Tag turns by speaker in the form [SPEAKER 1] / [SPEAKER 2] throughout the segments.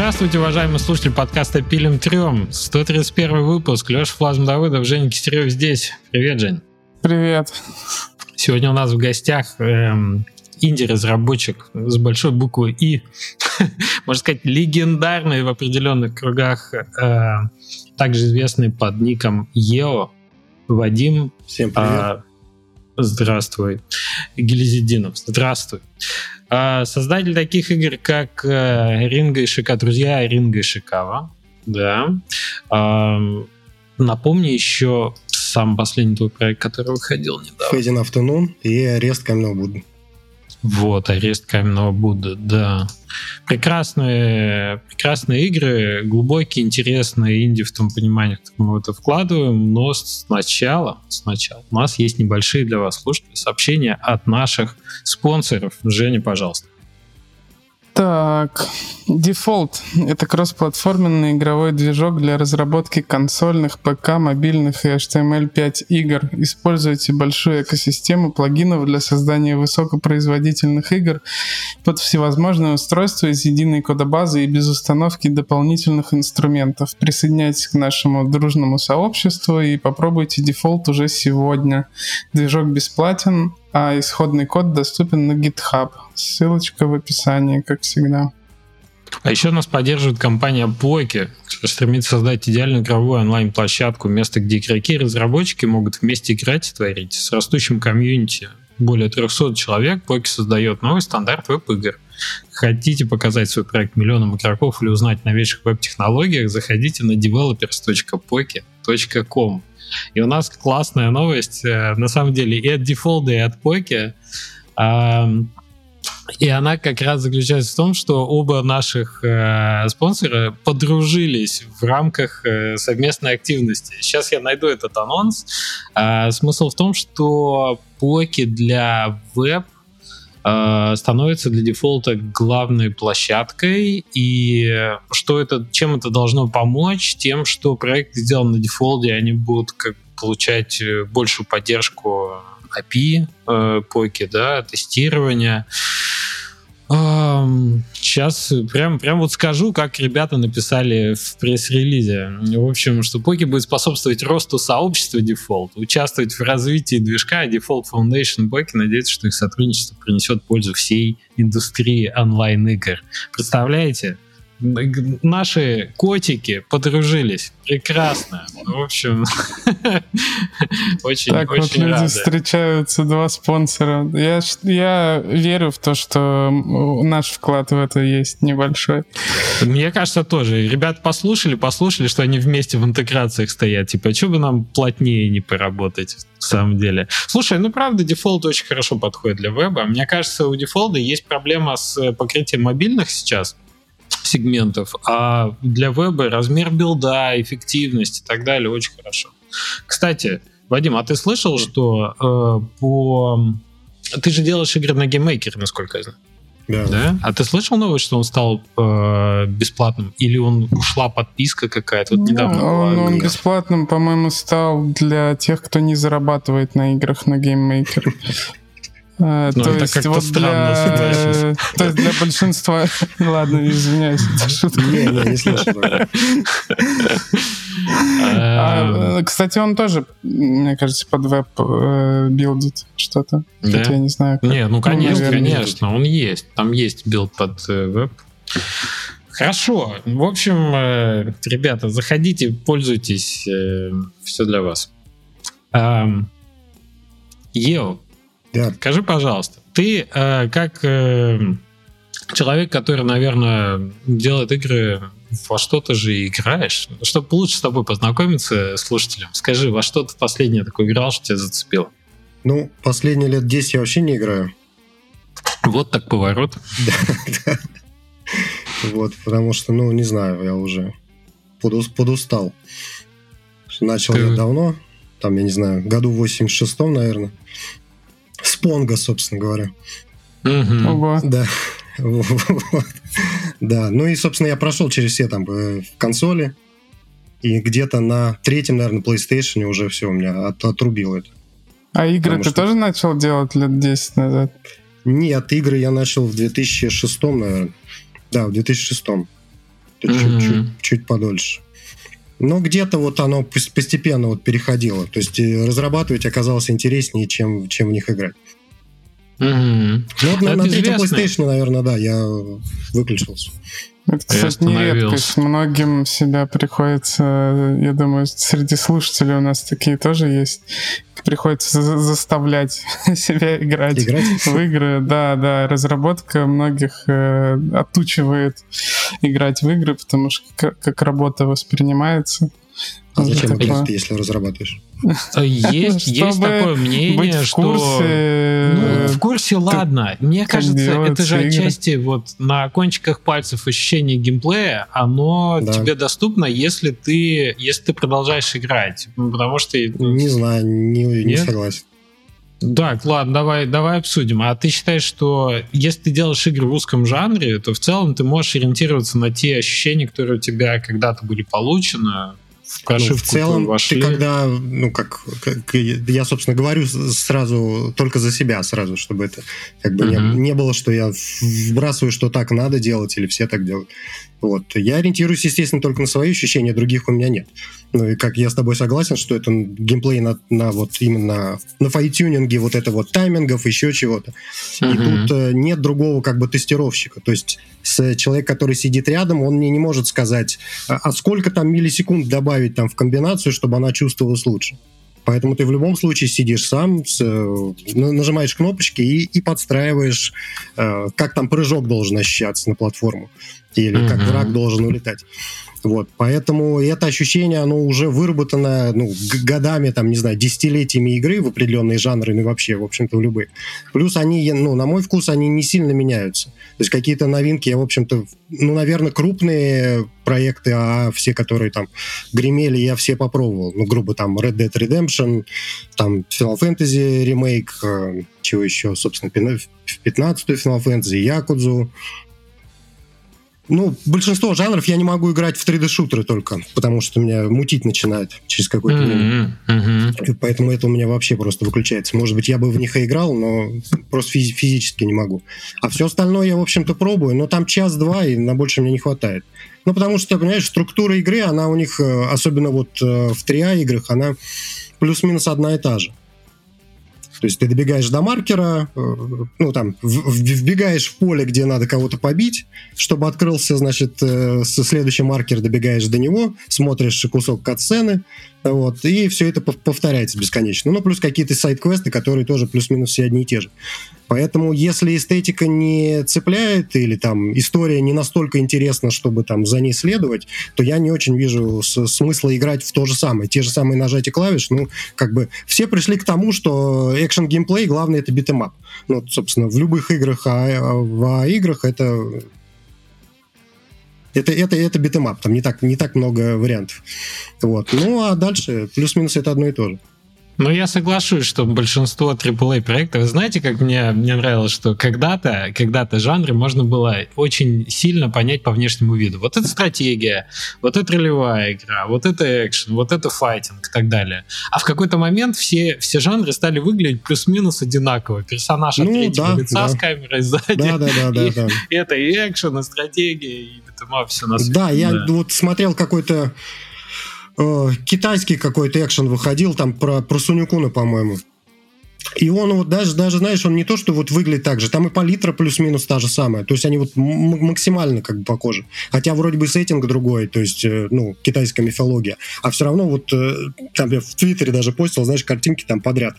[SPEAKER 1] Здравствуйте, уважаемые слушатели подкаста «Пилим трем». 131 выпуск. Леша Флазм Давыдов, Женя Кистерев здесь. Привет, Жень.
[SPEAKER 2] Привет.
[SPEAKER 1] Сегодня у нас в гостях эм, инди-разработчик с большой буквы «И», можно сказать, легендарный в определенных кругах, э, также известный под ником Ео, Вадим.
[SPEAKER 3] Всем привет. Э,
[SPEAKER 1] здравствуй. Гелизидинов, здравствуй. Э, создатель таких игр, как э, Ринга и Шика, друзья Ринга и Шикава. Да. Э, напомни еще сам последний твой проект, который выходил недавно.
[SPEAKER 3] Fading Afternoon и Арест Каменного Будды.
[SPEAKER 1] Вот, арест каменного Будды, да. Прекрасные, прекрасные игры, глубокие, интересные инди в том понимании, как мы в это вкладываем, но сначала, сначала у нас есть небольшие для вас слушатели сообщения от наших спонсоров. Женя, пожалуйста.
[SPEAKER 2] Так, Default — это кроссплатформенный игровой движок для разработки консольных, ПК, мобильных и HTML5 игр. Используйте большую экосистему плагинов для создания высокопроизводительных игр под всевозможные устройства из единой кодобазы и без установки дополнительных инструментов. Присоединяйтесь к нашему дружному сообществу и попробуйте Default уже сегодня. Движок бесплатен, а исходный код доступен на GitHub. Ссылочка в описании, как всегда.
[SPEAKER 1] А еще нас поддерживает компания Poki, которая стремится создать идеальную игровую онлайн-площадку, место, где игроки и разработчики могут вместе играть и творить. С растущим комьюнити более 300 человек Poki создает новый стандарт веб-игр. Хотите показать свой проект миллионам игроков или узнать новейших веб-технологиях, заходите на developers.poki.com. И у нас классная новость, э, на самом деле, и от Default, и от Poki. И она как раз заключается в том, что оба наших э, спонсора подружились в рамках э, совместной активности. Сейчас я найду этот анонс. Э, смысл в том, что Поки для веб э, становится для дефолта главной площадкой. И что это, чем это должно помочь? Тем, что проект сделан на дефолте, они будут как получать э, большую поддержку API э, поки, да, тестирования. Сейчас прям, прям вот скажу, как ребята написали в пресс-релизе. В общем, что Поки будет способствовать росту сообщества Default, участвовать в развитии движка Default Foundation Поки надеется, что их сотрудничество принесет пользу всей индустрии онлайн-игр. Представляете? Наши котики подружились. Прекрасно. В общем,
[SPEAKER 2] очень, так очень вот люди встречаются, два спонсора. Я, я верю в то, что наш вклад в это есть небольшой.
[SPEAKER 1] Мне кажется, тоже. Ребят послушали, послушали, что они вместе в интеграциях стоят. Типа, что бы нам плотнее не поработать? в самом деле. Слушай, ну правда, Defold очень хорошо подходит для веба. Мне кажется, у Defold а есть проблема с покрытием мобильных сейчас сегментов, а для веба размер билда, эффективность и так далее очень хорошо. Кстати, Вадим, а ты слышал, что э, по... Ты же делаешь игры на GameMaker е, насколько я знаю.
[SPEAKER 3] Да.
[SPEAKER 1] да. А ты слышал новость, что он стал э, бесплатным? Или он ушла подписка какая-то? Вот недавно
[SPEAKER 2] он, он бесплатным, по-моему, стал для тех, кто не зарабатывает на играх на GameMaker.
[SPEAKER 1] А, ну, то это есть вот странно,
[SPEAKER 2] для... То есть для большинства... Ладно, извиняюсь, это шутка. Не, не, не слышал. А, э, кстати, он тоже, мне кажется, под веб э, билдит что-то. Да? я не знаю.
[SPEAKER 1] Не, ну конечно, конечно, он есть. Там есть билд под э, веб. Хорошо. В общем, ребята, заходите, пользуйтесь. Все для вас. Yeo,
[SPEAKER 3] да.
[SPEAKER 1] Скажи, пожалуйста, ты э, как э, человек, который, наверное, делает игры, во что то же играешь, чтобы лучше с тобой познакомиться слушателям, скажи, во что ты последнее такое играл, что тебя зацепило?
[SPEAKER 3] Ну, последние лет 10 я вообще не играю.
[SPEAKER 1] Вот так поворот.
[SPEAKER 3] Да, Вот, потому что, ну, не знаю, я уже подустал. Начал я давно, там, я не знаю, году в 86-м, наверное. Спонга, собственно говоря.
[SPEAKER 2] Ого.
[SPEAKER 3] Да. Да, ну и, собственно, я прошел через все там э, консоли, и где-то на третьем, наверное, PlayStation уже все у меня от, отрубило это.
[SPEAKER 2] А игры Потому ты что... тоже начал делать лет 10 назад?
[SPEAKER 3] Нет, игры я начал в 2006, наверное. Да, в 2006. чуть-чуть чуть подольше. Но где-то вот оно постепенно вот переходило. То есть э, разрабатывать оказалось интереснее, чем, чем в них играть.
[SPEAKER 1] Угу.
[SPEAKER 3] Ну, вот на, на третьем PlayStation, наверное, да, я выключился.
[SPEAKER 2] Это, кстати, не редкость. Многим себя приходится, я думаю, среди слушателей у нас такие тоже есть. Приходится заставлять себя играть, играть в игры. Да, да, разработка многих э, отучивает играть в игры, потому что как, как работа воспринимается.
[SPEAKER 3] А зачем играть, если разрабатываешь?
[SPEAKER 1] Э, есть, есть такое мнение, что... Ну, в курсе, ладно. Мне кажется, это же отчасти вот на кончиках пальцев ощущение геймплея, оно тебе доступно, если ты, если ты продолжаешь играть. Потому что...
[SPEAKER 3] Не знаю, не, не согласен.
[SPEAKER 1] Так, ладно, давай, давай обсудим. А ты считаешь, что если ты делаешь игры в узком жанре, то в целом ты можешь ориентироваться на те ощущения, которые у тебя когда-то были получены,
[SPEAKER 3] в ну, в целом, вошли. ты когда, ну, как, как, я, собственно, говорю сразу только за себя сразу, чтобы это как бы uh-huh. не, не было, что я вбрасываю, что так надо делать или все так делают. Вот. Я ориентируюсь, естественно, только на свои ощущения, других у меня нет. Ну и как я с тобой согласен, что это геймплей на, на вот именно на файтюнинге вот это вот таймингов, еще чего-то. Uh-huh. И тут э, нет другого как бы тестировщика. То есть с, человек, который сидит рядом, он мне не может сказать, а, а сколько там миллисекунд добавить там в комбинацию, чтобы она чувствовалась лучше. Поэтому ты в любом случае сидишь сам, с, э, нажимаешь кнопочки и, и подстраиваешь, э, как там прыжок должен ощущаться на платформу или mm-hmm. как враг должен улетать. Вот, поэтому это ощущение, оно уже выработано ну, годами, там, не знаю, десятилетиями игры в определенные жанры, ну, вообще, в общем-то, в любые. Плюс они, ну, на мой вкус, они не сильно меняются. То есть какие-то новинки, я, в общем-то, ну, наверное, крупные проекты, а все, которые там гремели, я все попробовал. Ну, грубо, там, Red Dead Redemption, там, Final Fantasy ремейк, э, чего еще, собственно, 15-ю Final Fantasy, Якудзу, ну, большинство жанров я не могу играть в 3D-шутеры только, потому что меня мутить начинает через какое-то время. Mm-hmm. Mm-hmm. Поэтому это у меня вообще просто выключается. Может быть, я бы в них и играл, но просто физи- физически не могу. А все остальное я, в общем-то, пробую, но там час-два, и на больше мне не хватает. Ну, потому что, понимаешь, структура игры, она у них, э, особенно вот э, в 3А играх, она плюс-минус одна и та же. То есть ты добегаешь до маркера, э, ну там вбегаешь в поле, где надо кого-то побить, чтобы открылся, значит, э, следующий маркер, добегаешь до него, смотришь кусок катсцены, вот, и все это повторяется бесконечно. Ну, плюс какие-то сайт-квесты, которые тоже плюс-минус все одни и те же. Поэтому, если эстетика не цепляет или там история не настолько интересна, чтобы там за ней следовать, то я не очень вижу смысла играть в то же самое. Те же самые нажатия клавиш, ну, как бы все пришли к тому, что экшен геймплей главное это beat 'em up. Ну, собственно, в любых играх, а, а в играх это это, это, это beat 'em up, там не так, не так много вариантов. Вот. Ну, а дальше плюс-минус это одно и то же.
[SPEAKER 1] Ну, я соглашусь, что большинство AAA проектов, знаете, как мне, мне нравилось, что когда-то, когда-то жанры можно было очень сильно понять по внешнему виду. Вот это стратегия, вот это ролевая игра, вот это экшен, вот это файтинг и так далее. А в какой-то момент все, все жанры стали выглядеть плюс-минус одинаково. Персонаж от ну, третьего да, лица да. с камерой сзади. Да, да, да, да, и, да. Это и экшен, и стратегия, и beat 'em up, все на свете.
[SPEAKER 3] Да, я да. вот смотрел какой-то э, китайский какой-то экшен выходил, там про, про Сунь Укуна, по-моему. И он вот даже, даже, знаешь, он не то, что вот выглядит так же, там и палитра плюс-минус та же самая, то есть они вот максимально как бы похожи. Хотя вроде бы сеттинг другой, то есть, э, ну, китайская мифология. А все равно вот э, там я в Твиттере даже постил, знаешь, картинки там подряд.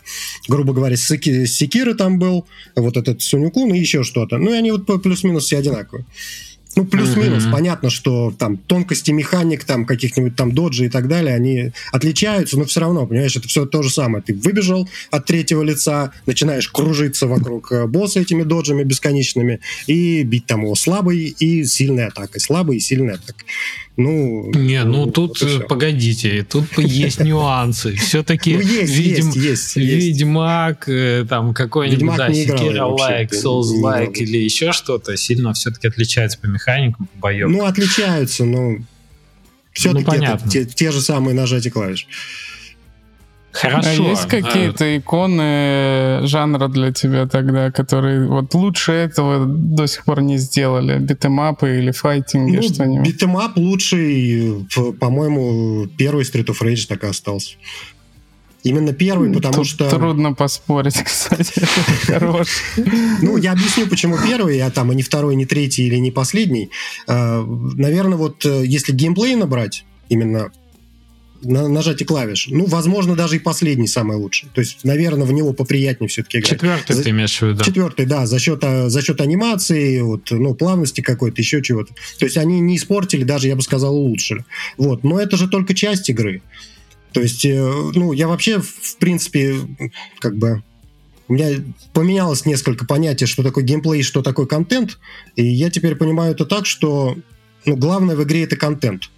[SPEAKER 3] Грубо говоря, Секиры там был, вот этот Сунюкун и еще что-то. Ну и они вот плюс-минус все одинаковые. Ну, плюс-минус. Mm-hmm. Понятно, что там тонкости механик, там каких-нибудь там доджи и так далее, они отличаются, но все равно, понимаешь, это все то же самое. Ты выбежал от третьего лица, начинаешь кружиться вокруг э, босса этими доджами бесконечными и бить там его слабой и сильной атакой. Слабой и сильной атакой. Ну,
[SPEAKER 1] не, ну, ну тут погодите, тут есть нюансы. Все-таки ну, Ведьмак, э, там какой-нибудь, да, Секира лайк, Souls лайк или еще что-то сильно все-таки отличается по механикам, по боям.
[SPEAKER 3] Ну, отличаются, но все-таки ну, это те, те же самые нажатия клавиш.
[SPEAKER 1] Хорошо. А
[SPEAKER 2] есть какие-то а... иконы жанра для тебя тогда, которые вот лучше этого до сих пор не сделали? Битэмапы или файтинги, ну, что-нибудь?
[SPEAKER 3] Beat 'em up лучший, по-моему, первый Street of Rage так и остался. Именно первый, потому
[SPEAKER 2] Тут
[SPEAKER 3] что...
[SPEAKER 2] Трудно поспорить, кстати. Хорош.
[SPEAKER 3] Ну, я объясню, почему первый, а там и не второй, не третий или не последний. А, Наверное, вот э, если геймплей набрать, именно на нажатие клавиш. Ну, возможно, даже и последний самый лучший. То есть, наверное, в него поприятнее все-таки играть.
[SPEAKER 1] Четвертый за... ты имеешь в виду?
[SPEAKER 3] Четвертый, да, за счет, а, за счет анимации, вот, ну, плавности какой-то, еще чего-то. То есть они не испортили, даже, я бы сказал, улучшили. Вот. Но это же только часть игры. То есть, э, ну, я вообще, в принципе, как бы у меня поменялось несколько понятий, что такое геймплей что такое контент. И я теперь понимаю это так, что ну, главное в игре это контент.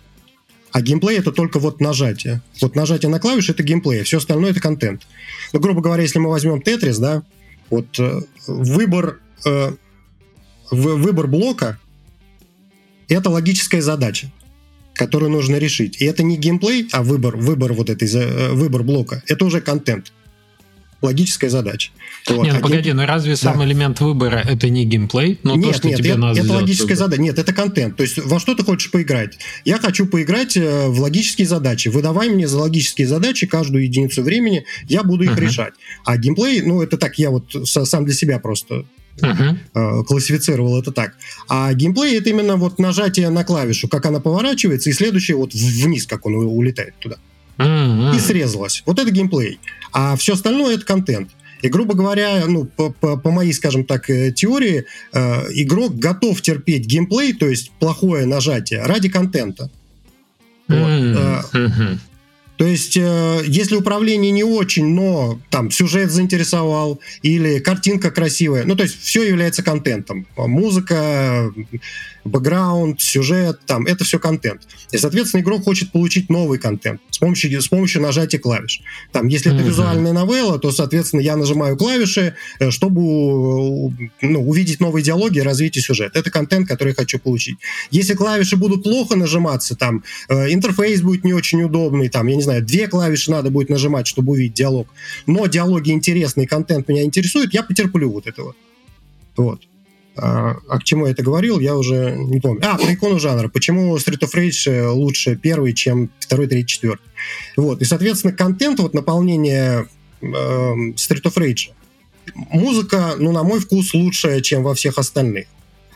[SPEAKER 3] А геймплей это только вот нажатие. Вот нажатие на клавиши это геймплей, а все остальное это контент. Ну, грубо говоря, если мы возьмем Тетрис, да, вот э, выбор, э, выбор блока это логическая задача, которую нужно решить. И это не геймплей, а выбор, выбор вот этой, э, выбор блока. Это уже контент логическая задача.
[SPEAKER 1] Вот. Не, ну а погоди, но разве да. сам элемент выбора это не геймплей? Ну,
[SPEAKER 3] нет,
[SPEAKER 1] то, что
[SPEAKER 3] нет,
[SPEAKER 1] тебе
[SPEAKER 3] это,
[SPEAKER 1] надо
[SPEAKER 3] это логическая задача. Нет, это контент. То есть во что ты хочешь поиграть? Я хочу поиграть э, в логические задачи. Выдавай мне за логические задачи каждую единицу времени, я буду их uh-huh. решать. А геймплей, ну это так, я вот сам для себя просто uh-huh. классифицировал это так. А геймплей это именно вот нажатие на клавишу, как она поворачивается, и следующее вот вниз, как он улетает туда. Uh-huh. И срезалось. Вот это геймплей. А все остальное это контент. И, грубо говоря, ну, по, по, по моей, скажем так, э, теории, э, игрок готов терпеть геймплей, то есть плохое нажатие, ради контента. Mm-hmm. Вот. Э, то есть, э, если управление не очень, но там сюжет заинтересовал или картинка красивая, ну, то есть все является контентом. Музыка, бэкграунд, сюжет, там, это все контент. И, соответственно, игрок хочет получить новый контент с помощью, с помощью нажатия клавиш. Там, если mm-hmm. это визуальная новелла, то, соответственно, я нажимаю клавиши, э, чтобы ну, увидеть новые диалоги и развитие сюжета. Это контент, который я хочу получить. Если клавиши будут плохо нажиматься, там, э, интерфейс будет не очень удобный, там, я не знаю, две клавиши надо будет нажимать, чтобы увидеть диалог, но диалоги интересные, контент меня интересует, я потерплю вот этого. Вот. А, а к чему я это говорил, я уже не помню. А, про икону жанра. Почему Street of Rage э, лучше первый, чем второй, третий, четвертый. Вот. И, соответственно, контент, вот наполнение э, Street of Rage. Музыка, ну, на мой вкус, лучшая, чем во всех остальных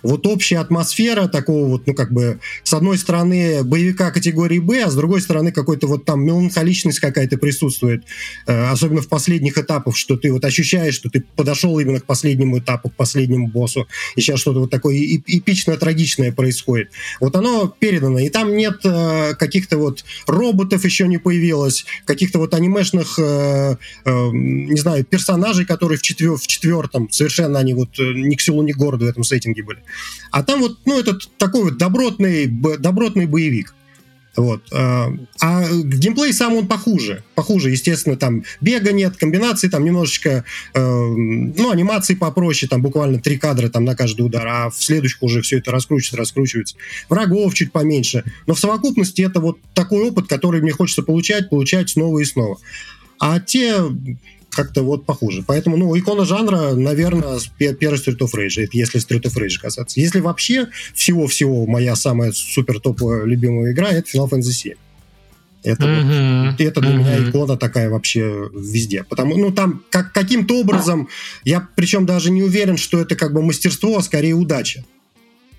[SPEAKER 3] вот общая атмосфера такого вот, ну, как бы, с одной стороны, боевика категории Б, а с другой стороны, какой-то вот там меланхоличность какая-то присутствует, э, особенно в последних этапах, что ты вот ощущаешь, что ты подошел именно к последнему этапу, к последнему боссу, и сейчас что-то вот такое эпичное, трагичное происходит. Вот оно передано, и там нет э, каких-то вот роботов еще не появилось, каких-то вот анимешных, э, э, не знаю, персонажей, которые в, четвер в четвертом совершенно они вот э, ни к селу, ни к городу в этом сеттинге были. А там вот, ну, это такой вот добротный, добротный боевик. Вот. А, а геймплей сам он похуже. Похуже, естественно, там бега нет, комбинации там немножечко, э, ну, анимации попроще, там буквально три кадра там на каждый удар, а в следующих уже все это раскручивается, раскручивается. Врагов чуть поменьше. Но в совокупности это вот такой опыт, который мне хочется получать, получать снова и снова. А те как-то вот похуже. Поэтому, ну, икона жанра, наверное, первый Street of Rage, это если Street of Rage касаться. Если вообще всего-всего моя самая супер топовая любимая игра, это Final Fantasy 7. Это, mm-hmm. вот, это для mm-hmm. меня икона такая вообще везде. Потому, ну, там как, каким-то образом, я причем даже не уверен, что это как бы мастерство, а скорее удача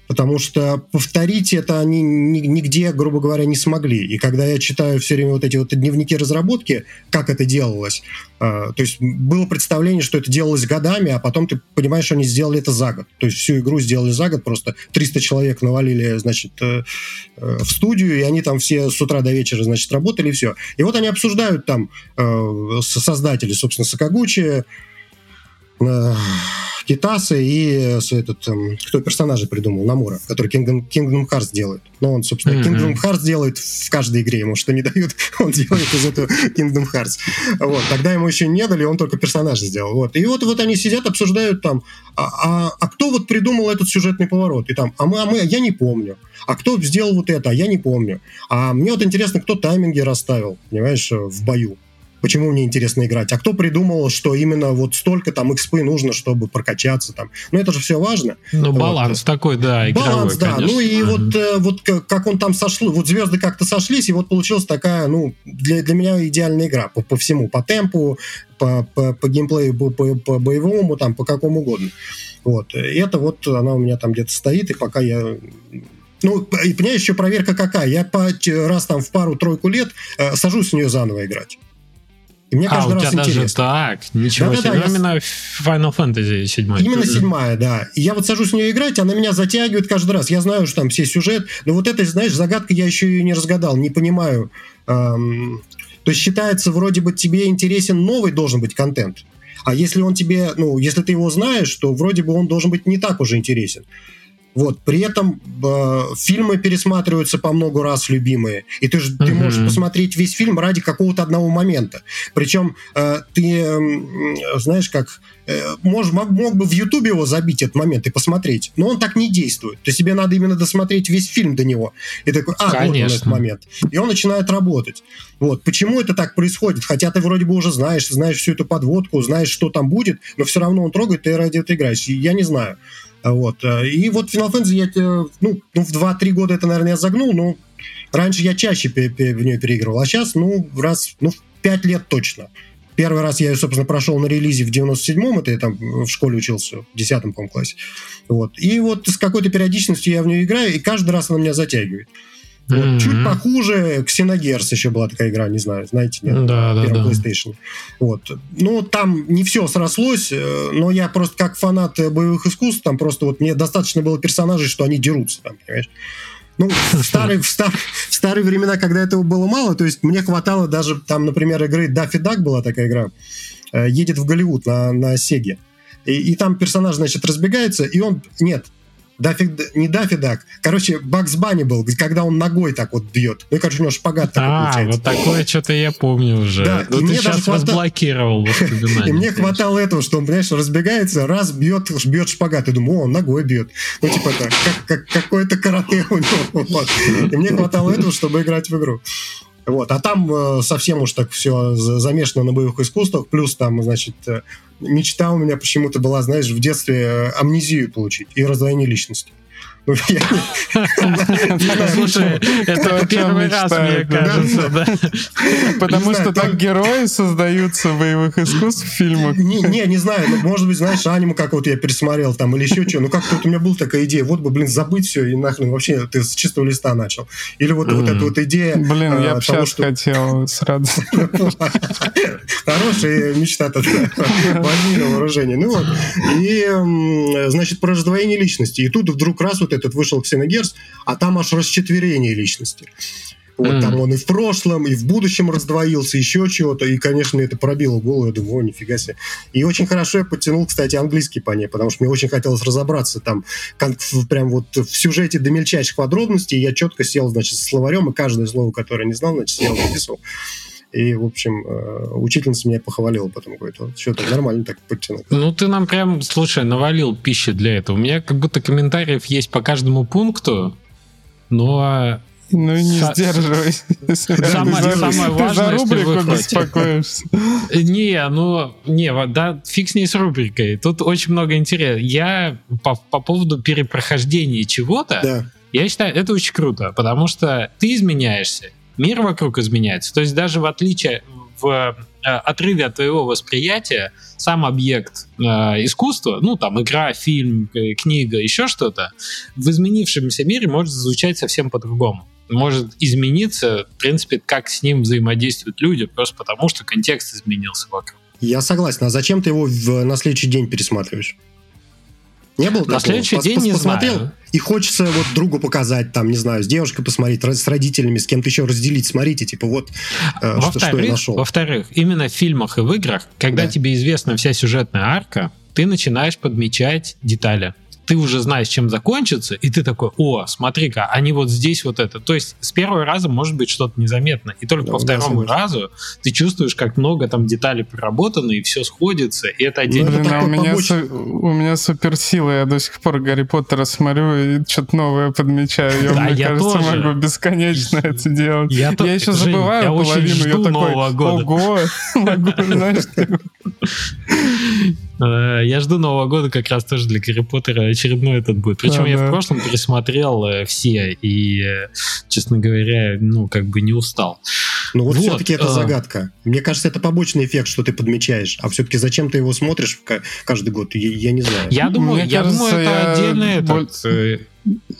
[SPEAKER 3] потому что повторить это они нигде, грубо говоря, не смогли. И когда я читаю все время вот эти вот дневники разработки, как это делалось, э, то есть было представление, что это делалось годами, а потом ты понимаешь, что они сделали это за год. То есть всю игру сделали за год, просто 300 человек навалили, значит, э, э, в студию, и они там все с утра до вечера, значит, работали, и все. И вот они обсуждают там создатели, собственно, Сакагучи, э, Китасы и этот, эм, кто персонажа придумал, Намура, который Kingdom, Kingdom Hearts делает. Но он, собственно, mm-hmm. Kingdom Hearts делает в каждой игре, ему что не дают, он делает из этого Kingdom Hearts. Вот. Тогда ему еще не дали, он только персонажа сделал. Вот. И вот, вот они сидят, обсуждают там, а, а, а кто вот придумал этот сюжетный поворот? И там, а мы, а мы, я не помню. А кто сделал вот это? А я не помню. А мне вот интересно, кто тайминги расставил, понимаешь, в бою. Почему мне интересно играть? А кто придумал, что именно вот столько там экспы нужно, чтобы прокачаться там? Ну, это же все важно.
[SPEAKER 1] Ну, баланс вот. такой, да, игровой,
[SPEAKER 3] Баланс, да. Конечно. Ну, и вот, э, вот как он там сошел, вот звезды как-то сошлись, и вот получилась такая, ну, для, для меня идеальная игра по, по всему, по темпу, по, по, по геймплею, по, по, по боевому, там, по какому угодно. Вот. И это вот она у меня там где-то стоит, и пока я ну, и понимаешь, еще проверка какая. Я по, раз там в пару-тройку лет э, сажусь в нее заново играть.
[SPEAKER 1] И мне каждый а, раз у тебя интересно. даже так, ничего да, себе. Да, да, ну, именно я... Final Fantasy 7.
[SPEAKER 3] Именно седьмая, да. И я вот сажусь в нее играть, она меня затягивает каждый раз. Я знаю, что там все сюжет, но вот это, знаешь, загадка я еще и не разгадал, не понимаю. Эм, то есть считается, вроде бы тебе интересен новый должен быть контент. А если он тебе, ну, если ты его знаешь, то вроде бы он должен быть не так уже интересен. Вот. При этом э, фильмы пересматриваются по много раз любимые. И ты, же, mm-hmm. ты можешь посмотреть весь фильм ради какого-то одного момента. Причем э, ты, э, знаешь, как... Э, мож, мог, мог бы в Ютубе его забить этот момент и посмотреть. Но он так не действует. То есть тебе надо именно досмотреть весь фильм до него. И такой, а, Конечно. вот он этот момент. И он начинает работать. Вот. Почему это так происходит? Хотя ты вроде бы уже знаешь, знаешь всю эту подводку, знаешь, что там будет, но все равно он трогает, ты ради этого играешь. Я не знаю. Вот. Э, и вот Final Fantasy я, э, ну, ну в 2-3 года это, наверное, я загнул, но раньше я чаще в нее переигрывал, а сейчас, ну, раз, ну, 5 лет точно. Первый раз я, собственно, прошел на релизе в 97-м, это я там в школе учился, в 10 по классе. Вот. И вот с какой-то периодичностью я в нее играю, и каждый раз она меня затягивает. Вот, mm-hmm. Чуть похуже Xenogears еще была такая игра, не знаю, знаете, нет? Да, да, да. PlayStation. Вот. Ну, там не все срослось, э, но я просто как фанат боевых искусств, там просто вот мне достаточно было персонажей, что они дерутся там, понимаешь? Ну, в старые, в, стар, в старые времена, когда этого было мало, то есть мне хватало даже, там, например, игры Даффи Дак была такая игра, э, едет в Голливуд на, на Сеге. И, и там персонаж, значит, разбегается, и он... Нет, Даффи, не Даффи Дак. Короче, Бакс Банни был, когда он ногой так вот бьет. Ну, и, короче, у него шпагат такой
[SPEAKER 1] а, получается. вот такое что-то я помню уже. Да, ну, и ты мне сейчас хватало... разблокировал
[SPEAKER 3] И мне хватало этого, что он, понимаешь, разбегается, раз бьет, бьет шпагат. И думаю, о, он ногой бьет. Ну, типа, это как, какое-то карате у него. И мне хватало этого, чтобы играть в игру. Вот. А там э, совсем уж так все замешано на боевых искусствах, плюс там, значит, э, мечта у меня почему-то была, знаешь, в детстве э, амнезию получить и раздвоение личности.
[SPEAKER 1] Слушай, это первый раз, мне кажется, да.
[SPEAKER 2] Потому что так герои создаются боевых искусств в фильмах.
[SPEAKER 3] Не, не знаю, может быть, знаешь, аниму как вот я пересмотрел там или еще что, ну как-то вот у меня была такая идея, вот бы, блин, забыть все и нахрен вообще ты с чистого листа начал. Или вот вот эта вот идея
[SPEAKER 2] Блин, я бы сейчас хотел с радостью.
[SPEAKER 3] Хорошая мечта тогда. Возьми на вооружение. Ну вот. И, значит, про раздвоение личности. И тут вдруг раз вот этот вышел Xenogears, а там аж расчетверение личности. Вот mm. там он и в прошлом, и в будущем раздвоился, еще чего-то. И, конечно, это пробило голову. Я думаю, о, нифига себе. И очень хорошо я подтянул, кстати, английский по ней, потому что мне очень хотелось разобраться там прям вот в сюжете до мельчайших подробностей. Я четко сел, значит, с словарем, и каждое слово, которое не знал, значит, сел записывал. И, в общем, э, учительница меня похвалила потом, говорит, вот, что-то нормально так подтянул.
[SPEAKER 1] Ну, ты нам прям, слушай, навалил пищи для этого. У меня как будто комментариев есть по каждому пункту, но
[SPEAKER 2] ну не С... сдерживайся.
[SPEAKER 1] Самое, самое важное,
[SPEAKER 2] за рубрику беспокоишься.
[SPEAKER 1] Не, ну, не, да, фиг с ней с рубрикой. Тут очень много интереса. Я по, по поводу перепрохождения чего-то, да. я считаю, это очень круто, потому что ты изменяешься, мир вокруг изменяется. То есть даже в отличие в э, отрыве от твоего восприятия сам объект э, искусства, ну там игра, фильм, э, книга, еще что-то, в изменившемся мире может звучать совсем по-другому. Может измениться, в принципе, как с ним взаимодействуют люди, просто потому что контекст изменился вокруг.
[SPEAKER 3] Я согласен. А зачем ты его в, на следующий день пересматриваешь? Не было
[SPEAKER 1] На такого? следующий Пос день не посмотрел, знаю.
[SPEAKER 3] И хочется вот другу показать, там, не знаю, с девушкой посмотреть, с родителями, с кем-то еще разделить, смотрите, типа вот,
[SPEAKER 1] э, что, что я нашел. Во-вторых, именно в фильмах и в играх, когда да. тебе известна вся сюжетная арка, ты начинаешь подмечать детали ты уже знаешь, чем закончится, и ты такой, о, смотри-ка, они вот здесь вот это. То есть с первого раза может быть что-то незаметно, и только да, по второму да, разу ты чувствуешь, как много там деталей проработано, и все сходится, и это отдельно.
[SPEAKER 2] Блин, а у, меня су- у меня суперсила, я до сих пор Гарри Поттера смотрю и что-то новое подмечаю. Я, да, мне я кажется, тоже. могу бесконечно это делать. Я, я еще Жень, забываю я половину, я такой, ого, могу, знаешь,
[SPEAKER 1] я жду Нового года как раз тоже для Гарри Поттера очередной этот будет. Причем я в прошлом пересмотрел э, все и, э, честно говоря, ну, как бы не устал.
[SPEAKER 3] Ну вот, вот все-таки это а... загадка. Мне кажется, это побочный эффект, что ты подмечаешь. А все-таки зачем ты его смотришь каждый год? Я, я не знаю.
[SPEAKER 1] Я думаю, Мне я кажется, думаю, это я... отдельный этот,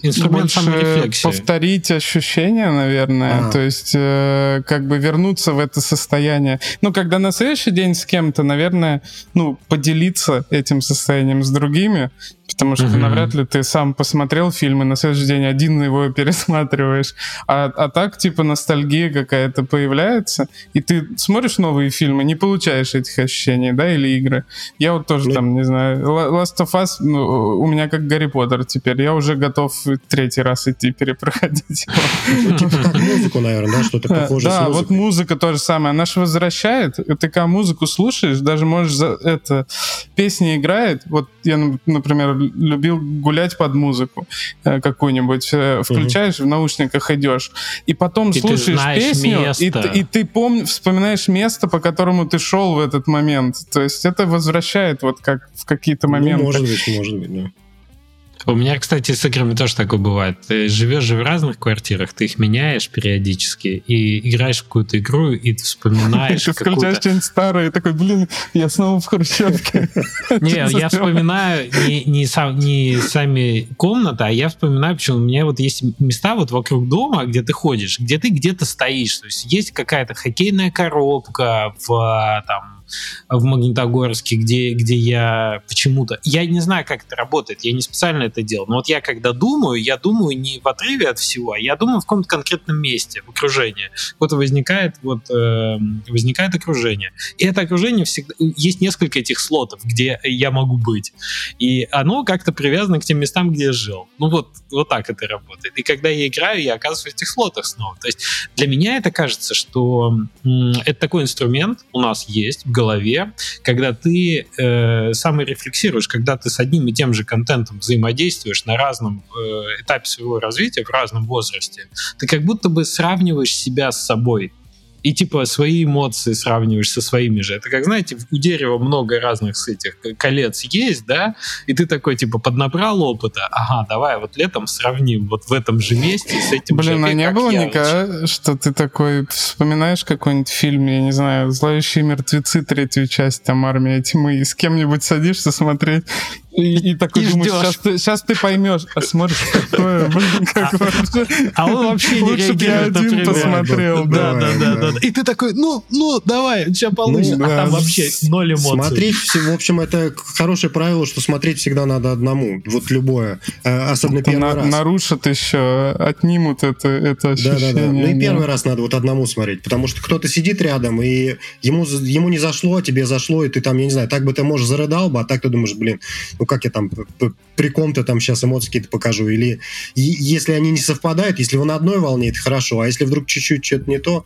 [SPEAKER 1] инструмент саморефлексии.
[SPEAKER 2] повторить ощущения, наверное, а. то есть э, как бы вернуться в это состояние. Ну, когда на следующий день с кем-то, наверное, ну, поделиться этим состоянием с другими, потому что mm-hmm. навряд ли ты сам посмотрел фильм и на следующий день один его пересматриваешь. А, а так, типа, ностальгия какая-то появляется, и ты смотришь новые фильмы, не получаешь этих ощущений, да, или игры. Я вот тоже mm-hmm. там, не знаю, Last of Us ну, у меня как Гарри Поттер теперь. Я уже готов третий раз идти перепроходить
[SPEAKER 3] его. Типа как музыку, наверное, да, что-то похожее
[SPEAKER 2] Да, вот музыка то же самое. Она же возвращает. Ты когда музыку слушаешь, даже можешь... Это, песня играет. Вот я, например, любил гулять под музыку э, какую-нибудь, э, включаешь, в наушниках идешь, и потом слушаешь песню, и, ты пом- вспоминаешь место, по которому ты шел в этот момент. То есть это возвращает вот как в какие-то ну, моменты. Ну,
[SPEAKER 3] может быть, может быть, да.
[SPEAKER 1] У меня, кстати, с играми тоже такое бывает. Ты живешь же в разных квартирах, ты их меняешь периодически и играешь в какую-то игру, и ты вспоминаешь
[SPEAKER 2] Ты включаешь что-нибудь старое такой, блин, я снова в хрущевке.
[SPEAKER 1] Не, я вспоминаю не сами комнаты, а я вспоминаю, почему у меня вот есть места вот вокруг дома, где ты ходишь, где ты где-то стоишь. То есть есть какая-то хоккейная коробка в там в Магнитогорске, где, где я почему-то... Я не знаю, как это работает, я не специально это делал, но вот я когда думаю, я думаю не в отрыве от всего, а я думаю в каком-то конкретном месте, в окружении. Вот возникает, вот, э, возникает окружение. И это окружение всегда... Есть несколько этих слотов, где я могу быть. И оно как-то привязано к тем местам, где я жил. Ну вот, вот так это работает. И когда я играю, я оказываюсь в этих слотах снова. То есть для меня это кажется, что это такой инструмент у нас есть в голове, когда ты э, саморефлексируешь, когда ты с одним и тем же контентом взаимодействуешь на разном э, этапе своего развития, в разном возрасте, ты как будто бы сравниваешь себя с собой и типа свои эмоции сравниваешь со своими же. Это как, знаете, у дерева много разных с этих колец есть, да, и ты такой типа поднабрал опыта, ага, давай вот летом сравним вот в этом же месте с этим
[SPEAKER 2] Блин,
[SPEAKER 1] же.
[SPEAKER 2] а не было никогда, что ты такой вспоминаешь какой-нибудь фильм, я не знаю, «Зловещие мертвецы», третью часть, там «Армия тьмы», и с кем-нибудь садишься смотреть, и, и такой и думаешь, сейчас ты, сейчас ты поймешь, а смотришь, какое, блин, как вообще.
[SPEAKER 1] А он вообще не
[SPEAKER 2] Лучше бы я один посмотрел.
[SPEAKER 1] Да, да, да, да. И ты такой, ну, ну, давай, сейчас получится. Ну, а там вообще ноль эмоций.
[SPEAKER 3] Смотреть, в общем, это хорошее правило, что смотреть всегда надо одному. Вот любое. Э, особенно первый раз.
[SPEAKER 2] Нарушат еще, отнимут это, это ощущение. Да, да, да.
[SPEAKER 3] Ну и первый раз надо вот одному смотреть, потому что кто-то сидит рядом, и ему, ему не зашло, а тебе зашло, и ты там, я не знаю, так бы ты, может, зарыдал бы, а так ты думаешь, блин, ну как я там при ком-то там сейчас эмоции какие-то покажу, или если они не совпадают, если вы на одной волне, это хорошо, а если вдруг чуть-чуть что-то не то,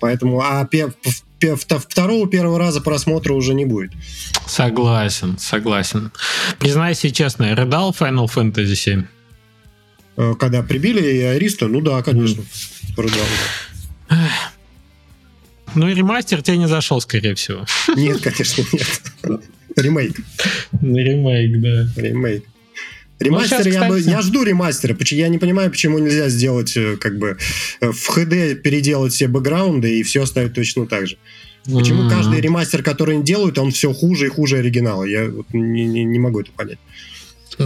[SPEAKER 3] поэтому, а второго первого раза просмотра уже не будет.
[SPEAKER 1] Согласен, согласен. Признайся честно, рыдал Final Fantasy 7?
[SPEAKER 3] Э, когда прибили Ариста, ну да, конечно, mm. рыдал.
[SPEAKER 1] Ну и ремастер тебе не зашел, скорее всего.
[SPEAKER 3] Нет, конечно, нет. Ремейк.
[SPEAKER 1] Ремейк, да.
[SPEAKER 3] Ремейк. Ремастер, ну, сейчас, я, кстати... я жду ремастера. Я не понимаю, почему нельзя сделать, э, как бы, э, в HD переделать все бэкграунды и все оставить точно так же. Почему mm-hmm. каждый ремастер, который они делают, он все хуже и хуже оригинала? Я вот не, не, не могу это понять.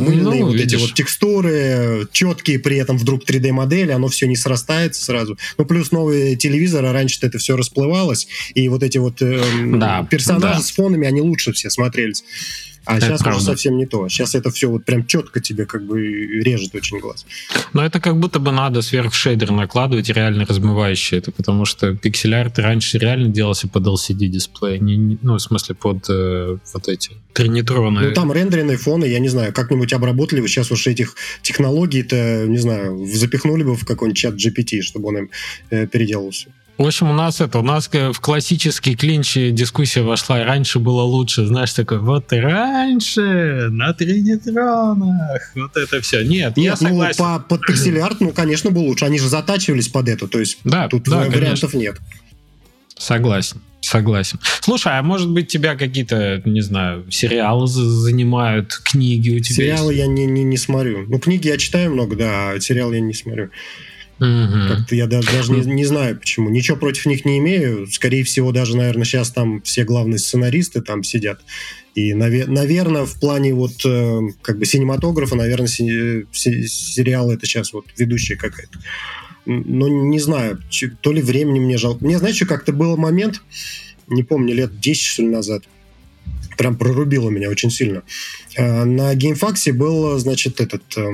[SPEAKER 3] Мыльные ну, вот видишь. эти вот текстуры, четкие при этом вдруг 3D-модели, оно все не срастается сразу. Ну, плюс новые телевизоры, раньше это все расплывалось, и вот эти вот э, да, персонажи да. с фонами, они лучше все смотрелись. А это сейчас правда. уже совсем не то. Сейчас это все вот прям четко тебе как бы режет очень глаз.
[SPEAKER 1] Но это как будто бы надо сверх шейдер накладывать реально размывающий это, потому что пиксель-арт раньше реально делался под LCD-дисплей, не, ну, в смысле, под э, вот эти тринитроны.
[SPEAKER 3] Ну, там рендеренные фоны, я не знаю, как-нибудь обработали бы сейчас уж этих технологий-то, не знаю, запихнули бы в какой-нибудь чат GPT, чтобы он им э, переделал все.
[SPEAKER 1] В общем, у нас это, у нас в классический клинч дискуссия вошла, и раньше было лучше, знаешь, такой, вот и раньше, на тринитронах, вот это все. Нет, Нет я ну, согласен.
[SPEAKER 3] Ну, по, под пиксель-арт, ну, конечно, было лучше, они же затачивались под это, то есть да, тут да, вариантов конечно. нет.
[SPEAKER 1] Согласен. Согласен. Слушай, а может быть тебя какие-то, не знаю, сериалы занимают, книги у тебя
[SPEAKER 3] Сериалы есть? я не, не, не смотрю. Ну, книги я читаю много, да, а сериалы я не смотрю. Угу. Как-то я даже, даже не, не знаю почему. Ничего против них не имею. Скорее всего, даже, наверное, сейчас там все главные сценаристы там сидят. И, наве- наверное, в плане вот э, как бы синематографа, наверное, си- си- сериалы это сейчас вот ведущая какая-то. Но не знаю, то ли времени мне жалко. Мне, знаешь, как-то был момент, не помню, лет 10, что ли, назад, прям прорубило меня очень сильно. Э, на GameFAQs е был, значит, этот... Э,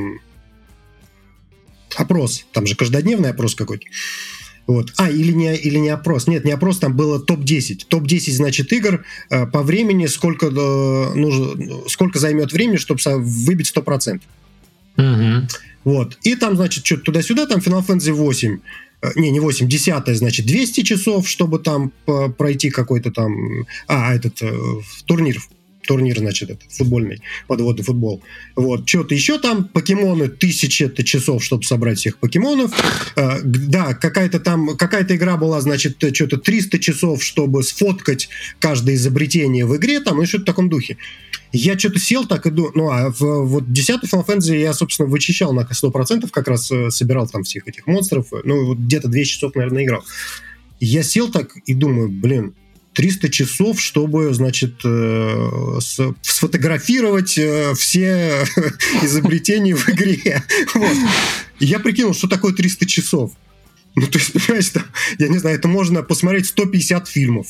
[SPEAKER 3] опрос. Там же каждодневный опрос какой-то. Вот. А, или не, или не опрос. Нет, не опрос, там было топ-10. Топ-10, значит, игр э, по времени, сколько, э, нужно, сколько займет времени, чтобы выбить 100%. Угу. Вот. И там, значит, что-то туда-сюда, там Final Fantasy 8, э, не, не 8, 10, значит, 200 часов, чтобы там пройти какой-то там, а, этот э, турнир турнир, значит, это, футбольный, подводный футбол. Вот, что-то еще там, покемоны, тысячи это часов, чтобы собрать всех покемонов. Э, да, какая-то там, какая-то игра была, значит, что-то 300 часов, чтобы сфоткать каждое изобретение в игре, там, и что-то в таком духе. Я что-то сел так и думаю, ну, а в, вот 10 Final Fantasy я, собственно, вычищал на 100%, как раз э, собирал там всех этих монстров, ну, вот где-то 2 часов, наверное, играл. Я сел так и думаю, блин, 300 часов, чтобы, значит, э, сфотографировать э, все изобретения в игре. Вот. я прикинул, что такое 300 часов. Ну, то есть, понимаете, там, я не знаю, это можно посмотреть 150 фильмов.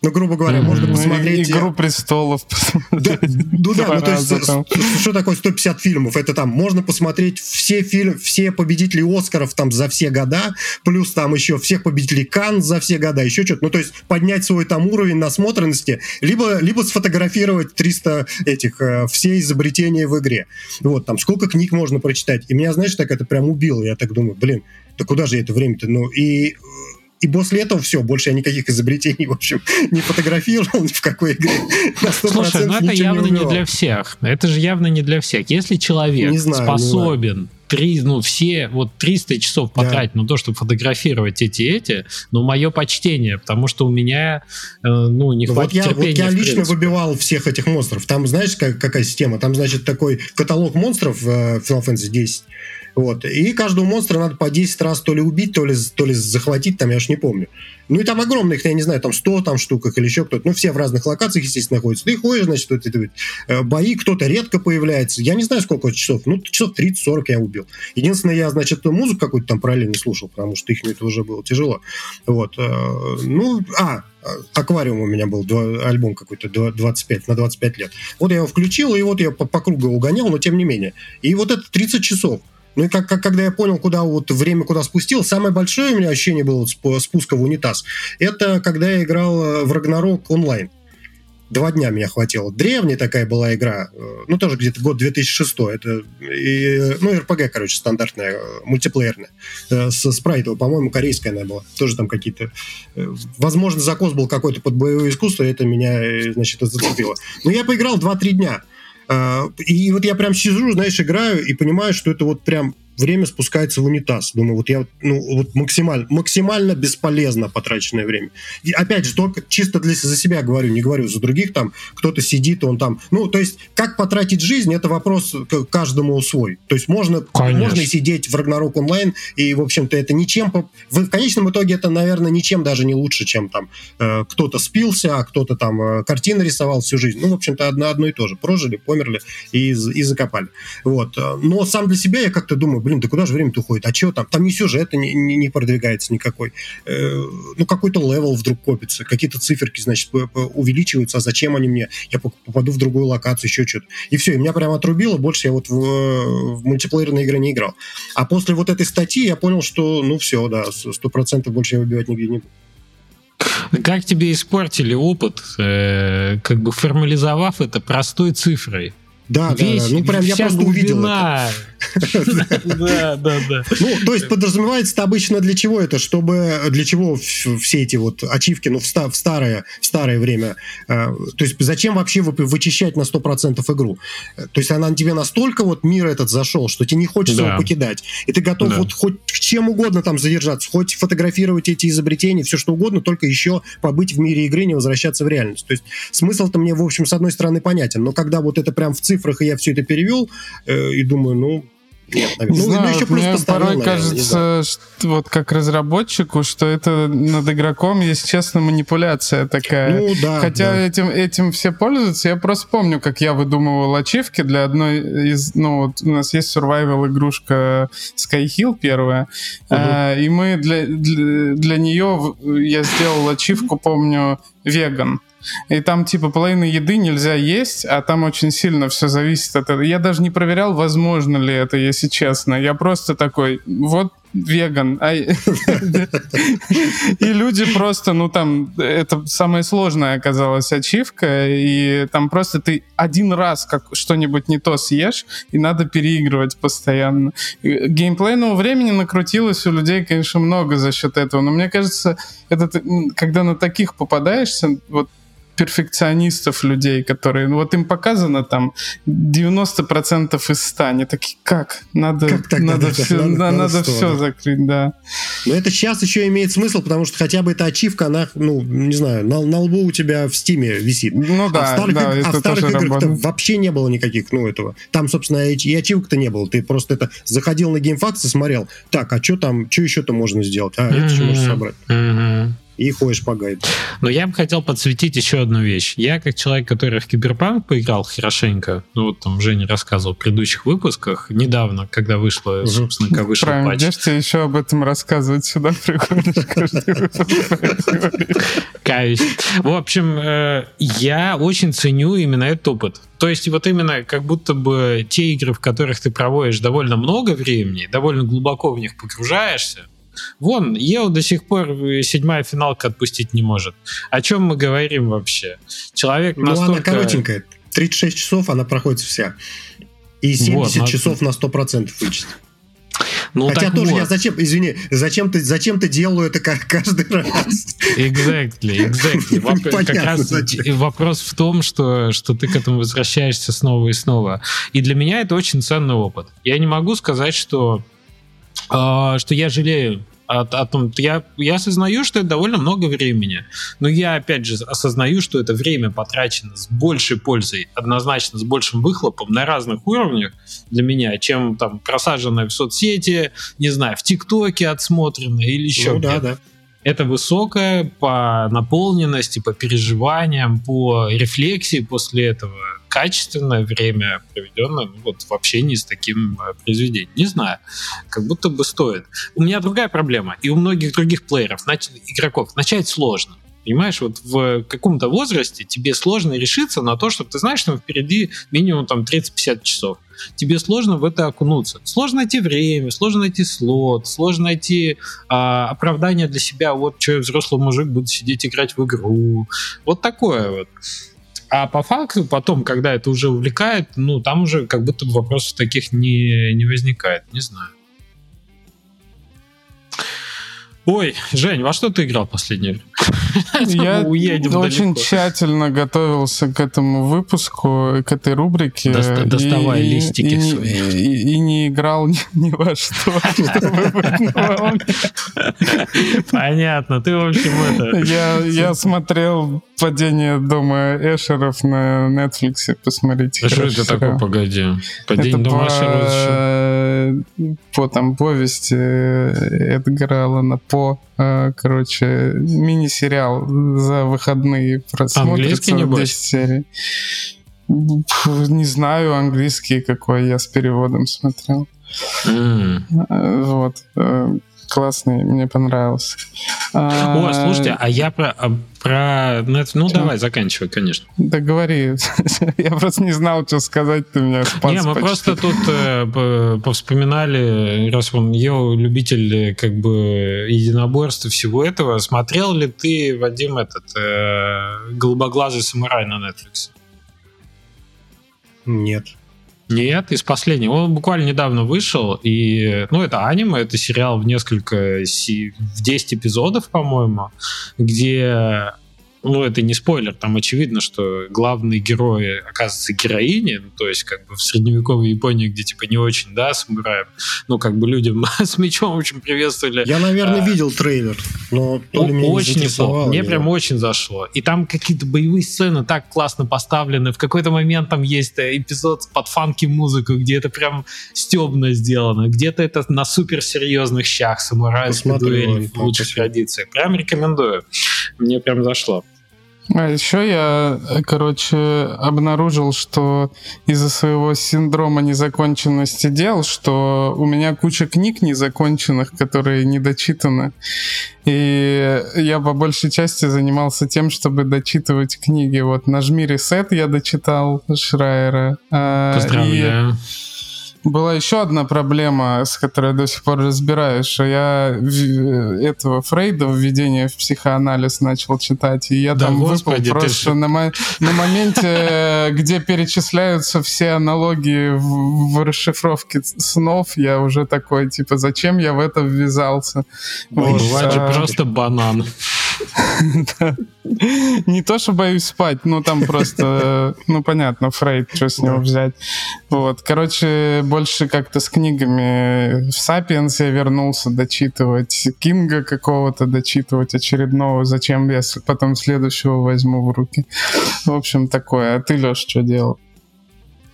[SPEAKER 3] Ну, грубо говоря, можно посмотреть...
[SPEAKER 2] Игру престолов.
[SPEAKER 3] Да, ну да, ну то есть что такое 150 фильмов? Это там можно посмотреть все фильмы, все победители Оскаров там за все года, плюс там еще всех победителей Кан за все года, еще что-то. Ну, то есть поднять свой там уровень насмотренности, либо, либо сфотографировать 300 этих, э, все изобретения в игре. Вот, там сколько книг можно прочитать. И меня, знаешь, так это прям убило. Я так думаю, блин, да куда же это время-то? Ну, и и после этого все, больше я никаких изобретений, в общем, не фотографировал ни в какой игре.
[SPEAKER 1] Слушай, ну это явно не, не для всех. Это же явно не для всех. Если человек не знаю, способен три, ну, все, вот 300 часов потратить да. на то, чтобы фотографировать эти эти, ну, мое почтение, потому что у меня, э, ну, не ну, хватит вот я, терпения. Вот
[SPEAKER 3] я лично принципе. выбивал всех этих монстров. Там, знаешь, как, какая система? Там, значит, такой каталог монстров э, Final Fantasy 10. Вот. И каждого монстра надо по 10 раз то ли убить, то ли, то ли захватить, там я уж не помню. Ну и там огромных, я не знаю, там 100 там штуках или еще кто-то. Ну все в разных локациях, естественно, находятся. Ты ходишь, значит, вот эти э, бои, кто-то редко появляется. Я не знаю, сколько часов. Ну, часов 30-40 я убил. Единственное, я, значит, музыку какую-то там параллельно слушал, потому что их это уже было тяжело. Вот. Э, ну, а, аквариум у меня был, альбом какой-то 25, на 25 лет. Вот я его включил, и вот я по, по кругу угонял, но тем не менее. И вот это 30 часов. Ну и как, как, когда я понял, куда вот время куда спустил, самое большое у меня ощущение было спуска в унитаз, это когда я играл э, в Рагнарок онлайн. Два дня меня хватило. Древняя такая была игра, э, ну тоже где-то год 2006. Это, и, ну, РПГ, короче, стандартная, э, мультиплеерная. С спрайтовой, по-моему, корейская она была. Тоже там какие-то... Возможно, закос был какой-то под боевое искусство, и это меня, значит, зацепило. Но я поиграл 2-3 дня. А, и вот я прям сижу, знаешь, играю и понимаю, что это вот прям время спускается в унитаз. Думаю, вот я ну, вот максимально, максимально бесполезно потраченное время. И опять же, только чисто для за себя говорю, не говорю за других, там кто-то сидит, он там... Ну, то есть, как потратить жизнь, это вопрос каждому свой. То есть, можно, можно сидеть в Ragnarok Online, и, в общем-то, это ничем... В, в конечном итоге это, наверное, ничем даже не лучше, чем там э, кто-то спился, а кто-то там э, картины рисовал всю жизнь. Ну, в общем-то, одно, одно и то же. Прожили, померли и, и закопали. Вот. Но сам для себя я как-то думаю, блин, да куда же время-то уходит? А что там? Там ни сюжет не, не, не продвигается никакой. Э, ну, какой-то level вдруг копится, какие-то циферки, значит, увеличиваются, а зачем они мне? Я попаду в другую локацию, еще что-то. И все, и меня прямо отрубило, больше я вот в, в мультиплеерные игры не играл. А после вот этой статьи я понял, что, ну, все, да, сто процентов больше я выбивать нигде не буду.
[SPEAKER 1] Как тебе испортили опыт, э, как бы формализовав это простой цифрой?
[SPEAKER 3] Да, Весь, да, да. Ну, прям я просто увидел это.
[SPEAKER 1] Да, да, да.
[SPEAKER 3] Ну, то есть подразумевается обычно для чего это? Чтобы для чего все эти вот ачивки, ну, в старое, в старое время. Э, то есть зачем вообще вычищать на 100% игру? То есть она тебе настолько вот мир этот зашел, что тебе не хочется его покидать. И ты готов вот хоть к чем угодно там задержаться, хоть фотографировать эти изобретения, все что угодно, только еще побыть в мире игры, не возвращаться в реальность. То есть смысл-то мне, в общем, с одной стороны понятен, но когда вот это прям в цифрах, и я все это перевел, э, и думаю, ну,
[SPEAKER 2] нет. Не ну, знаю, ну, еще мне порой наверное, кажется, что, вот как разработчику, что это над игроком, если честно, манипуляция такая. Ну, да, Хотя да. Этим, этим все пользуются. Я просто помню, как я выдумывал ачивки для одной из... Ну, вот у нас есть survival игрушка Skyhill первая, угу. а, и мы для, для, для нее я сделал ачивку, помню, веган. И там, типа, половины еды нельзя есть, а там очень сильно все зависит от этого. Я даже не проверял, возможно ли это, если честно. Я просто такой, вот веган. А... И люди просто, ну там, это самая сложная оказалась ачивка, и там просто ты один раз как что-нибудь не то съешь, и надо переигрывать постоянно. Геймплейного времени накрутилось у людей, конечно, много за счет этого, но мне кажется, это когда на таких попадаешься, вот перфекционистов людей, которые, ну вот им показано там 90% из 100, они такие, как? Надо, как так, надо, надо, все, надо, надо, надо все закрыть, да.
[SPEAKER 3] Но это сейчас еще имеет смысл, потому что хотя бы эта ачивка, она, ну, не знаю, на, на лбу у тебя в Steam е висит.
[SPEAKER 2] Ну да,
[SPEAKER 3] а в старых,
[SPEAKER 2] да,
[SPEAKER 3] а в старых играх вообще не было никаких, ну, этого. Там, собственно, и ачивок-то не было. Ты просто это заходил на GameFAQs и смотрел, так, а что там, что еще-то можно сделать? А, это что можно собрать? И ходишь по гайду.
[SPEAKER 1] Но я бы хотел подсветить еще одну вещь. Я, как человек, который в Киберпанк поиграл хорошенько, ну вот там Женя рассказывал в предыдущих выпусках, недавно, когда вышло, собственно, как вышел Правильно, патч.
[SPEAKER 2] Где тебе еще об этом рассказывать? Сюда приходишь каждый
[SPEAKER 1] Каюсь. В общем, э, я очень ценю именно этот опыт. То есть вот именно как будто бы те игры, в которых ты проводишь довольно много времени, довольно глубоко в них погружаешься, Вон, Ео до сих пор седьмая финалка отпустить не может. О чем мы говорим вообще? Человек
[SPEAKER 3] ну, настолько... она коротенькая. 36 часов она проходит вся. И 70 вот, часов на 100% вычесть. Ну, Хотя тоже вот. я зачем, извини, зачем ты, зачем ты делаю это каждый раз?
[SPEAKER 1] Exactly, exactly. Воп- как раз зачем. вопрос в том, что, что ты к этому возвращаешься снова и снова. И для меня это очень ценный опыт. Я не могу сказать, что что я жалею о, о том, я, я осознаю, что это довольно много времени, но я опять же осознаю, что это время потрачено с большей пользой, однозначно с большим выхлопом на разных уровнях для меня, чем там просаженное в соцсети, не знаю, в ТикТоке отсмотренное или еще ну, да, да. Это высокая по наполненности, по переживаниям, по рефлексии после этого качественное время, проведенное ну, вот, в общении с таким э, произведением. Не знаю, как будто бы стоит. У меня другая проблема, и у многих других плееров, игроков, начать сложно. Понимаешь, вот в каком-то возрасте тебе сложно решиться на то, что ты знаешь, что впереди минимум там 30-50 часов. Тебе сложно в это окунуться. Сложно найти время, сложно найти слот, сложно найти а, оправдание для себя. Вот что я взрослый мужик буду сидеть играть в игру. Вот такое вот. А по факту потом, когда это уже увлекает, ну, там уже как будто вопросов таких не, не возникает. Не знаю. Ой, Жень, во что ты играл последнее
[SPEAKER 2] Я очень тщательно готовился к этому выпуску, к этой рубрике.
[SPEAKER 1] доставай листики свои.
[SPEAKER 2] И, не играл ни, во что.
[SPEAKER 1] Понятно, ты, в общем, это...
[SPEAKER 2] Я, я смотрел «Падение дома Эшеров» на Netflix, посмотрите.
[SPEAKER 1] Что это такое, погоди? «Падение дома Эшеров»
[SPEAKER 2] по там повести Эдгара Алана По э, короче, мини-сериал за выходные
[SPEAKER 1] просмотрится
[SPEAKER 2] Английский, 10 серий. Не знаю английский какой, я с переводом смотрел. Mm. Вот классный, мне понравился.
[SPEAKER 1] О, слушайте, а я про, а, про. Ну, Что? давай, заканчивай, конечно.
[SPEAKER 2] Да говори. я просто не знал, что сказать, ты меня спас
[SPEAKER 1] Не, мы почти. просто тут э, повспоминали, раз он Ео любитель как бы единоборства всего этого, смотрел ли ты, Вадим, этот э, «Голубоглазый самурай» на Netflix?
[SPEAKER 3] Нет.
[SPEAKER 1] Нет, из последнего. Он буквально недавно вышел, и, ну, это аниме, это сериал в несколько, в 10 эпизодов, по-моему, где ну, это не спойлер, там очевидно, что главный герой оказывается героиней, ну, то есть как бы в средневековой Японии, где типа не очень, да, самураем, ну, как бы людям с мечом очень приветствовали.
[SPEAKER 3] Я, наверное, а, видел трейлер, но то ли меня
[SPEAKER 1] очень неплохо. Мне прям очень зашло. И там какие-то боевые сцены так классно поставлены. В какой-то момент там есть э, эпизод под фанки-музыку, где это прям стебно сделано. Где-то это на суперсерьезных щах самурайской дуэли в лучших традициях. Прям рекомендую. Мне прям зашло.
[SPEAKER 2] А еще я, короче, обнаружил, что из-за своего синдрома незаконченности дел, что у меня куча книг незаконченных, которые не дочитаны. И я по большей части занимался тем, чтобы дочитывать книги. Вот «Нажми ресет» я дочитал Шрайера.
[SPEAKER 1] А, Поздравляю. И
[SPEAKER 2] была еще одна проблема, с которой я до сих пор разбираюсь, что я этого Фрейда введение в психоанализ начал читать, и я да, там господи, выпал просто на, мо- на моменте, где перечисляются все аналогии в, в расшифровке снов, я уже такой, типа, зачем я в это ввязался?
[SPEAKER 1] Вот, Бывает же а... просто банан.
[SPEAKER 2] Не то, что боюсь спать, но там просто, ну, понятно, Фрейд, что с него взять. Вот, короче, больше как-то с книгами в «Сапиенс» я вернулся дочитывать, Кинга какого-то дочитывать очередного, зачем я потом следующего возьму в руки. В общем, такое. А ты, Леш, что делал?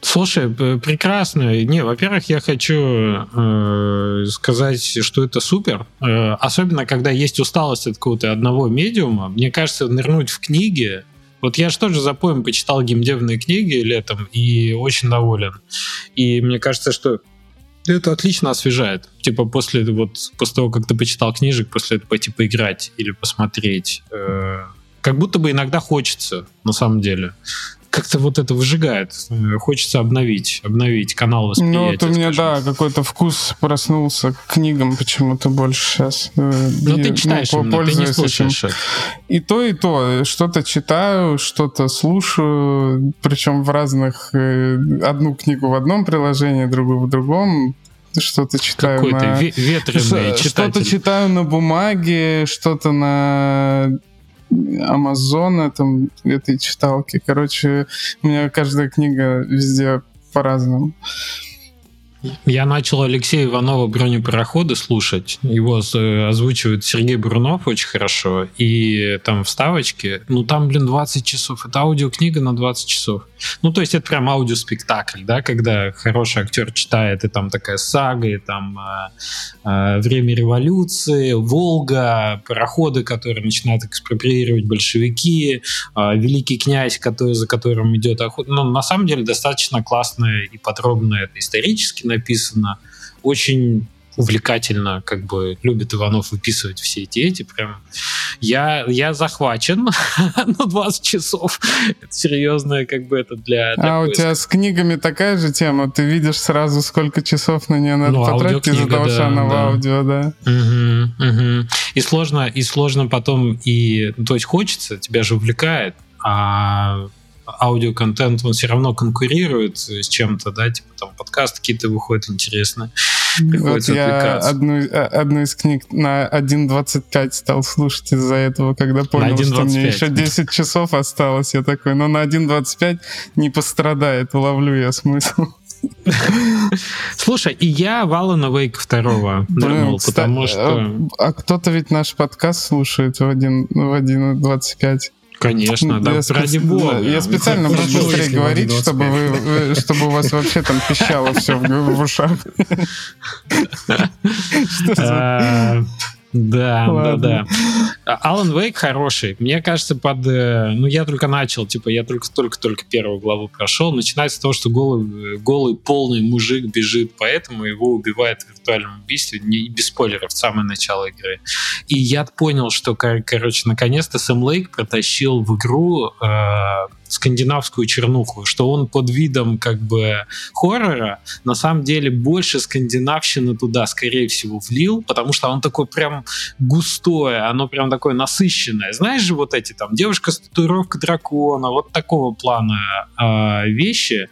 [SPEAKER 1] Слушай, прекрасно. Не, во-первых, я хочу э, сказать, что это супер. Э, особенно, когда есть усталость от какого-то одного медиума. Мне кажется, нырнуть в книги. Вот я же тоже за поем почитал геймдевные книги летом и очень доволен. И мне кажется, что это отлично освежает. Типа после вот после того, как ты почитал книжек, после этого пойти поиграть или посмотреть. Э, как будто бы иногда хочется, на самом деле как-то вот это выжигает. Хочется обновить, обновить канал восприятия. Ну,
[SPEAKER 2] вот у меня, да, какой-то вкус проснулся к книгам почему-то больше сейчас.
[SPEAKER 1] Э, ну, ты читаешь ну, именно, ты не слушаешь
[SPEAKER 2] этим. И то, и то. Что-то читаю, что-то слушаю, причем в разных... Э, одну книгу в одном приложении, другую в другом что-то читаю Какой на...
[SPEAKER 1] ветреный
[SPEAKER 2] Что-то читаю на бумаге, что-то на Амазона, там, этой читалки. Короче, у меня каждая книга везде по-разному.
[SPEAKER 1] Я начал Алексея Иванова «Бронепароходы» слушать. Его э, озвучивает Сергей Брунов очень хорошо. И там вставочки. Ну, там, блин, 20 часов. Это аудиокнига на 20 часов. Ну, то есть это прям аудиоспектакль, да, когда хороший актер читает, и там такая сага, и там э, э, время революции, Волга, пароходы, которые начинают экспроприировать большевики, э, великий князь, который, за которым идет охота. Ну, на самом деле, достаточно классно и подробно это исторически написано. Очень увлекательно, как бы любит Иванов выписывать все эти эти, прям я, я захвачен на 20 часов. Это серьезное, как бы это для,
[SPEAKER 2] для А поиска. у тебя с книгами такая же тема? Ты видишь сразу, сколько часов на нее надо ну, потратить из-за того, да, что она да. в аудио, да?
[SPEAKER 1] Угу, угу. И сложно, и сложно потом, и, ну, то есть хочется, тебя же увлекает, а аудиоконтент, он все равно конкурирует с чем-то, да, типа там подкасты какие-то выходят интересные.
[SPEAKER 2] Вот я одну, а, одну из книг на 1.25 стал слушать из-за этого, когда понял, что мне еще 10 часов осталось. Я такой, ну на 1.25 не пострадает, уловлю я смысл.
[SPEAKER 1] Слушай, и я Валана Вейк второго нырнул, потому что...
[SPEAKER 2] А, а кто-то ведь наш подкаст слушает в 1.25.
[SPEAKER 1] Конечно, да, я ради бога.
[SPEAKER 2] Я специально буду быстрее говорить, чтобы, вы, чтобы у вас вообще там пищало все в, ушах.
[SPEAKER 1] А, да, да, да. Алан Вейк хороший. Мне кажется, под... Э, ну, я только начал, типа, я только-только-только первую главу прошел. Начинается с того, что голый, голый полный мужик бежит, поэтому его убивает в виртуальном убийстве, не, без спойлеров, самое начало игры. И я понял, что, короче, наконец-то Сэм Лейк протащил в игру э, скандинавскую чернуху, что он под видом как бы хоррора на самом деле больше скандинавщины туда, скорее всего, влил, потому что он такой прям густое, оно прям такое насыщенное. Знаешь же вот эти там девушка с татуировкой дракона, вот такого плана э, вещи,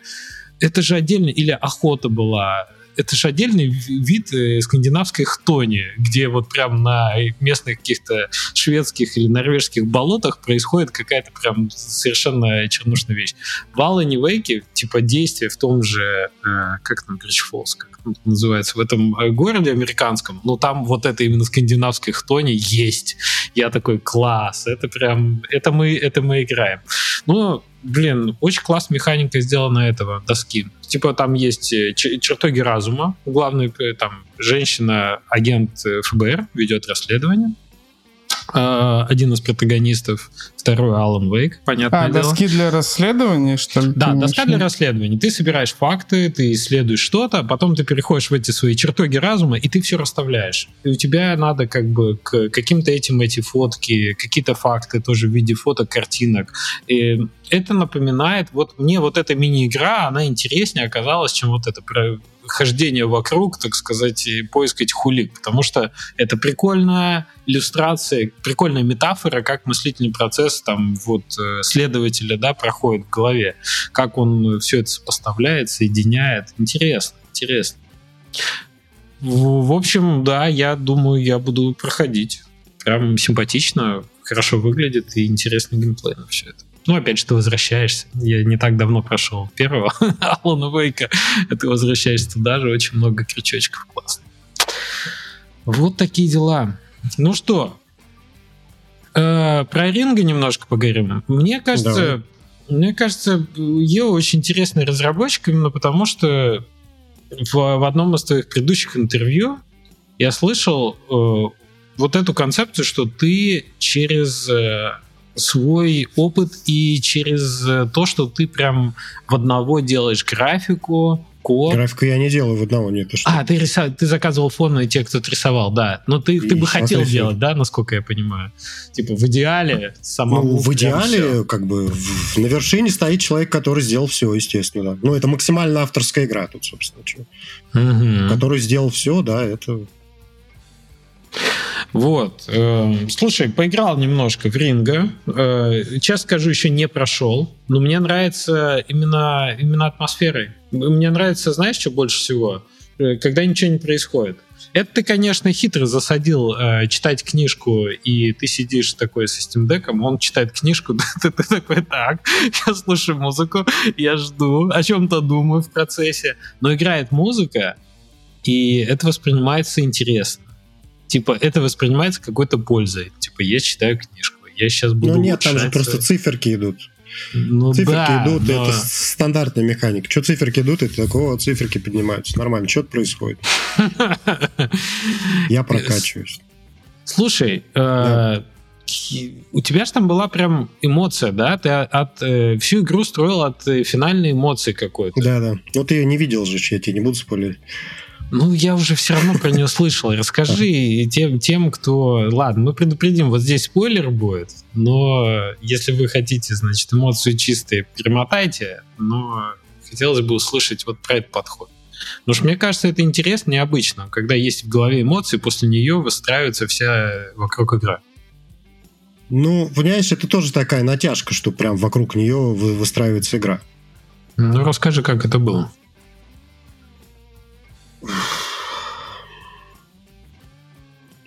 [SPEAKER 1] это же отдельно, или охота была, это же отдельный вид э, скандинавской хтони, где вот прям на местных каких-то шведских или норвежских болотах происходит какая-то прям совершенно чернушная вещь. В Алане Вейке, типа, действие в том же, э, как там, Гричфолс, как называется, в этом э, городе американском, но там вот это именно скандинавской хтони есть. Я такой, класс, это прям, это мы, это мы играем. Ну, блин, очень классная механика сделана этого доски. Типа там есть э, чертоги разума. Главный э, там женщина, агент э, ФБР, ведет расследование. А, один из протагонистов, второй Алан Вейк, понятно.
[SPEAKER 2] А, дело. доски для расследования, что ли?
[SPEAKER 1] Да, доска для расследования. Ты собираешь факты, ты исследуешь что-то, а потом ты переходишь в эти свои чертоги разума, и ты все расставляешь. И у тебя надо как бы к каким-то этим эти фотки, какие-то факты тоже в виде фоток, картинок. И это напоминает, вот мне вот эта мини-игра, она интереснее оказалась, чем вот это хождение вокруг, так сказать, и поиск этих улик, потому что это прикольная иллюстрация, прикольная метафора, как мыслительный процесс там вот э, следователя, да, проходит в голове, как он все это сопоставляет, соединяет. Интересно, интересно. В, общем, да, я думаю, я буду проходить. Прям симпатично, хорошо выглядит и интересный геймплей на все это. Ну, опять же, ты возвращаешься. Я не так давно прошел первого Алана Вейка, ты возвращаешься туда же, очень много крючочков классно. Вот такие дела. Ну что, э, про ринга немножко поговорим. Мне кажется, Давай. мне кажется, Ео очень интересный разработчик именно потому, что в, в одном из твоих предыдущих интервью я слышал э, вот эту концепцию, что ты через э, свой опыт и через э, то, что ты прям в одного делаешь графику, код.
[SPEAKER 3] Графику я не делаю в одного, нет.
[SPEAKER 1] Что? А, ты, рисов... ты заказывал фоны те, кто рисовал, да. Но ты, ты бы хотел делать, да, насколько я понимаю? Типа в идеале самому.
[SPEAKER 3] Ну, в идеале, все. как бы, в, на вершине стоит человек, который сделал все, естественно, да. Ну, это максимально авторская игра тут, собственно, что. Угу. Который сделал все, да, это
[SPEAKER 1] вот. Э, слушай, поиграл немножко в ринга. Э, сейчас скажу, еще не прошел. Но мне нравится именно, именно атмосферой. Мне нравится, знаешь, что больше всего? Э, когда ничего не происходит. Это ты, конечно, хитро засадил э, читать книжку, и ты сидишь такой со Steam Deck, он читает книжку, ты, ты такой, так, я слушаю музыку, я жду, о чем-то думаю в процессе. Но играет музыка, и это воспринимается интересно типа, это воспринимается какой-то пользой. Типа, я читаю книжку, я сейчас буду
[SPEAKER 3] Ну нет, там же просто циферки идут. Ну, циферки да, идут, но... это стандартная механика. Что циферки идут, это такого циферки поднимаются. Нормально, что-то происходит. Я прокачиваюсь.
[SPEAKER 1] Слушай, э, у тебя же там была прям эмоция, да? Ты от, э, всю игру строил от э, финальной эмоции какой-то.
[SPEAKER 3] Да, да. Ну ты ее не видел же, я тебе не буду спойлерить.
[SPEAKER 1] Ну, я уже все равно про нее слышал. Расскажи тем, тем, кто... Ладно, мы предупредим, вот здесь спойлер будет, но если вы хотите, значит, эмоции чистые, перемотайте, но хотелось бы услышать вот про этот подход. Потому что мне кажется, это интересно, необычно, когда есть в голове эмоции, после нее выстраивается вся вокруг игра.
[SPEAKER 3] Ну, понимаешь, это тоже такая натяжка, что прям вокруг нее выстраивается игра.
[SPEAKER 1] Ну, расскажи, как это было.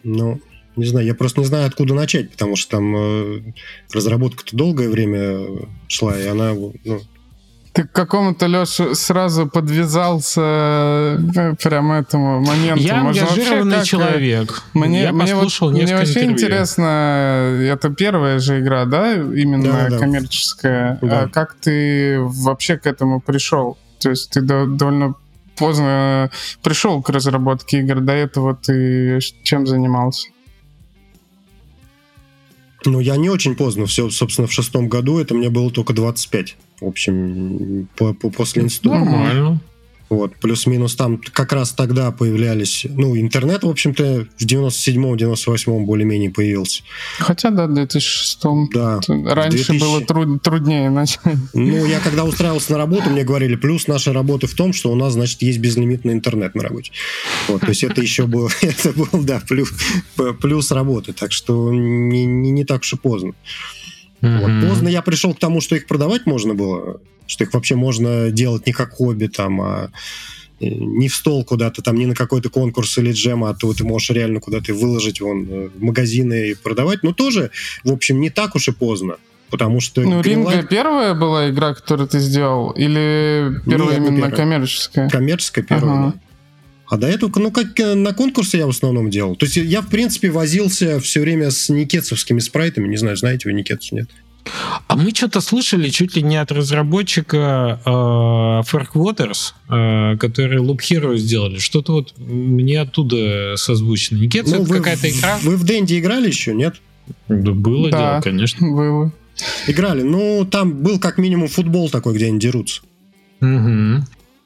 [SPEAKER 3] Ну, не знаю, я просто не знаю, откуда начать, потому что там э, разработка-то долгое время шла, и она, ну,
[SPEAKER 2] ты к какому-то, Леша, сразу подвязался э, прям этому моменту.
[SPEAKER 1] Я Можно ангажированный как... Э, человек.
[SPEAKER 2] Мне, Я мне послушал вот, Мне вообще интервью. интересно, это первая же игра, да, именно да, коммерческая. Да. А как ты вообще к этому пришел? То есть ты довольно поздно пришел к разработке игр. До этого ты чем занимался?
[SPEAKER 3] Ну, я не очень поздно. Все, собственно, в шестом году это мне было только 25. В общем, по, по, после института.
[SPEAKER 1] Нормально.
[SPEAKER 3] Вот, плюс-минус там как раз тогда появлялись, ну, интернет, в общем-то, в 97-м, 98-м более-менее появился.
[SPEAKER 2] Хотя, да, в 2006
[SPEAKER 3] Да.
[SPEAKER 2] Раньше
[SPEAKER 3] 2000...
[SPEAKER 2] было труд, труднее начать.
[SPEAKER 3] Ну, я когда устраивался на работу, мне говорили, плюс нашей работы в том, что у нас, значит, есть безлимитный интернет на работе. Вот, то есть это еще был, это был, да, плюс, плюс работы, так что не, не, не так уж и поздно. Mm-hmm. Вот. Поздно я пришел к тому, что их продавать можно было, что их вообще можно делать не как хобби, там, а не в стол куда-то, там, не на какой-то конкурс или джем, а то ты можешь реально куда-то выложить вон, в магазины и продавать. Но тоже, в общем, не так уж и поздно. Потому что...
[SPEAKER 2] Ну, Ринга Greenlight... первая была игра, которую ты сделал? Или первая Нет, именно первая. коммерческая?
[SPEAKER 3] Коммерческая первая, ага. да. А до этого, ну, как на конкурсе я в основном делал. То есть я, в принципе, возился все время с никетсовскими спрайтами. Не знаю, знаете вы Никетс, нет?
[SPEAKER 1] А мы что-то слышали чуть ли не от разработчика э, Fork Waters, э, которые Loop Hero сделали. Что-то вот мне оттуда созвучно. Никет, ну, это какая-то игра?
[SPEAKER 3] Вы в Дэнди играли еще, нет?
[SPEAKER 1] Да было да, дело, конечно.
[SPEAKER 2] было.
[SPEAKER 3] Играли. Ну, там был как минимум футбол такой, где они дерутся.
[SPEAKER 1] Угу.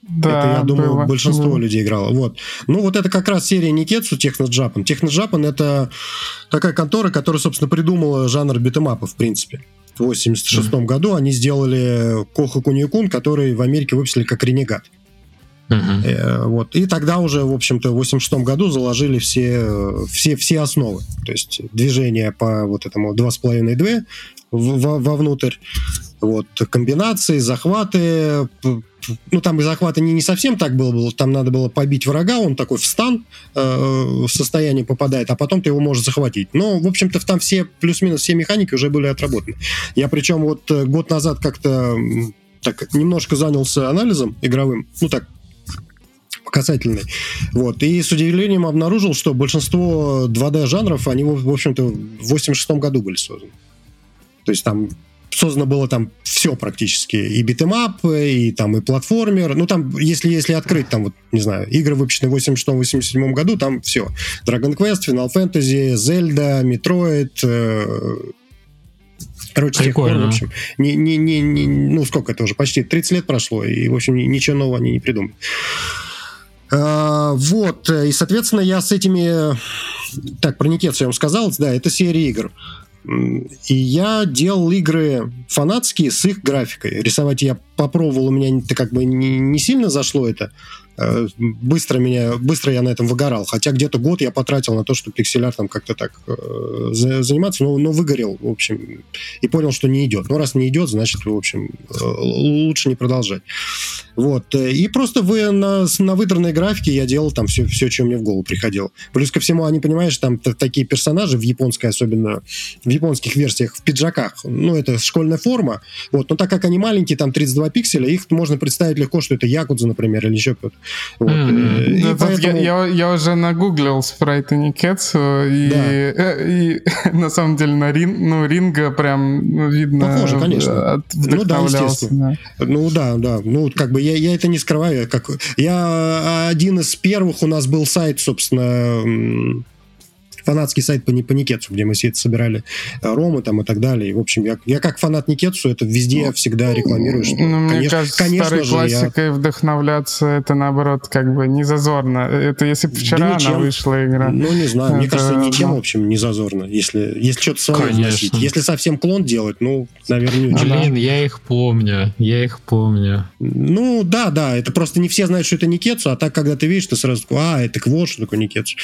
[SPEAKER 3] Да, это, я думаю, было. большинство было. людей играло. Вот. Ну, вот это как раз серия Никетсу Техноджапан. Техноджапан — это такая контора, которая, собственно, придумала жанр битэмапа, в принципе. В 86 mm-hmm. году они сделали Коха Куникун, который в Америке выпустили как Ренегат. Uh-huh. Э, вот. И тогда уже, в общем-то, в 86 году заложили все, все, все основы. То есть движение по вот этому 2,5-2 вовнутрь, вот, комбинации, захваты, ну, там и захвата не, не совсем так было, было, там надо было побить врага, он такой в стан э, в состояние попадает, а потом ты его можешь захватить. Но, в общем-то, там все, плюс-минус все механики уже были отработаны. Я причем вот э, год назад как-то так немножко занялся анализом игровым, ну, так, касательный. Вот. И с удивлением обнаружил, что большинство 2D-жанров, они, в общем-то, в 86 году были созданы. То есть там создано было там все практически. И beat 'em up, и там и платформер. Ну, там, если, если открыть, там, вот, не знаю, игры, выпущенные в 86-87 году, там все. Dragon Quest, Final Fantasy, Zelda, Metroid, э, Короче, Прикольно. Пор, в общем, не, не, не, не, ну, сколько это уже? Почти 30 лет прошло, и, в общем, ничего нового они не придумали. А, вот, и, соответственно, я с этими... Так, про Никетсу я вам сказал, да, это серия игр. И я делал игры фанатские с их графикой. Рисовать я попробовал, у меня это как бы не, не сильно зашло это. Э, быстро меня, быстро я на этом выгорал. Хотя где-то год я потратил на то, чтобы пиксель-артом как-то так э, заниматься, но, но выгорел, в общем, и понял, что не идет. Ну, раз не идет, значит, в общем, э, лучше не продолжать. Вот. И просто вы на, на выдранной графике я делал там все, все, что мне в голову приходило. Плюс ко всему, они, понимаешь, там такие персонажи в японской, особенно в японских версиях, в пиджаках. Ну, это школьная форма. Вот. Но так как они маленькие, там 32 пикселя, их можно представить легко, что это Якудза, например, или еще кто-то. Вот.
[SPEAKER 2] Mm-hmm. Ну, поэтому... я, я, я уже нагуглил спрайты Никетсу, и, да. Э, и на самом деле на рин, ну, Ринга прям ну, видно...
[SPEAKER 3] Похоже, конечно. От, ну да, естественно. Да. Ну да, да. Ну, как бы я, я это не скрываю. Как... Я один из первых, у нас был сайт, собственно, фанатский сайт по, по Никетсу, где мы все это собирали э, ромы там и так далее. И, в общем, я, я как фанат Никетсу это везде ну, всегда рекламирую, что,
[SPEAKER 2] ну, конечно, мне кажется, конечно старой же классикой я... вдохновляться, это, наоборот, как бы не зазорно. Это если бы вчера да она вышла игра.
[SPEAKER 3] Ну, не знаю, это... мне кажется, ничем, в общем, не зазорно, если, если что-то свое вносить. Если совсем клон делать, ну, наверное, не
[SPEAKER 1] очень. Блин, я их помню, я их помню.
[SPEAKER 3] Ну, да, да, это просто не все знают, что это Никетсу, а так, когда ты видишь, ты сразу такой, а, это вот что такое Никетсу.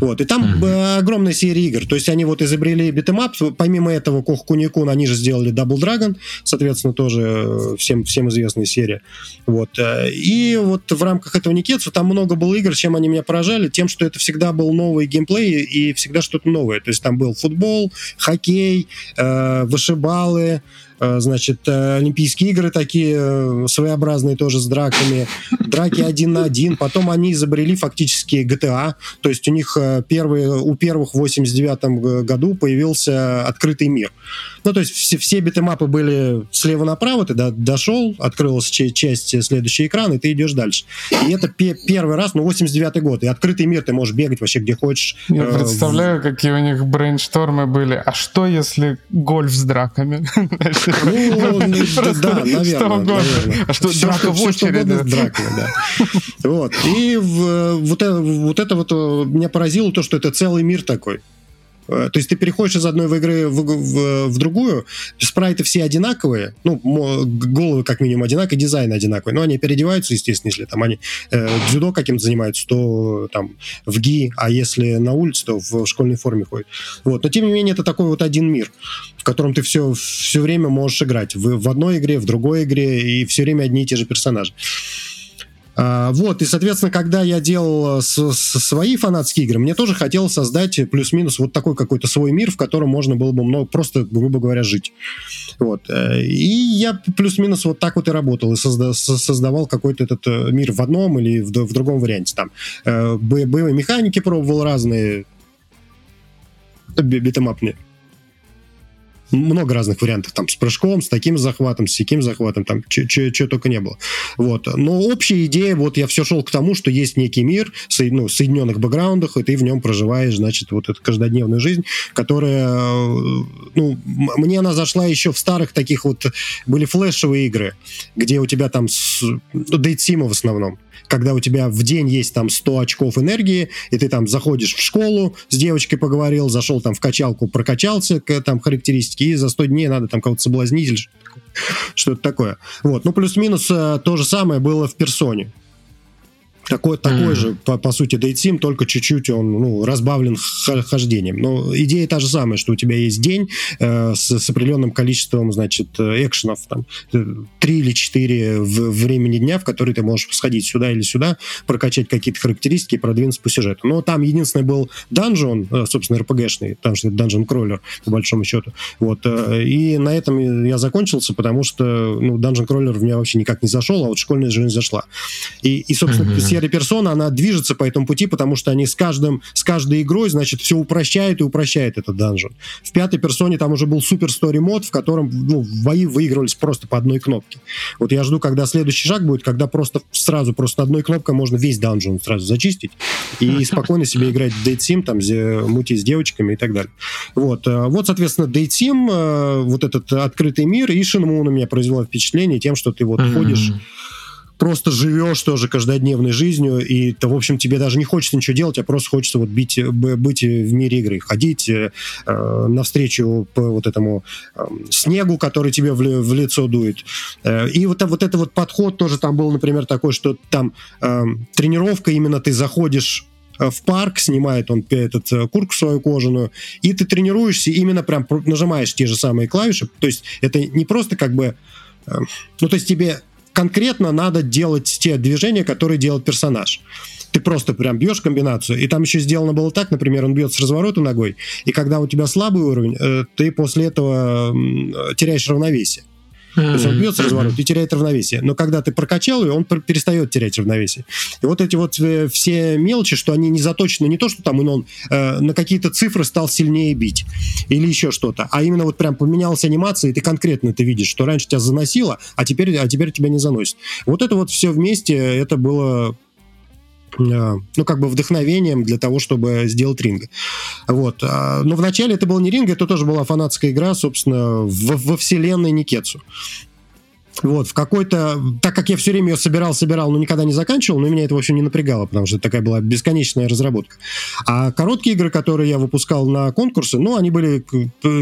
[SPEAKER 3] Вот, и там mm-hmm огромная серия игр. То есть они вот изобрели битэмап. Помимо этого, Кох Кунио-кун, они же сделали Double Dragon, соответственно, тоже э, всем, всем известная серия. Вот. Э, и вот в рамках этого Нэккэцу там много было игр, чем они меня поражали, тем, что это всегда был новый геймплей и всегда что-то новое. То есть там был футбол, хоккей, э, вышибалы, значит, э, Олимпийские игры такие своеобразные тоже с драками, драки один на один. Потом они изобрели фактически GTA, то есть у них первые, у первых в 89 году появился открытый мир. Ну, то есть все, все битэмапы были слева направо, ты до, дошел, открылась часть следующий экран, и ты идешь дальше. И это пе- первый раз, ну, 89 год, и открытый мир, ты можешь бегать вообще где хочешь.
[SPEAKER 2] Я э, представляю, в... какие у них брейнштормы были. А что, если гольф с драками?
[SPEAKER 3] Ну, да, наверное.
[SPEAKER 2] А что, драка в очереди? с драками, да.
[SPEAKER 3] Вот. И вот это вот э, меня поразило то, что это целый мир такой. Э, то есть ты переходишь из одной игры в, в, в другую, спрайты все одинаковые, ну, головы как минимум одинаковые, дизайн одинаковый, но они переодеваются, естественно, если там они э, дзюдо каким-то занимаются, то там в ГИ, а если на улице, то в школьной форме ходят. Вот. Но тем не менее это такой вот один мир, в котором ты все, все время можешь играть в, в одной игре, в другой игре, и все время одни и те же персонажи. А, вот, и, соответственно, когда я делал с свои фанатские игры, мне тоже хотелось создать плюс-минус вот такой какой-то свой мир, в котором можно было бы много, просто, грубо говоря, жить. Вот. Э, и я плюс-минус вот так вот и работал, и созда- создавал какой-то этот э, мир в одном или в, в другом варианте. Там э, боевые механики пробовал разные, битэмапные много разных вариантов, там, с прыжком, с таким захватом, с таким захватом, там, что только не было. Вот. Но общая идея, вот я все шел к тому, что есть некий мир, со, ну, соединенных бэкграундах, и ты в нем проживаешь, значит, вот эту каждодневную жизнь, которая, ну, мне она зашла еще в старых таких вот, были флешевые игры, где у тебя там, ну, дейтсима в основном, когда у тебя в день есть там 100 очков энергии, и ты там заходишь в школу, с девочкой поговорил, зашел там в качалку, прокачался, там характеристики, и за 100 дней надо там кого-то соблазнить или что-то такое. Вот. Ну, плюс-минус э, то же самое было в персоне. Такой, такой mm. же, по, по сути, дейтсим, только чуть-чуть он ну, разбавлен хождением. Но идея та же самая, что у тебя есть день э, с, с определенным количеством, значит, э, экшенов, там, э, три или четыре времени дня, в которые ты можешь сходить сюда или сюда, прокачать какие-то характеристики и продвинуться по сюжету. Но там единственный был данжон, э, собственно, РПГшный, там что данжон кроллер, по большому счету. Вот. И на этом я закончился, потому что, ну, данжон кроллер в меня вообще никак не зашел, а вот школьная жизнь зашла. И, и собственно, mm-hmm серия персона, она движется по этому пути, потому что они с каждым, с каждой игрой, значит, все упрощают и упрощает этот данжен. В пятой персоне там уже был супер стори мод, в котором ну, бои выигрывались просто по одной кнопке. Вот я жду, когда следующий шаг будет, когда просто сразу просто одной кнопкой можно весь данжен сразу зачистить и спокойно себе играть в Date Sim, там, мутить с девочками и так далее. Вот, э, вот соответственно, Date Sim, э, вот этот открытый мир, и Shenmue на меня произвело впечатление тем, что ты вот ходишь просто живешь тоже каждодневной жизнью, и, в общем, тебе даже не хочется ничего делать, а просто хочется вот бить, быть в мире игры, ходить э, навстречу по вот этому э, снегу, который тебе в, в лицо дует. Э, и вот, вот это вот подход тоже там был, например, такой, что там э, тренировка, именно ты заходишь э, в парк, снимает он этот э, куртку свою кожаную, и ты тренируешься, именно прям нажимаешь те же самые клавиши. То есть это не просто как бы... Ну, то есть тебе конкретно надо делать те движения, которые делает персонаж ты просто прям бьешь комбинацию, и там еще сделано было так, например, он бьет с разворота ногой, и когда у тебя слабый уровень, э, ты после этого теряешь равновесие. То есть он бьет с разворота и теряет равновесие. Но когда ты прокачал ее, он перестает терять равновесие. И вот эти вот э, все мелочи, что они не заточены, не то, что там он э, на какие-то цифры стал сильнее бить или еще что-то, а именно вот прям поменялась анимация, и ты конкретно это видишь, что раньше тебя заносило, а теперь, а теперь тебя не заносит. Вот это вот все вместе, это было ну, как бы вдохновением для того, чтобы сделать ринг. Вот. А, но вначале это был не ринг, это тоже была фанатская игра, собственно, в, во вселенной Никетсу. Вот, в какой-то... Так как я все время ее собирал, собирал, но никогда не заканчивал, но меня это вообще не напрягало, потому что это такая была бесконечная разработка. А короткие игры, которые я выпускал на конкурсы, ну, они были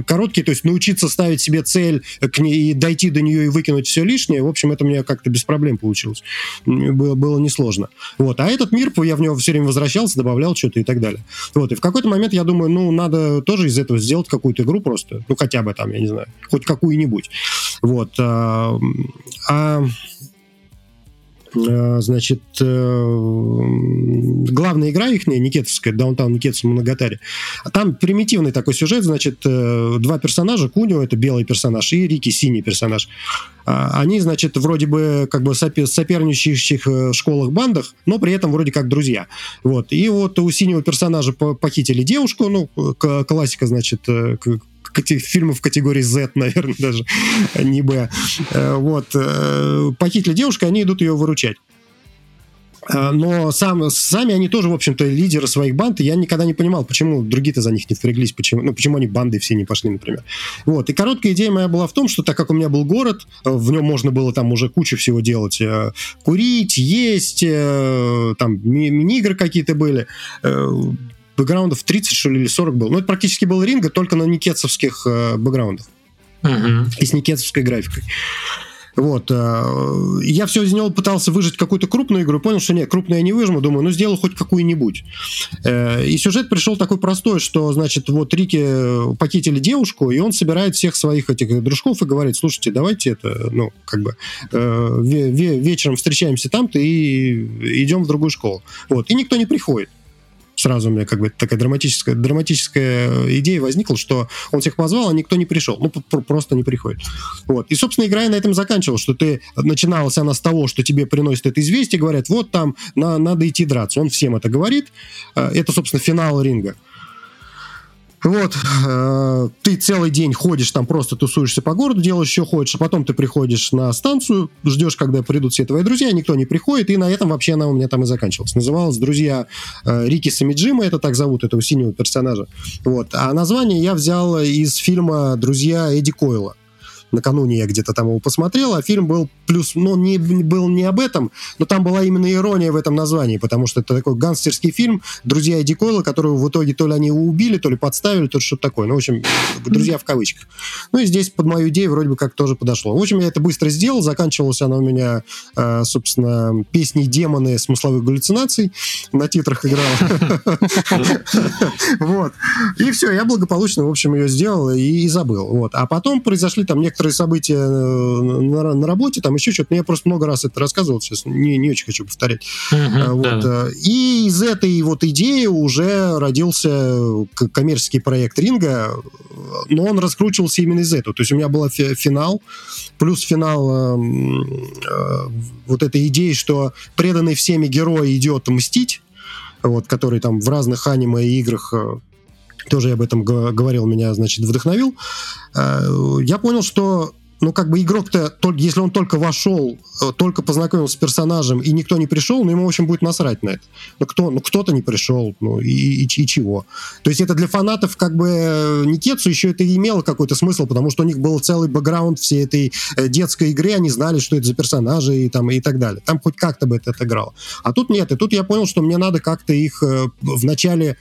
[SPEAKER 3] короткие, то есть научиться ставить себе цель к ней, и дойти до нее и выкинуть все лишнее, в общем, это меня как-то без проблем получилось. Было, было несложно. Вот. А этот мир, я в него все время возвращался, добавлял что-то и так далее. Вот. И в какой-то момент я думаю, ну, надо тоже из этого сделать какую-то игру просто, ну, хотя бы там, я не знаю, хоть какую-нибудь. Вот. А, Э, значит, э, главная игра их, Никитовская, Даунтаун Никитс Моногатари, там примитивный такой сюжет, значит, э, два персонажа, Кунио, это белый персонаж, и Рики, синий персонаж. А, они, значит, вроде бы как бы соперничающих школах бандах, но при этом вроде как друзья. Вот. И вот у синего персонажа похитили девушку, ну, классика, значит, фильмов категории Z, наверное, даже, а не Б. Э, вот. Э, похитили девушку, они идут ее выручать. Э, но сам, сами они тоже, в общем-то, лидеры своих банд, и я никогда не понимал, почему другие-то за них не впряглись, почему, ну, почему они банды все не пошли, например. Вот. И короткая идея моя была в том, что так как у меня был город, в нем можно было там уже кучу всего делать. Курить, есть, там мини-игры какие-то были, бэкграундов 30, что ли, или 40 было. Ну, это практически был ринга, только на никетсовских э, бэкграундах. Uh-huh. И с никетсовской графикой. Вот. Э, я все из него пытался выжить какую-то крупную игру, понял, что нет, крупную я не выжму, думаю, ну сделаю хоть какую-нибудь. Э, и сюжет пришел такой простой, что, значит, вот Рики похитили девушку, и он собирает всех своих этих дружков и говорит, слушайте, давайте это, ну, как бы, э, вечером встречаемся там-то и идем в другую школу. Вот. И никто не приходит сразу у меня как бы такая драматическая, драматическая идея возникла, что он всех позвал, а никто не пришел. Ну, просто не приходит. Вот. И, собственно, игра на этом заканчивалась, что ты начиналась она с того, что тебе приносят это известие, говорят, вот там на, надо идти драться. Он всем это говорит. Э, это, собственно, финал ринга. Вот, э, ты целый день ходишь там, просто тусуешься по городу, делаешь, что хочешь, а потом ты приходишь на станцию, ждешь, когда придут все твои друзья, никто не приходит, и на этом вообще она у меня там и заканчивалась. Называлась «Друзья э, Рики Самиджима», это так зовут этого синего персонажа. Вот, а название я взял из фильма «Друзья Эдди Койла» накануне я где-то там его посмотрел, а фильм был плюс, ну, не, был не об этом, но там была именно ирония в этом названии, потому что это такой гангстерский фильм «Друзья Эдди Койла», которого в итоге то ли они его убили, то ли подставили, то ли что-то такое. Ну, в общем, «Друзья» в кавычках. Ну, и здесь под мою идею вроде бы как тоже подошло. В общем, я это быстро сделал, заканчивалась она у меня, э, собственно, песней «Демоны смысловых галлюцинаций», на титрах играла. Вот. И все, я благополучно, в общем, ее сделал и забыл. Вот. А потом произошли там некоторые некоторые события э, на, на работе, там еще что-то. Я просто много раз это рассказывал, сейчас не, не очень хочу повторять. Uh-huh, вот. да. Э, и из этой вот идеи уже родился коммерческий проект Ринга, но он раскручивался именно из этого. То есть у меня был финал, плюс финал э, э, вот этой идеи, что преданный всеми герой идет мстить, вот, который там в разных аниме и играх тоже я об этом говорил, меня, значит, вдохновил. Э, я понял, что ну, как бы игрок-то, если он только вошел, э, только познакомился с персонажем, и никто не пришел, ну, ему, в общем, будет насрать на это. Ну, кто, ну кто-то не пришел, ну, и, и, и чего. То есть это для фанатов, как бы, э, Никетсу еще это имело какой-то смысл, потому что у них был целый бэкграунд всей этой детской игры, они знали, что это за персонажи и, там, и так далее. Там хоть как-то бы это отыграло. А тут нет, и тут я понял, что мне надо как-то их в начале Э,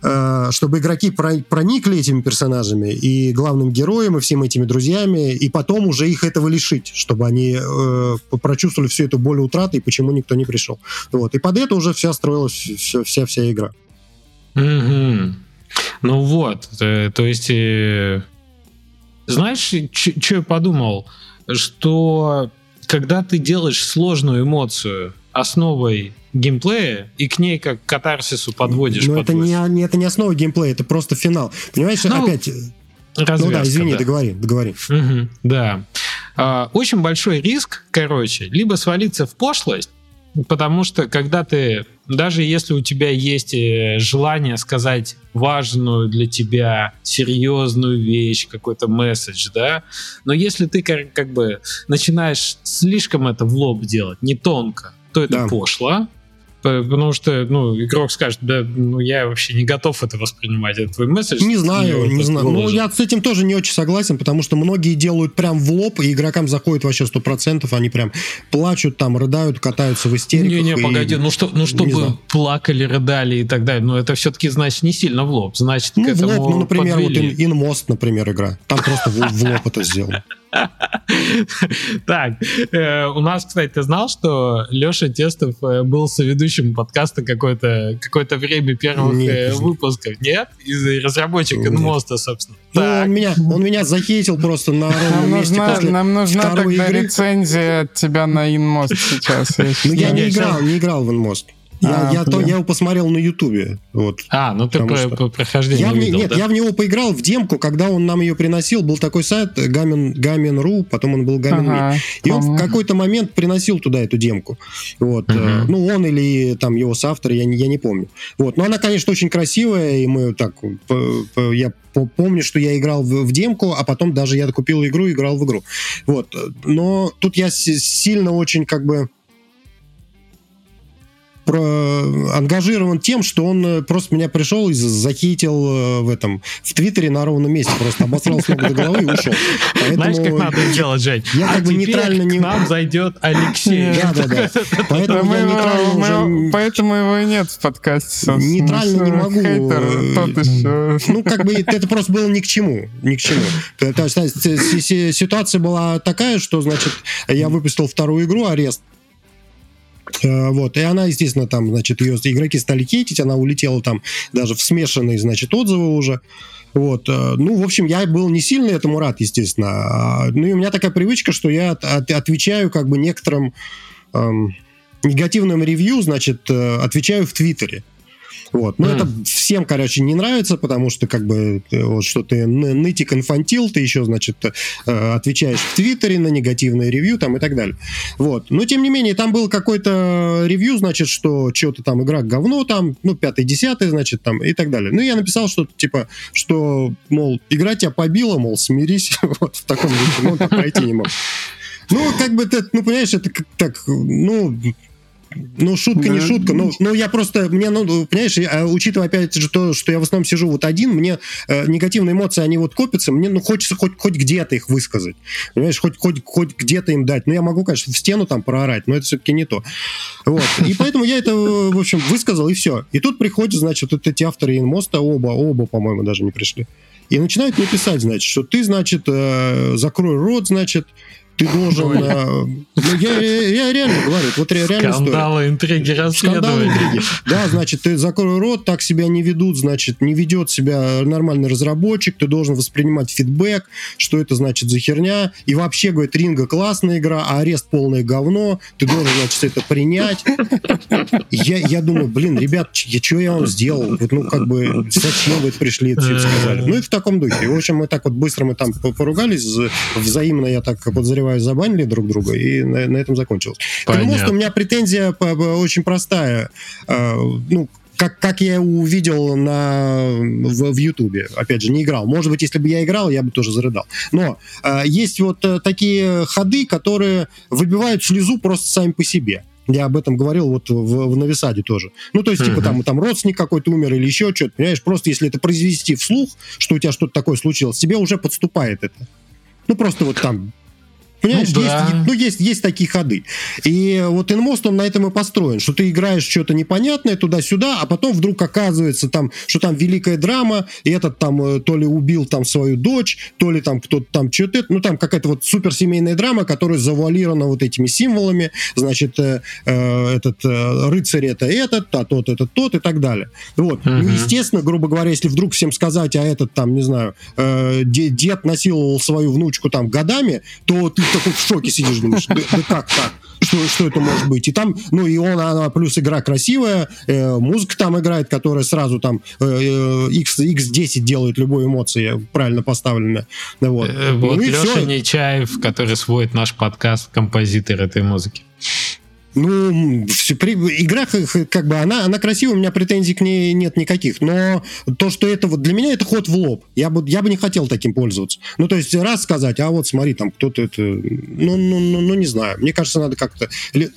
[SPEAKER 3] чтобы игроки проникли этими персонажами и главным героем, и всеми этими друзьями, и потом уже их этого лишить, чтобы они э, прочувствовали всю эту боль утраты и почему никто не пришел. Вот. И под это уже вся строилась вся, вся, вся игра.
[SPEAKER 1] Mm-hmm. Ну вот, э, то есть, э, знаешь, что я подумал? Что когда ты делаешь сложную эмоцию основой геймплея и к ней как к катарсису подводишь.
[SPEAKER 3] Но это не, это не основа геймплея, это просто финал. Понимаешь, ну, опять... Развязка, ну да, извини, да. договори, договори.
[SPEAKER 1] Угу, да. А, очень большой риск, короче, либо свалиться в пошлость, потому что когда ты, даже если у тебя есть э, желание сказать важную для тебя серьезную вещь, какой-то месседж, да, но если ты как, как бы начинаешь слишком это в лоб делать, не тонко, то это да. пошло, Потому что, ну, игрок скажет, да, ну, я вообще не готов это воспринимать, это твой месседж.
[SPEAKER 3] Не знаю, не знаю. Ну, я с этим тоже не очень согласен, потому что многие делают прям в лоб, и игрокам заходит вообще сто процентов, они прям плачут там, рыдают, катаются в истериках.
[SPEAKER 1] Не-не, и... погоди, ну, что, ну чтобы плакали, рыдали и так далее, ну, это все-таки, значит, не сильно в лоб, значит,
[SPEAKER 3] Ну, в лоб, ну, например, подвели. вот Инмост, например, игра. Там просто в лоб это сделано.
[SPEAKER 1] Так, э, у нас, кстати, ты знал, что Леша Тестов э, был соведущим подкаста какое-то какое время первых Нет, выпусков? Нет? Из разработчика Инмоста, собственно.
[SPEAKER 3] Ну, он меня, он меня захейтил просто на ровном
[SPEAKER 2] месте после Нам нужна тогда рецензия от тебя на Инмост сейчас.
[SPEAKER 3] Ну, я не играл, не играл в Инмост. Я, а, я, то, я его посмотрел на Ютубе. Вот,
[SPEAKER 1] а, ну ты про, что... прохождение
[SPEAKER 3] я
[SPEAKER 1] в, видел,
[SPEAKER 3] Нет,
[SPEAKER 1] да?
[SPEAKER 3] я в него поиграл в демку, когда он нам ее приносил. Был такой сайт Gamen, Gamen.ru, потом он был Gamen.me. Ага, и он в какой-то момент приносил туда эту демку. Вот. Угу. Ну, он или там его соавтор, я, я не помню. Вот. Но она, конечно, очень красивая, и мы так... Я помню, что я играл в, в демку, а потом даже я купил игру и играл в игру. Вот. Но тут я сильно очень как бы про, ангажирован тем, что он э, просто меня пришел и захитил э, в этом в Твиттере на ровном месте, просто обосрал с ног до головы и ушел.
[SPEAKER 1] Поэтому Знаешь, как надо делать, Жень? Я а как бы нейтрально не... к нам зайдет Алексей.
[SPEAKER 2] Да, да, да. Поэтому я нейтрально. Поэтому его и нет в подкасте.
[SPEAKER 3] Нейтрально не могу. Э, ну, как бы это просто было ни к чему. Ни к чему. Ситуация была такая, что, значит, я выпустил вторую игру «Арест», вот, и она, естественно, там, значит, ее игроки стали хейтить, она улетела там даже в смешанные, значит, отзывы уже. Вот, э, ну, в общем, я был не сильно этому рад, естественно. А, ну, и у меня такая привычка, что я от, отвечаю как бы некоторым эм, негативным ревью, значит, э, отвечаю в Твиттере. Вот. Но mm. это всем, короче, не нравится, потому что как бы вот, что ты нытик инфантил, ты еще, значит, э, отвечаешь в Твиттере на негативные ревью там и так далее. Вот. Но, тем не менее, там был какой-то ревью, значит, что что-то там игра говно там, ну, пятый, десятый, значит, там и так далее. Ну, я написал что-то типа, что, мол, игра тебя побила, мол, смирись, вот в таком духе, ну, так пройти не мог. Ну, как бы, ты, ну, понимаешь, это как так, ну, ну, шутка да. не шутка, но, но я просто, мне, ну, понимаешь, а, учитывая опять же то, что я в основном сижу вот один, мне э, негативные эмоции, они вот копятся, мне, ну, хочется хоть, хоть где-то их высказать, понимаешь, хоть, хоть, хоть где-то им дать. Ну, я могу, конечно, в стену там проорать, но это все-таки не то. Вот. И поэтому я это, в общем, высказал, и все. И тут приходят, значит, вот эти авторы инмоста, оба, оба, по-моему, даже не пришли. И начинают мне писать, значит, что ты, значит, э, закрой рот, значит, ты должен... Э, ну, я, я реально говорю, вот реально
[SPEAKER 1] Скандалы, интриги, расследования. интриги.
[SPEAKER 3] Да, значит, ты закрой рот, так себя не ведут, значит, не ведет себя нормальный разработчик, ты должен воспринимать фидбэк, что это значит за херня, и вообще, говорит, Ринга классная игра, а арест полное говно, ты должен, значит, это принять. Я, я думаю, блин, ребят, я, что я вам сделал? Вот, ну, как бы, зачем вы пришли, это сказали? Ну, и в таком духе. В общем, мы так вот быстро мы там поругались, взаимно я так подозреваю, подозреваю, забанили друг друга, и на, на этом закончилось. Понятно. К у меня претензия очень простая. А, ну, как, как я увидел на, в, в Ютубе. Опять же, не играл. Может быть, если бы я играл, я бы тоже зарыдал. Но э, есть вот э, такие ходы, которые выбивают слезу просто сами по себе. Я об этом говорил вот в, в Нависаде тоже. Ну, то есть, типа, там, там родственник какой-то умер или еще что-то, понимаешь? Просто если это произвести вслух, что у тебя что-то такое случилось, тебе уже подступает это. Ну, просто вот там Понимаешь, ну, да. есть, ну, есть, есть такие ходы. И вот инмост, он на этом и построен, что ты играешь что-то непонятное туда-сюда, а потом вдруг оказывается там, что там великая драма, и этот там э, то ли убил там свою дочь, то ли там кто-то там что-то, ну там какая-то вот суперсемейная драма, которая завуалирована вот этими символами, значит, э, э, этот э, рыцарь это этот, а тот это тот и так далее. Вот. Угу. Ну, естественно, грубо говоря, если вдруг всем сказать, а этот там, не знаю, э, дед насиловал свою внучку там годами, то ты такой в шоке сидишь, думаешь, да, да как так? Что, что это может быть? И там, ну и он, она плюс игра красивая, э, музыка там играет, которая сразу там э, X, X10 делает любой эмоции правильно поставленная.
[SPEAKER 1] Вот, э, вот ну, Леша все. Нечаев, который сводит наш подкаст, композитор этой музыки.
[SPEAKER 3] Ну, все, при, игра как бы она, она красивая, у меня претензий к ней нет никаких. Но то, что это вот для меня это ход в лоб. Я бы, я бы не хотел таким пользоваться. Ну, то есть раз сказать, а вот смотри, там кто-то это... Ну, ну, ну, ну, не знаю. Мне кажется, надо как-то...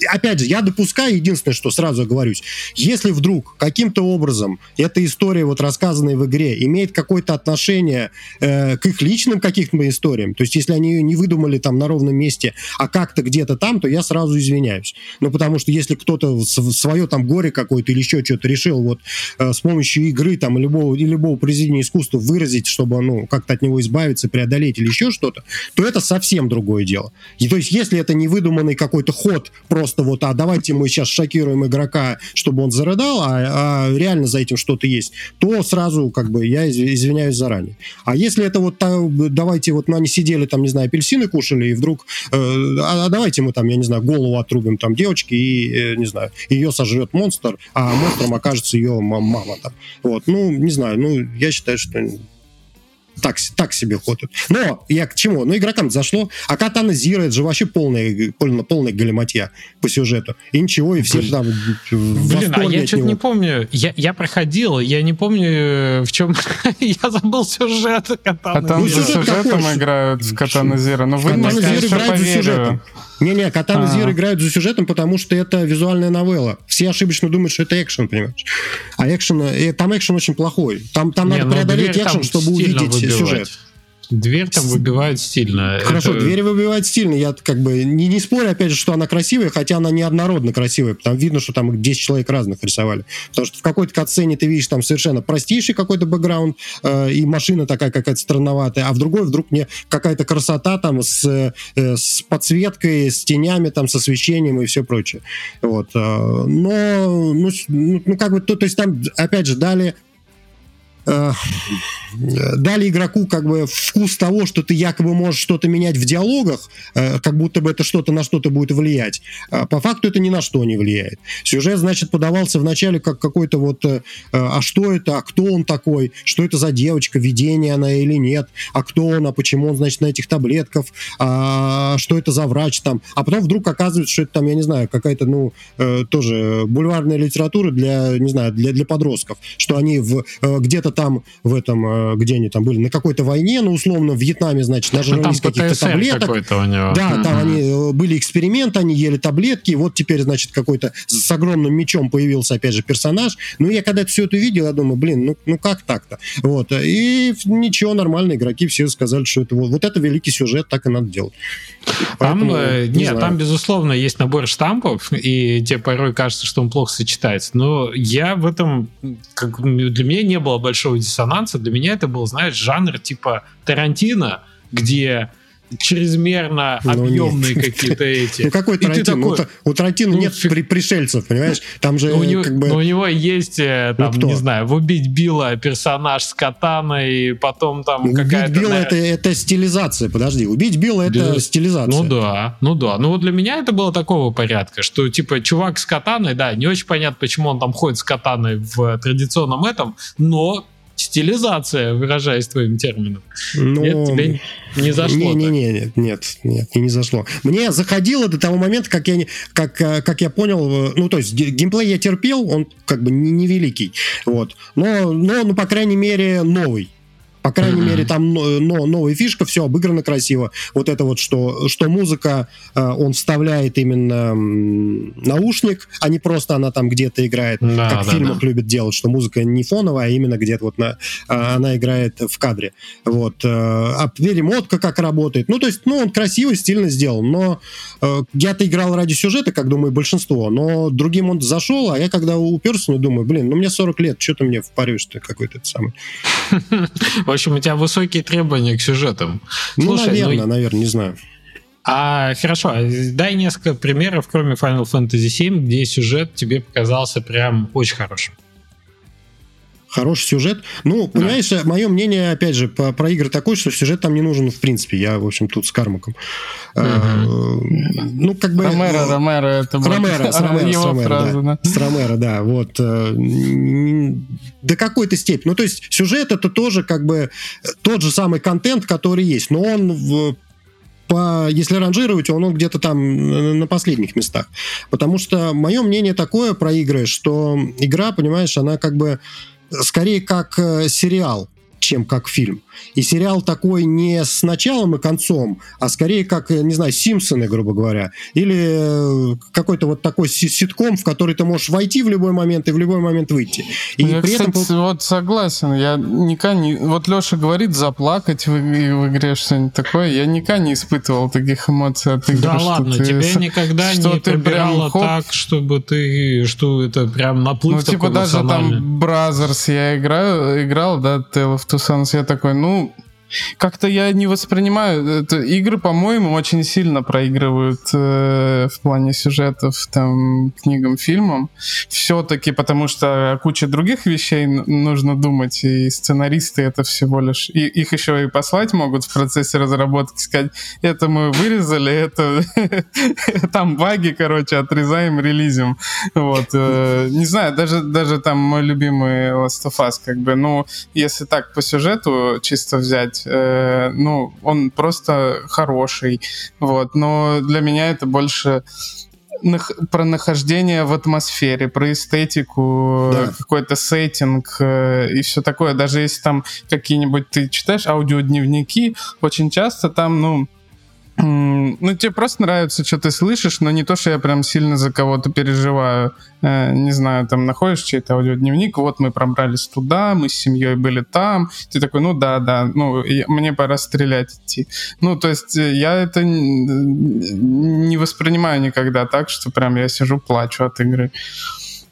[SPEAKER 3] Опять же, я допускаю, единственное, что сразу говорюсь, если вдруг каким-то образом эта история, вот рассказанная в игре, имеет какое-то отношение э, к их личным каким-то историям, то есть если они ее не выдумали там на ровном месте, а как-то где-то там, то я сразу извиняюсь. Ну, потому что если кто-то свое там горе какое-то или еще что-то решил вот э, с помощью игры там любого, и любого произведения искусства выразить, чтобы, ну, как-то от него избавиться, преодолеть или еще что-то, то это совсем другое дело. И то есть, если это не выдуманный какой-то ход, просто вот, а давайте мы сейчас шокируем игрока, чтобы он зарыдал, а, а реально за этим что-то есть, то сразу, как бы, я извиняюсь заранее. А если это вот, давайте вот, ну, они сидели там, не знаю, апельсины кушали, и вдруг, э, а, а давайте мы там, я не знаю, голову отрубим там девочки, и, э, не знаю, ее сожрет монстр, а монстром окажется ее мама там. Вот, ну, не знаю, ну, я считаю, что так, так себе ход. Но я к чему? Ну, игрокам зашло. А Катана Зира, это же вообще полная, полная, полная галиматья по сюжету. И ничего, и все Блин. там
[SPEAKER 1] Блин, а я что-то не помню. Я, я проходил, я не помню, в чем... я забыл сюжет
[SPEAKER 2] Катана там ну, сюжет сюжетом какой? играют в Катана Зира. Ну, вы Катана Зира играют за сюжетом.
[SPEAKER 3] Не-не, Катана Зира играют за сюжетом, потому что это визуальная новелла. Все ошибочно думают, что это экшен, понимаешь? А экшен, э, там экшен очень плохой. Там, там не, надо ну, преодолеть экшен, чтобы увидеть сюжет.
[SPEAKER 1] Дверь там выбивает стильно.
[SPEAKER 3] Хорошо, это... дверь выбивает стильно. Я как бы не, не спорю, опять же, что она красивая, хотя она неоднородно красивая. Там видно, что там 10 человек разных рисовали. Потому что в какой-то катсцене ты видишь там совершенно простейший какой-то бэкграунд, э, и машина такая какая-то странноватая, а в другой вдруг мне какая-то красота там с, э, с подсветкой, с тенями, там, с освещением и все прочее. Вот. Э, но, ну, ну, как бы, то, то есть там, опять же, дали Э, дали игроку как бы вкус того, что ты якобы можешь что-то менять в диалогах, э, как будто бы это что-то на что-то будет влиять. А по факту это ни на что не влияет. Сюжет, значит, подавался вначале как какой-то вот, э, а что это, а кто он такой, что это за девочка, видение она или нет, а кто он, а почему он, значит, на этих таблетках, а что это за врач там. А потом вдруг оказывается, что это там, я не знаю, какая-то, ну, тоже бульварная литература для, не знаю, для, для подростков, что они в, где-то там в этом, э, где они там были, на какой-то войне, ну, условно, в Вьетнаме, значит, нажрались ну, каких-то таблеток. у него. Да, mm-hmm. там они, э, были эксперименты, они ели таблетки, и вот теперь, значит, какой-то с огромным мечом появился, опять же, персонаж. Ну, я когда все это видел, я думаю, блин, ну, ну как так-то? Вот, и ничего, нормально, игроки все сказали, что это вот, вот это великий сюжет, так и надо делать.
[SPEAKER 1] Там, Поэтому, э, не нет, знаю. там, безусловно, есть набор штампов, и тебе порой кажется, что он плохо сочетается. Но я в этом, как, для меня не было большого большого диссонанса. Для меня это был, знаешь, жанр типа Тарантино, где чрезмерно ну, объемные какие-то эти.
[SPEAKER 3] Ну какой Тарантино? Такой, у Тарантино ну, нет при, пришельцев, понимаешь? Там же у
[SPEAKER 1] него,
[SPEAKER 3] как бы...
[SPEAKER 1] у него есть, э, ну, там, ну, не знаю, в «Убить Билла» персонаж с катаной, потом там
[SPEAKER 3] ну, какая-то... «Убить Билла» это, это стилизация, подожди. «Убить Билла» это Без... стилизация.
[SPEAKER 1] Ну да, ну да. Ну вот для меня это было такого порядка, что типа чувак с катаной, да, не очень понятно, почему он там ходит с катаной в традиционном этом, но стилизация, выражаясь твоим термином. Но... Нет, ну, тебе не зашло. Не,
[SPEAKER 3] не, не, нет, нет, нет, не зашло. Мне заходило до того момента, как я, как, э, как я понял, э, ну, то есть геймплей я терпел, он как бы невеликий, не вот, но, но, ну, по крайней мере, новый. По крайней mm-hmm. мере, там но, новая фишка, все обыграно красиво. Вот это вот, что, что музыка, э, он вставляет именно наушник, а не просто она там где-то играет, да, как да, в фильмах да. любят делать, что музыка не фоновая, а именно где-то вот на, а, она играет в кадре. Вот. Э, а перемотка как работает. Ну, то есть, ну, он красиво, стильно сделан, но э, я-то играл ради сюжета, как думаю, большинство, но другим он зашел, а я когда уперся, ну, думаю, блин, ну, мне 40 лет, что ты мне впаришь-то какой-то самый.
[SPEAKER 1] В общем, у тебя высокие требования к сюжетам.
[SPEAKER 3] Ну, Слушай, наверное, ну, наверное, не знаю.
[SPEAKER 1] А хорошо, дай несколько примеров, кроме Final Fantasy VII, где сюжет тебе показался прям очень хорошим
[SPEAKER 3] хороший сюжет. Ну, понимаешь, да. мое мнение, опять же, по, про игры такое, что сюжет там не нужен в принципе. Я, в общем, тут с Кармаком. Угу. ну, как бы...
[SPEAKER 2] Ромеро, Ромеро, это
[SPEAKER 3] Ромеро, с Ромеро, с Ромеро, фраза, да. да. С Ромеро, да, вот. Э, до какой-то степени. Ну, то есть сюжет это тоже как бы тот же самый контент, который есть, но он в по, если ранжировать, он, он где-то там на последних местах. Потому что мое мнение такое про игры, что игра, понимаешь, она как бы скорее как э, сериал. чем как фильм. И сериал такой не с началом и концом, а скорее как, э, не знаю, Симпсоны, грубо говоря. Или э, какой-то вот такой ситком, в который ты можешь войти в любой момент и в любой момент выйти. И
[SPEAKER 2] я, при кстати, этом... вот согласен. Я никогда не... Вот Леша говорит, заплакать в, в игре что-нибудь такое. Я никогда не испытывал таких эмоций от игры.
[SPEAKER 1] Да ладно, ты... тебя никогда что не ты прям, хоп... так, чтобы ты... Что это прям наплыв
[SPEAKER 2] Ну, типа даже там Brothers я играю, играл, да, Tale of Two Sons, я такой, ну, как-то я не воспринимаю. Это, игры, по-моему, очень сильно проигрывают э, в плане сюжетов, там, книгам, фильмам. Все-таки потому что куча других вещей нужно думать, и сценаристы это всего лишь... И, их еще и послать могут в процессе разработки, сказать, это мы вырезали, это... там баги, короче, отрезаем, релизим. Вот. Э, не знаю, даже, даже там мой любимый Last of Us, как бы, ну, если так по сюжету чисто взять, э, ну, он просто хороший, вот, но для меня это больше про нахождение в атмосфере, про эстетику, да. какой-то сеттинг э, и все такое. Даже если там какие-нибудь ты читаешь аудиодневники, очень часто там, ну, ну, тебе просто нравится, что ты слышишь, но не то, что я прям сильно за кого-то переживаю. Э, не знаю, там находишь чей-то аудиодневник, вот мы пробрались туда, мы с семьей были там. Ты такой, ну да, да, ну, мне пора стрелять идти. Ну, то есть э, я это не воспринимаю никогда так, что прям я сижу, плачу от игры.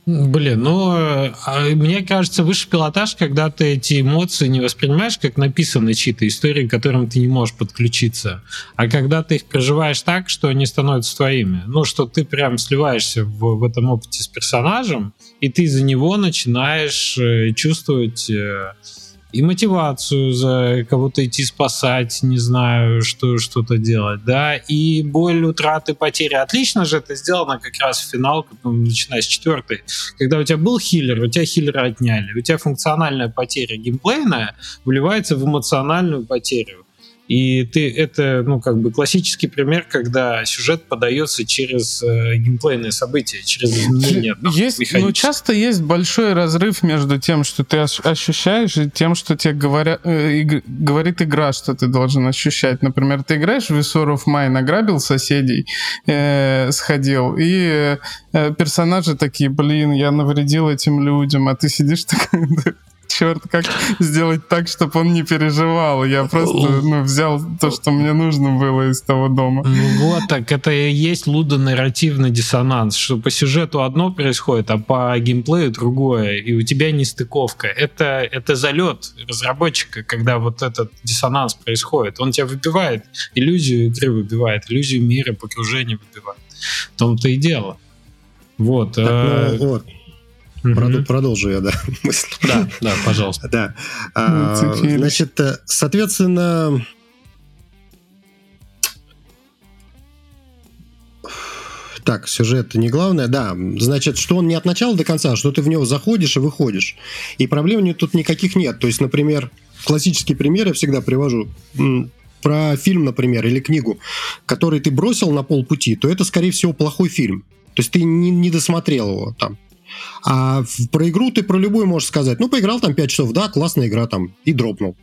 [SPEAKER 1] Блин, ну, а, мне кажется, высший пилотаж, когда ты эти эмоции не воспринимаешь как написанные чьи-то истории, к которым ты не можешь подключиться, а когда ты их проживаешь так, что они становятся твоими. Ну, что ты прям сливаешься в, в этом опыте с персонажем, и ты за него начинаешь э, чувствовать э, и мотивацию за кого-то идти спасать, не знаю, что что-то делать, да, и боль утраты потери. Отлично же это сделано как раз в финал, начиная с четвертой, когда у тебя был хиллер, у тебя хиллера отняли, у тебя функциональная потеря геймплейная вливается в эмоциональную потерю. И ты это, ну, как бы классический пример, когда сюжет подается через э, геймплейные события, через изменения.
[SPEAKER 2] Есть, ну, часто есть большой разрыв между тем, что ты ощущаешь, и тем, что тебе говорят, э, говорит игра, что ты должен ощущать. Например, ты играешь в Висор of Mine, награбил соседей, э, сходил, и э, персонажи такие, блин, я навредил этим людям, а ты сидишь такой, черт, как сделать так, чтобы он не переживал. Я просто ну, взял то, что мне нужно было из того дома.
[SPEAKER 1] Ну вот так, это и есть лудонарративный диссонанс, что по сюжету одно происходит, а по геймплею другое, и у тебя нестыковка. Это, это залет разработчика, когда вот этот диссонанс происходит. Он тебя выбивает, иллюзию игры выбивает, иллюзию мира, погружения выбивает. В том-то и дело. Вот. Так,
[SPEAKER 3] ну, вот. Угу. Продолжу я, да,
[SPEAKER 1] мысль. Да, да, пожалуйста.
[SPEAKER 3] Да. А, значит, э, соответственно, Так, сюжет не главное. Да, значит, что он не от начала до конца, что ты в него заходишь и выходишь. И проблем тут никаких нет. То есть, например, классический пример я всегда привожу. Про фильм, например, или книгу, который ты бросил на полпути, то это, скорее всего, плохой фильм. То есть ты не, не досмотрел его там. А про игру ты про любую можешь сказать. Ну, поиграл там 5 часов, да, классная игра там, и дропнул.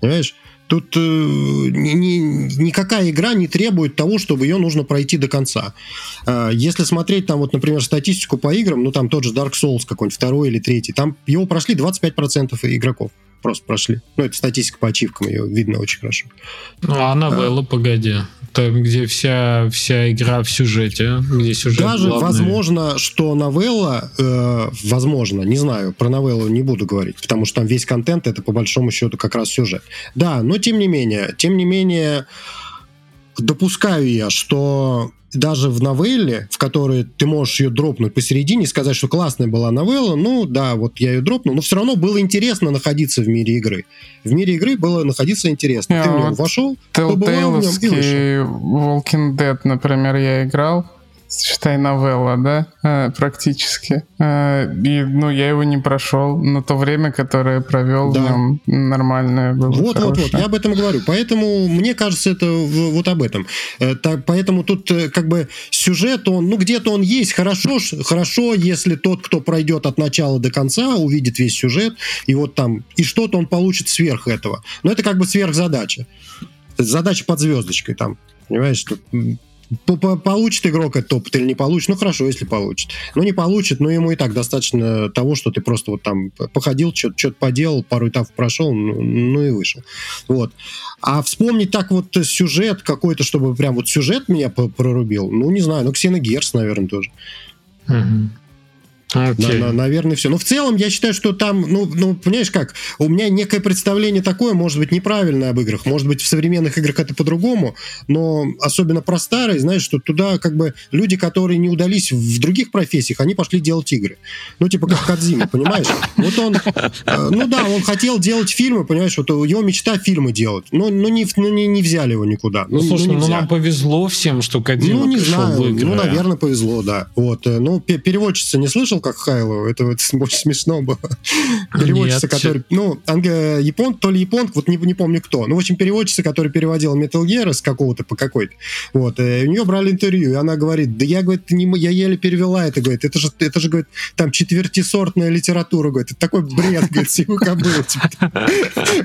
[SPEAKER 3] Понимаешь? Тут э, ни, ни, никакая игра не требует того, чтобы ее нужно пройти до конца. Э, если смотреть там, вот, например, статистику по играм, ну там тот же Dark Souls какой-нибудь, второй или третий, там его прошли 25% игроков. Просто прошли. Ну, это статистика по ачивкам, ее видно очень хорошо.
[SPEAKER 1] Ну, а новелла, а, погоди там, где вся, вся игра в сюжете, где сюжет
[SPEAKER 3] Даже главный. возможно, что новелла, э, возможно, не знаю, про новеллу не буду говорить, потому что там весь контент это по большому счету как раз сюжет. Да, но тем не менее, тем не менее, допускаю я, что даже в новелле, в которой ты можешь ее дропнуть посередине, сказать, что классная была новелла, ну да, вот я ее дропнул, но все равно было интересно находиться в мире игры. В мире игры было находиться интересно. Yeah, ты в него вот вошел,
[SPEAKER 2] побывал в нем и вышел. Walking Dead, например, я играл, считай, новелла, да, э, практически. Э, и, ну, я его не прошел, но то время, которое провел да. в нем, нормальное было.
[SPEAKER 3] Вот, хорошее. вот, вот, я об этом говорю. Поэтому, мне кажется, это вот об этом. Это, поэтому тут как бы сюжет, он, ну, где-то он есть, хорошо, хорошо, если тот, кто пройдет от начала до конца, увидит весь сюжет, и вот там, и что-то он получит сверх этого. Но это как бы сверхзадача. Задача под звездочкой там. Понимаешь, что получит игрок этот опыт или не получит, ну хорошо, если получит. Ну не получит, но ему и так достаточно того, что ты просто вот там походил, что-то что поделал, пару этапов прошел, ну, ну и вышел. Вот. А вспомнить так вот сюжет какой-то, чтобы прям вот сюжет меня прорубил, ну не знаю, ну Ксеногерс, наверное, тоже.
[SPEAKER 1] Угу.
[SPEAKER 3] Okay. На, на, наверное, все. Но в целом я считаю, что там, ну, ну, понимаешь как, у меня некое представление такое, может быть, неправильное об играх, может быть, в современных играх это по-другому, но особенно про старые, знаешь, что туда как бы люди, которые не удались в других профессиях, они пошли делать игры. Ну, типа как Кадзима, понимаешь? Вот он, э, ну да, он хотел делать фильмы, понимаешь, вот его мечта фильмы делать, но, но не, ну, не, не взяли его никуда.
[SPEAKER 1] Ну, ну слушай, ну, ну нам повезло всем, что Кадзима
[SPEAKER 3] Ну, не знаю, ну, наверное, повезло, да. Вот, э, ну, переводчица не слышал, как Хайло. Это, это очень смешно было. Переводчица, который... Ну, англо, япон, то ли японка, вот не, не помню кто. Ну, в общем, переводчица, которая переводила Metal Gear с какого-то по какой-то. Вот. И у нее брали интервью, и она говорит, да я, говорит, не, я еле перевела это, говорит. Это же, это же, говорит, там четвертисортная литература, говорит. Это такой бред, говорит, сивука был. Типа.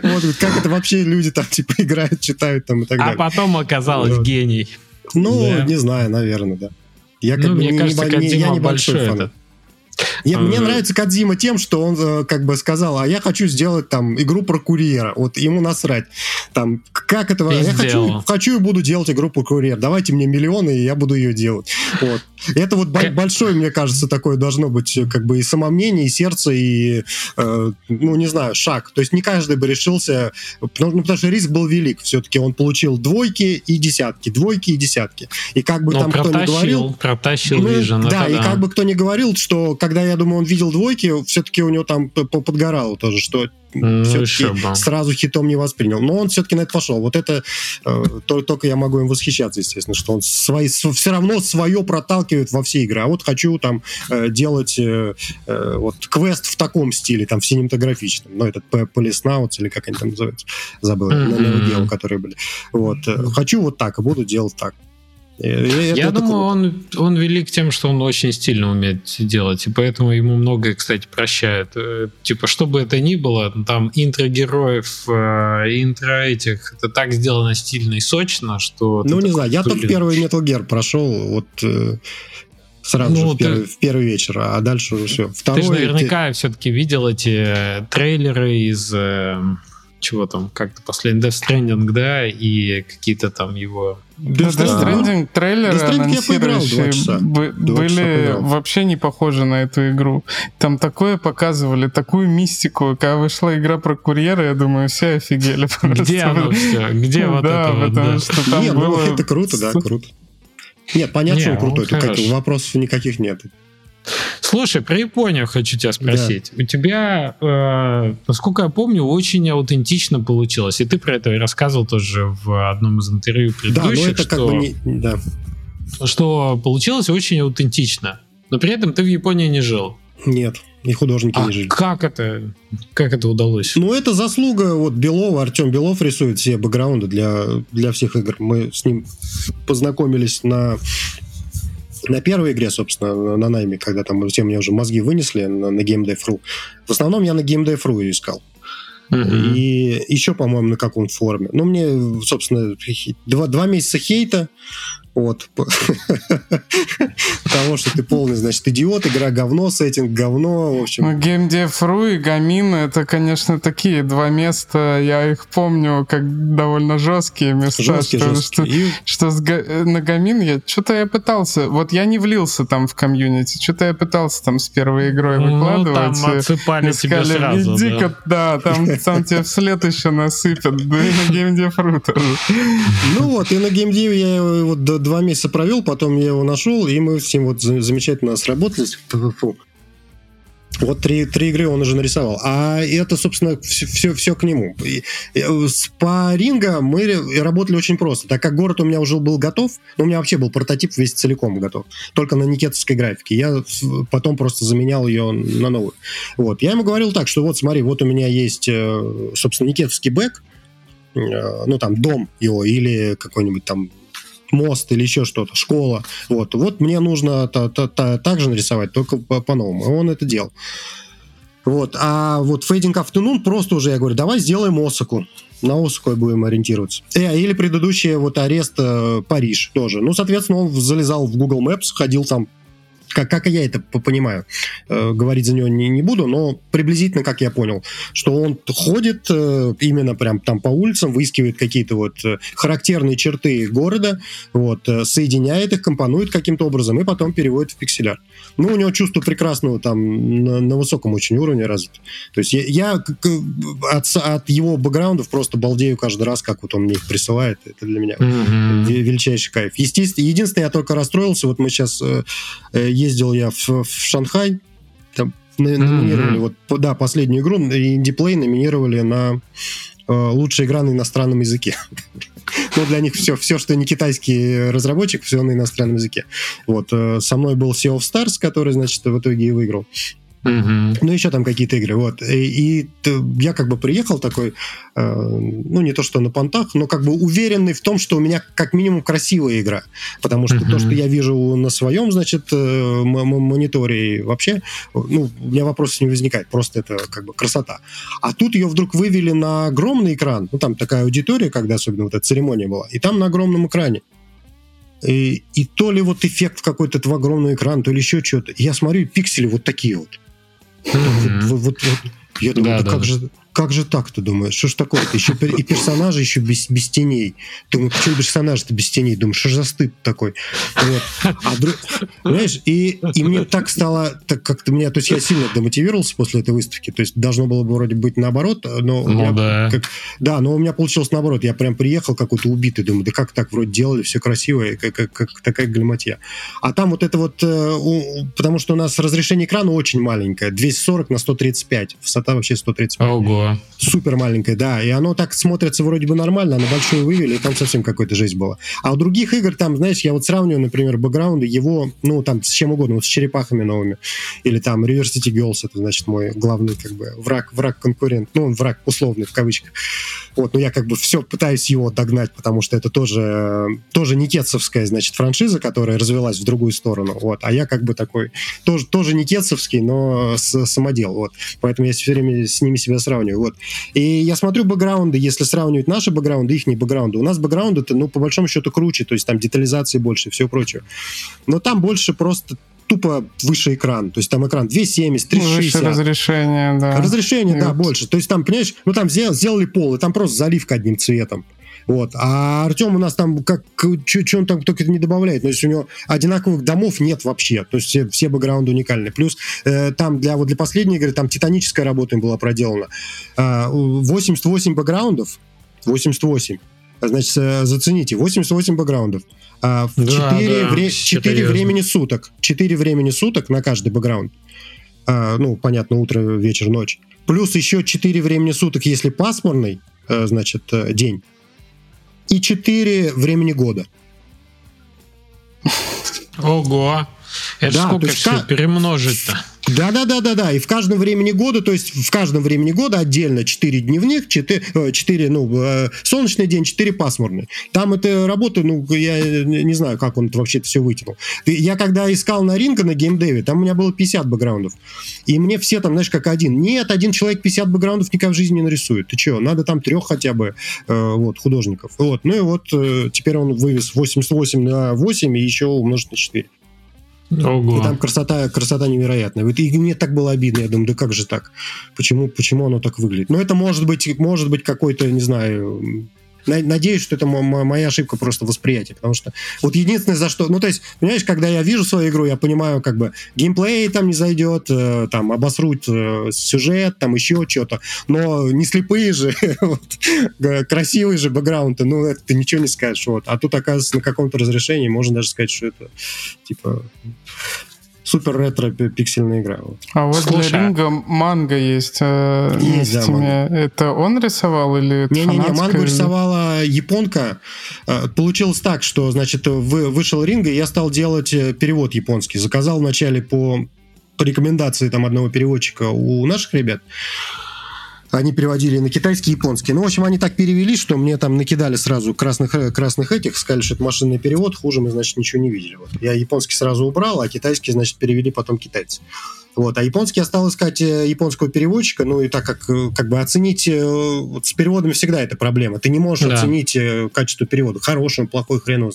[SPEAKER 3] Вот, как это вообще люди там, типа, играют, читают там и так
[SPEAKER 1] а
[SPEAKER 3] далее.
[SPEAKER 1] А потом оказалось гений.
[SPEAKER 3] Ну, не знаю, наверное, да.
[SPEAKER 1] Я как ну, бы мне не, кажется, не, я небольшой фан. Это.
[SPEAKER 3] Я, Мне нравится Кадзима тем, что он э, как бы сказал, а я хочу сделать там игру про курьера. Вот ему насрать. Там, как этого? Я хочу, хочу и буду делать игру про курьер. Давайте мне миллионы, и я буду ее делать. Вот. Это вот как... большое, мне кажется, такое должно быть э, как бы и самомнение, и сердце, и, э, ну, не знаю, шаг. То есть не каждый бы решился, потому, ну, потому что риск был велик. Все-таки он получил двойки и десятки, двойки и десятки. И как бы Но там кто ни говорил...
[SPEAKER 1] Протащил ну, Vision,
[SPEAKER 3] да, и да. как бы кто ни говорил, что когда, я думаю, он видел двойки, все-таки у него там подгорало тоже, что ну, все-таки сразу хитом не воспринял. Но он все-таки на это пошел. Вот это э, только я могу им восхищаться, естественно, что он свои, все равно свое проталкивает во все игры. А вот хочу там э, делать э, э, вот квест в таком стиле, там в синематографичном. Ну, этот Полиснауц или как они там называются. Забыл. Mm-hmm. На которые были. Вот. Э, хочу вот так, и буду делать так.
[SPEAKER 1] Я, я думаю, он, он велик тем, что он очень стильно умеет делать, и поэтому ему многое, кстати, прощают. Э, типа, что бы это ни было, там интро героев, э, интро этих, это так сделано стильно и сочно, что...
[SPEAKER 3] Ну, не такой, знаю, я только первый Metal Gear прошел, вот э, сразу ну, же в первый, в первый вечер, а дальше уже все.
[SPEAKER 1] Второй, ты же наверняка ты... все-таки видел эти трейлеры из чего там, как-то последний Death Stranding, да, и какие-то там его
[SPEAKER 2] Death Stranding трейлеры анонсирующие были вообще не похожи на эту игру. Там такое показывали, такую мистику. Когда вышла игра про курьера, я думаю, все офигели.
[SPEAKER 1] Где оно все? Где вот это
[SPEAKER 2] потому что там
[SPEAKER 3] ну, было... это круто, да, круто. Нет, понятно, что он крутой, тут вопросов никаких нет.
[SPEAKER 1] Слушай, про Японию хочу тебя спросить. Да. У тебя, э, насколько я помню, очень аутентично получилось. И ты про это рассказывал тоже в одном из интервью предыдущих, да, но это что, как бы не, да. что получилось очень аутентично. Но при этом ты в Японии не жил.
[SPEAKER 3] Нет, и художники а не жили.
[SPEAKER 1] Как это? Как это удалось?
[SPEAKER 3] Ну, это заслуга вот Белова. Артем Белов рисует все бэкграунды для, для всех игр. Мы с ним познакомились на на первой игре, собственно, на найме, когда там все мне уже мозги вынесли на, на GameDev.ru. В основном я на GameDev.ru искал. Uh-huh. И еще, по-моему, на каком форме. Ну, мне, собственно, два, два месяца хейта, от того, что ты полный, значит, идиот, игра говно, сеттинг говно, в общем.
[SPEAKER 2] Ну, GameDev.ru и Гамин — это, конечно, такие два места, я их помню как довольно жесткие места.
[SPEAKER 3] Жесткие,
[SPEAKER 2] что,
[SPEAKER 3] жесткие.
[SPEAKER 2] Что, и... что с, на Гамин я... Что-то я пытался, вот я не влился там в комьюнити, что-то я пытался там с первой игрой выкладывать.
[SPEAKER 1] Ну, там отсыпали тебе сразу,
[SPEAKER 2] да. да, там, там тебе вслед еще насыпят, да и на GameDev.ru тоже.
[SPEAKER 3] Ну вот, и на GameDev я вот два месяца провел, потом я его нашел, и мы с ним вот замечательно сработались. Вот три, три игры он уже нарисовал. А это, собственно, все, все, все к нему. И, и, по Ринга мы работали очень просто. Так как город у меня уже был готов, ну, у меня вообще был прототип весь целиком готов. Только на никетовской графике. Я потом просто заменял ее на новую. Вот. Я ему говорил так, что вот смотри, вот у меня есть, э, собственно, никетовский бэк, э, ну, там, дом его или какой-нибудь там мост или еще что-то, школа. Вот, вот мне нужно та, та, та, так же нарисовать, только по-новому. По он это делал. Вот, а вот Fading Afternoon просто уже, я говорю, давай сделаем Осаку. На Осаку будем ориентироваться. Э, или предыдущий вот арест э, Париж тоже. Ну, соответственно, он залезал в Google Maps, ходил там как, как я это понимаю, э, говорить за него не, не буду, но приблизительно, как я понял, что он ходит э, именно прям там по улицам, выискивает какие-то вот э, характерные черты города, вот, э, соединяет их, компонует каким-то образом и потом переводит в пикселяр. Ну, у него чувство прекрасного там на, на высоком очень уровне развито. То есть я, я от, от его бэкграундов просто балдею каждый раз, как вот он мне их присылает. Это для меня mm-hmm. величайший кайф. Естественно, единственное, я только расстроился, вот мы сейчас э, ездил я в, в Шанхай, там номинировали, mm-hmm. вот, да, последнюю игру, Indie номинировали на э, лучшая игра на иностранном языке. ну, для них все, все, что не китайский разработчик, все на иностранном языке. Вот, э, со мной был Sea of Stars, который, значит, в итоге и выиграл. Угу. Ну, еще там какие-то игры. Вот. И, и я как бы приехал такой, э, ну, не то что на понтах, но как бы уверенный в том, что у меня как минимум красивая игра. Потому что угу. то, что я вижу на своем, значит, э, мониторе вообще, ну, у меня вопросов не возникает. Просто это как бы красота. А тут ее вдруг вывели на огромный экран. Ну, там такая аудитория, когда особенно вот эта церемония была. И там на огромном экране. И, и то ли вот эффект какой-то этого огромного экрана, то ли еще что-то. Я смотрю, пиксели вот такие вот. Вот, вот, вот, я думаю, да, да, как же как же так, ты думаешь? Что ж такое-то? Еще и персонажи еще без, без теней. Думаю, почему персонажи-то без теней? Думаю, что за стыд такой? Вот. А друг... Знаешь, и, и мне так стало, так как-то меня, то есть я сильно демотивировался после этой выставки, то есть должно было бы вроде быть наоборот, но... Ну, меня, да. Как, да, но у меня получилось наоборот. Я прям приехал какой-то убитый, думаю, да как так вроде делали, все красиво, как, как, как такая галиматья. А там вот это вот, э, потому что у нас разрешение экрана очень маленькое, 240 на 135, высота вообще 135. Ого. Супер маленькое, да. И оно так смотрится вроде бы нормально, а на большую вывели, и там совсем какой-то жесть была. А у других игр там, знаешь, я вот сравниваю, например, бэкграунды его, ну, там, с чем угодно, вот с черепахами новыми. Или там River City Girls, это, значит, мой главный, как бы, враг, враг-конкурент. Ну, он враг условный, в кавычках. Вот, но я как бы все пытаюсь его догнать, потому что это тоже, тоже никетсовская, значит, франшиза, которая развелась в другую сторону. Вот, а я как бы такой, тоже, тоже никетсовский, но самодел. Вот. Поэтому я все время с ними себя сравниваю. Вот. И я смотрю бэкграунды, если сравнивать наши бэкграунды, их бэкграунды. У нас бэкграунды это, ну, по большому счету, круче, то есть там детализации больше и все прочее. Но там больше просто тупо выше экран. То есть там экран 270, 360.
[SPEAKER 2] Выше разрешение, да.
[SPEAKER 3] Разрешение, Нет. да, больше. То есть там, понимаешь, ну там сделали пол, и там просто заливка одним цветом. Вот. А Артем у нас там, как, что он там только не добавляет, но если у него одинаковых домов нет вообще, то есть все, все бэкграунды уникальны. Плюс э, там для, вот для последней игры там титаническая работа им была проделана. Э, 88 бэкграундов, 88, значит, зацените, 88 бэкграундов. А, в да, 4, да, вре- 4 времени суток. 4 времени суток на каждый бэкграунд. А, ну, понятно, утро, вечер, ночь. Плюс еще 4 времени суток, если пасмурный, э, значит, э, день и 4 времени года.
[SPEAKER 1] Ого! Это да, сколько все перемножить-то?
[SPEAKER 3] Да, да, да, да, да. И в каждом времени года, то есть в каждом времени года отдельно 4 дневных, 4, 4 ну, э, солнечный день, 4 пасмурный. Там это работа, ну, я не знаю, как он вообще это все вытянул. Я когда искал на ринга на геймдеве, там у меня было 50 бэкграундов. И мне все там, знаешь, как один. Нет, один человек 50 бэкграундов никак в жизни не нарисует. Ты что, надо там трех хотя бы э, вот, художников. Вот. Ну и вот э, теперь он вывез 88 на 8 и еще умножить на 4. Ого. И там красота, красота невероятная. И мне так было обидно. Я думаю, да как же так? Почему, почему оно так выглядит? Но это может быть, может быть какой-то, не знаю, Надеюсь, что это моя ошибка просто восприятия, потому что вот единственное, за что... Ну, то есть, понимаешь, когда я вижу свою игру, я понимаю, как бы, геймплей там не зайдет, э, там, обосрут э, сюжет, там, еще что-то, но не слепые же, вот, красивые же бэкграунды, ну, это ты ничего не скажешь, вот. А тут, оказывается, на каком-то разрешении можно даже сказать, что это, типа, супер ретро пиксельная игра.
[SPEAKER 2] А вот Слушай. для Ринга манга есть. Э, есть, да, манга. Это он рисовал или
[SPEAKER 3] Не-не-не, мангу или... рисовала японка. Э, получилось так, что, значит, вышел Ринга, и я стал делать э, перевод японский. Заказал вначале по, по рекомендации там одного переводчика у наших ребят они переводили на китайский и японский. Ну, в общем, они так перевели, что мне там накидали сразу красных, э, красных этих, сказали, что это машинный перевод, хуже мы, значит, ничего не видели. Вот. Я японский сразу убрал, а китайский, значит, перевели потом китайцы. Вот. А японский я стал искать э, японского переводчика, ну и так как, э, как бы оценить, вот с переводами всегда это проблема. Ты не можешь да. оценить качество перевода. Хороший, плохой, хрен. Э,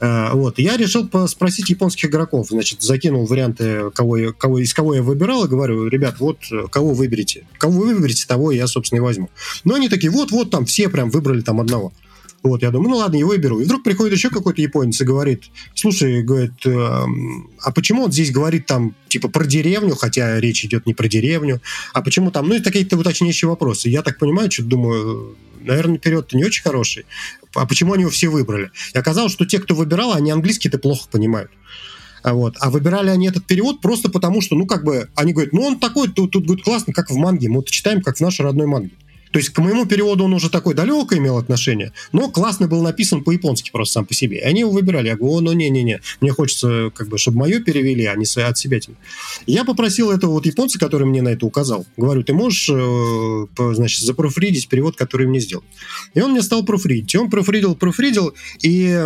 [SPEAKER 3] вот. Я решил спросить японских игроков. Значит, закинул варианты, кого, кого, из кого я выбирал, и говорю, ребят, вот э, кого выберете. Кого вы выберете, того я, собственно, и возьму. Но они такие, вот-вот, там все прям выбрали там одного. Вот, я думаю, ну ладно, его и беру. И вдруг приходит еще какой-то японец и говорит, слушай, говорит, э, а почему он здесь говорит там, типа, про деревню, хотя речь идет не про деревню, а почему там, ну, и такие-то уточняющие вопросы. Я так понимаю, что думаю, наверное, период-то не очень хороший. А почему они его все выбрали? И оказалось, что те, кто выбирал, они английский-то плохо понимают. А вот. А выбирали они этот перевод просто потому, что, ну, как бы, они говорят, ну, он такой, тут, тут говорит, классно, как в манге. Мы это читаем, как в нашей родной манге. То есть к моему переводу он уже такой далекое имел отношение, но классно был написан по-японски просто сам по себе. И они его выбирали. Я говорю, ну не-не-не, мне хочется, как бы, чтобы мое перевели, а не от себя. Я попросил этого вот японца, который мне на это указал. Говорю, ты можешь, э, значит, запрофридить перевод, который мне сделал. И он мне стал профридить. И он профридил, профридил, и,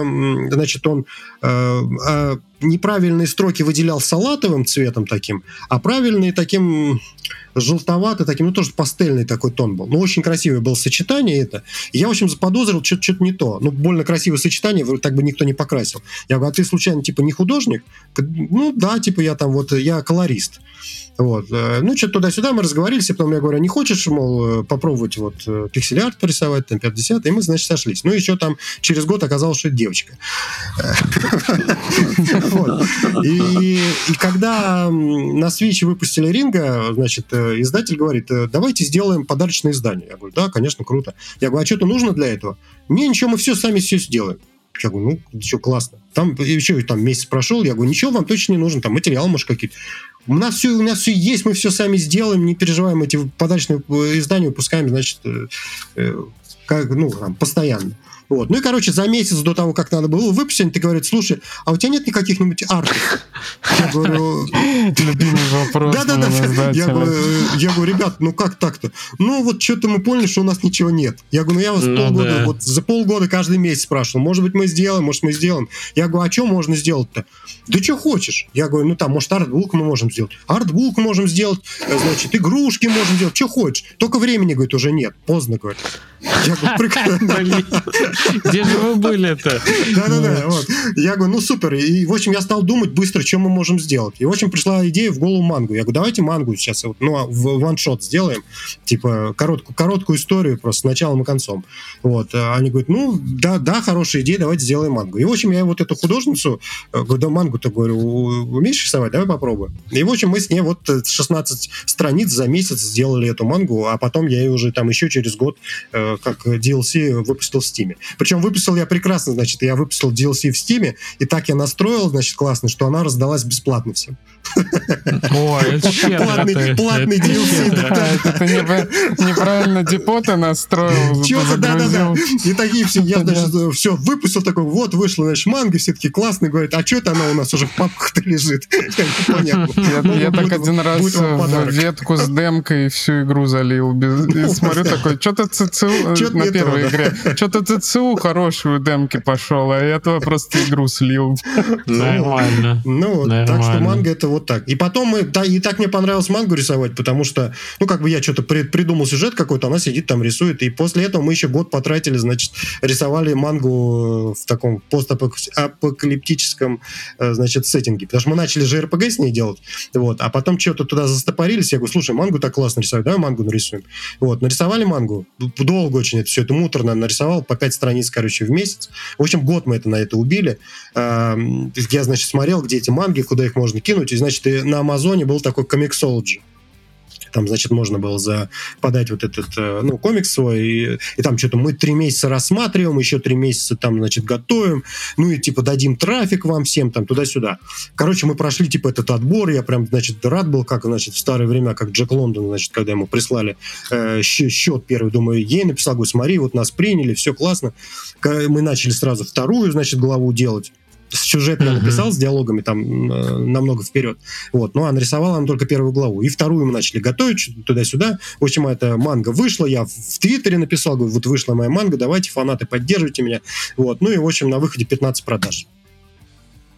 [SPEAKER 3] значит, он э, э, неправильные строки выделял салатовым цветом таким, а правильные таким желтоватый, таким, ну, тоже пастельный такой тон был. Ну, очень красивое было сочетание это. Я, в общем, заподозрил, что-то, что не то. Ну, больно красивое сочетание, так бы никто не покрасил. Я говорю, а ты, случайно, типа, не художник? Ну, да, типа, я там вот, я колорист. Вот. Э, ну, что-то туда-сюда мы разговорились, и потом я говорю, «А не хочешь, мол, э, попробовать вот э, пиксель-арт порисовать, там, 50 и мы, значит, сошлись. Ну, еще там через год оказалось, что это девочка. И когда на Switch выпустили Ринга, значит, издатель говорит, давайте сделаем подарочное издание. Я говорю, да, конечно, круто. Я говорю, а что-то нужно для этого? Не, ничего, мы все сами все сделаем. Я говорю, ну, что, классно. Там еще там месяц прошел, я говорю, ничего вам точно не нужно, там материал, может, какие-то. У нас все, у нас все есть, мы все сами сделаем, не переживаем, эти подарочные издания выпускаем, значит, э, э, как, ну, там, постоянно. Вот. Ну и, короче, за месяц до того, как надо было выпустить, ты говоришь, слушай, а у тебя нет никаких-нибудь артов? Я говорю...
[SPEAKER 2] Любимый вопрос.
[SPEAKER 3] Да-да-да. Я говорю, я говорю, ребят, ну как так-то? Ну вот что-то мы поняли, что у нас ничего нет. Я говорю, ну я вас ну, полгода, да. вот за полгода каждый месяц спрашивал, может быть мы сделаем, может мы сделаем. Я говорю, а что можно сделать-то? Да что хочешь? Я говорю, ну там, может артбук мы можем сделать. Артбук можем сделать, значит, игрушки можем сделать, что хочешь. Только времени, говорит, уже нет. Поздно, говорит. Я говорю, прикольно.
[SPEAKER 1] Где же вы были-то?
[SPEAKER 3] Да-да-да, вот. Я говорю, ну супер. И, в общем, я стал думать быстро, что мы можем сделать. И, в общем, пришла идея в голову мангу. Я говорю, давайте мангу сейчас, вот, ну, в ваншот сделаем. Типа, короткую, короткую историю просто с началом и концом. Вот. А они говорят, ну, да, да, хорошая идея, давайте сделаем мангу. И, в общем, я вот эту художницу, э, говорю, да, мангу-то, говорю, умеешь рисовать? Давай попробуем. И, в общем, мы с ней вот 16 страниц за месяц сделали эту мангу, а потом я ее уже там еще через год э, как DLC выпустил в Steam. Причем выписал я прекрасно, значит, я выписал DLC в Steam, и так я настроил, значит, классно, что она раздалась бесплатно всем.
[SPEAKER 1] Ой,
[SPEAKER 3] Платный, платный DLC.
[SPEAKER 2] Это неправильно депота настроил.
[SPEAKER 3] Что-то, да-да-да. И такие все, я, значит, все, выпустил такой, вот, вышла, значит, манга, все таки классные, говорят, а что это она у нас уже в папках-то лежит?
[SPEAKER 2] Понятно. Я так один раз ветку с демкой всю игру залил. Смотрю такой, что-то на первой игре. Что-то ЦЦУ хорошую демки пошел, а этого просто игру слил.
[SPEAKER 1] Нормально.
[SPEAKER 3] Ну, так что манга это вот так. И потом мы, да, и так мне понравилось мангу рисовать, потому что, ну, как бы я что-то при, придумал сюжет какой-то, она сидит там рисует, и после этого мы еще год потратили, значит, рисовали мангу в таком постапокалиптическом, э, значит, сеттинге, потому что мы начали же РПГ с ней делать, вот, а потом что-то туда застопорились, я говорю, слушай, мангу так классно рисовать, давай мангу нарисуем. Вот, нарисовали мангу, долго очень это все это муторно нарисовал, по пять страниц, короче, в месяц. В общем, год мы это на это убили. Эм, я, значит, смотрел, где эти манги, куда их можно кинуть, и, значит, на Амазоне был такой комиксологи. Там, значит, можно было за, подать вот этот, э, ну, комикс свой, и, и там что-то мы три месяца рассматриваем, еще три месяца там, значит, готовим, ну и, типа, дадим трафик вам всем там туда-сюда. Короче, мы прошли, типа, этот отбор, я прям, значит, рад был, как, значит, в старое время, как Джек Лондон, значит, когда ему прислали э, счет первый, думаю, ей написал, говорю, смотри, вот нас приняли, все классно. Мы начали сразу вторую, значит, главу делать сюжет я написал с диалогами там э, намного вперед. Вот. Ну, а нарисовал он только первую главу. И вторую мы начали готовить туда-сюда. В общем, эта манга вышла. Я в Твиттере написал, говорю, вот вышла моя манга, давайте, фанаты, поддерживайте меня. Вот. Ну и, в общем, на выходе 15 продаж.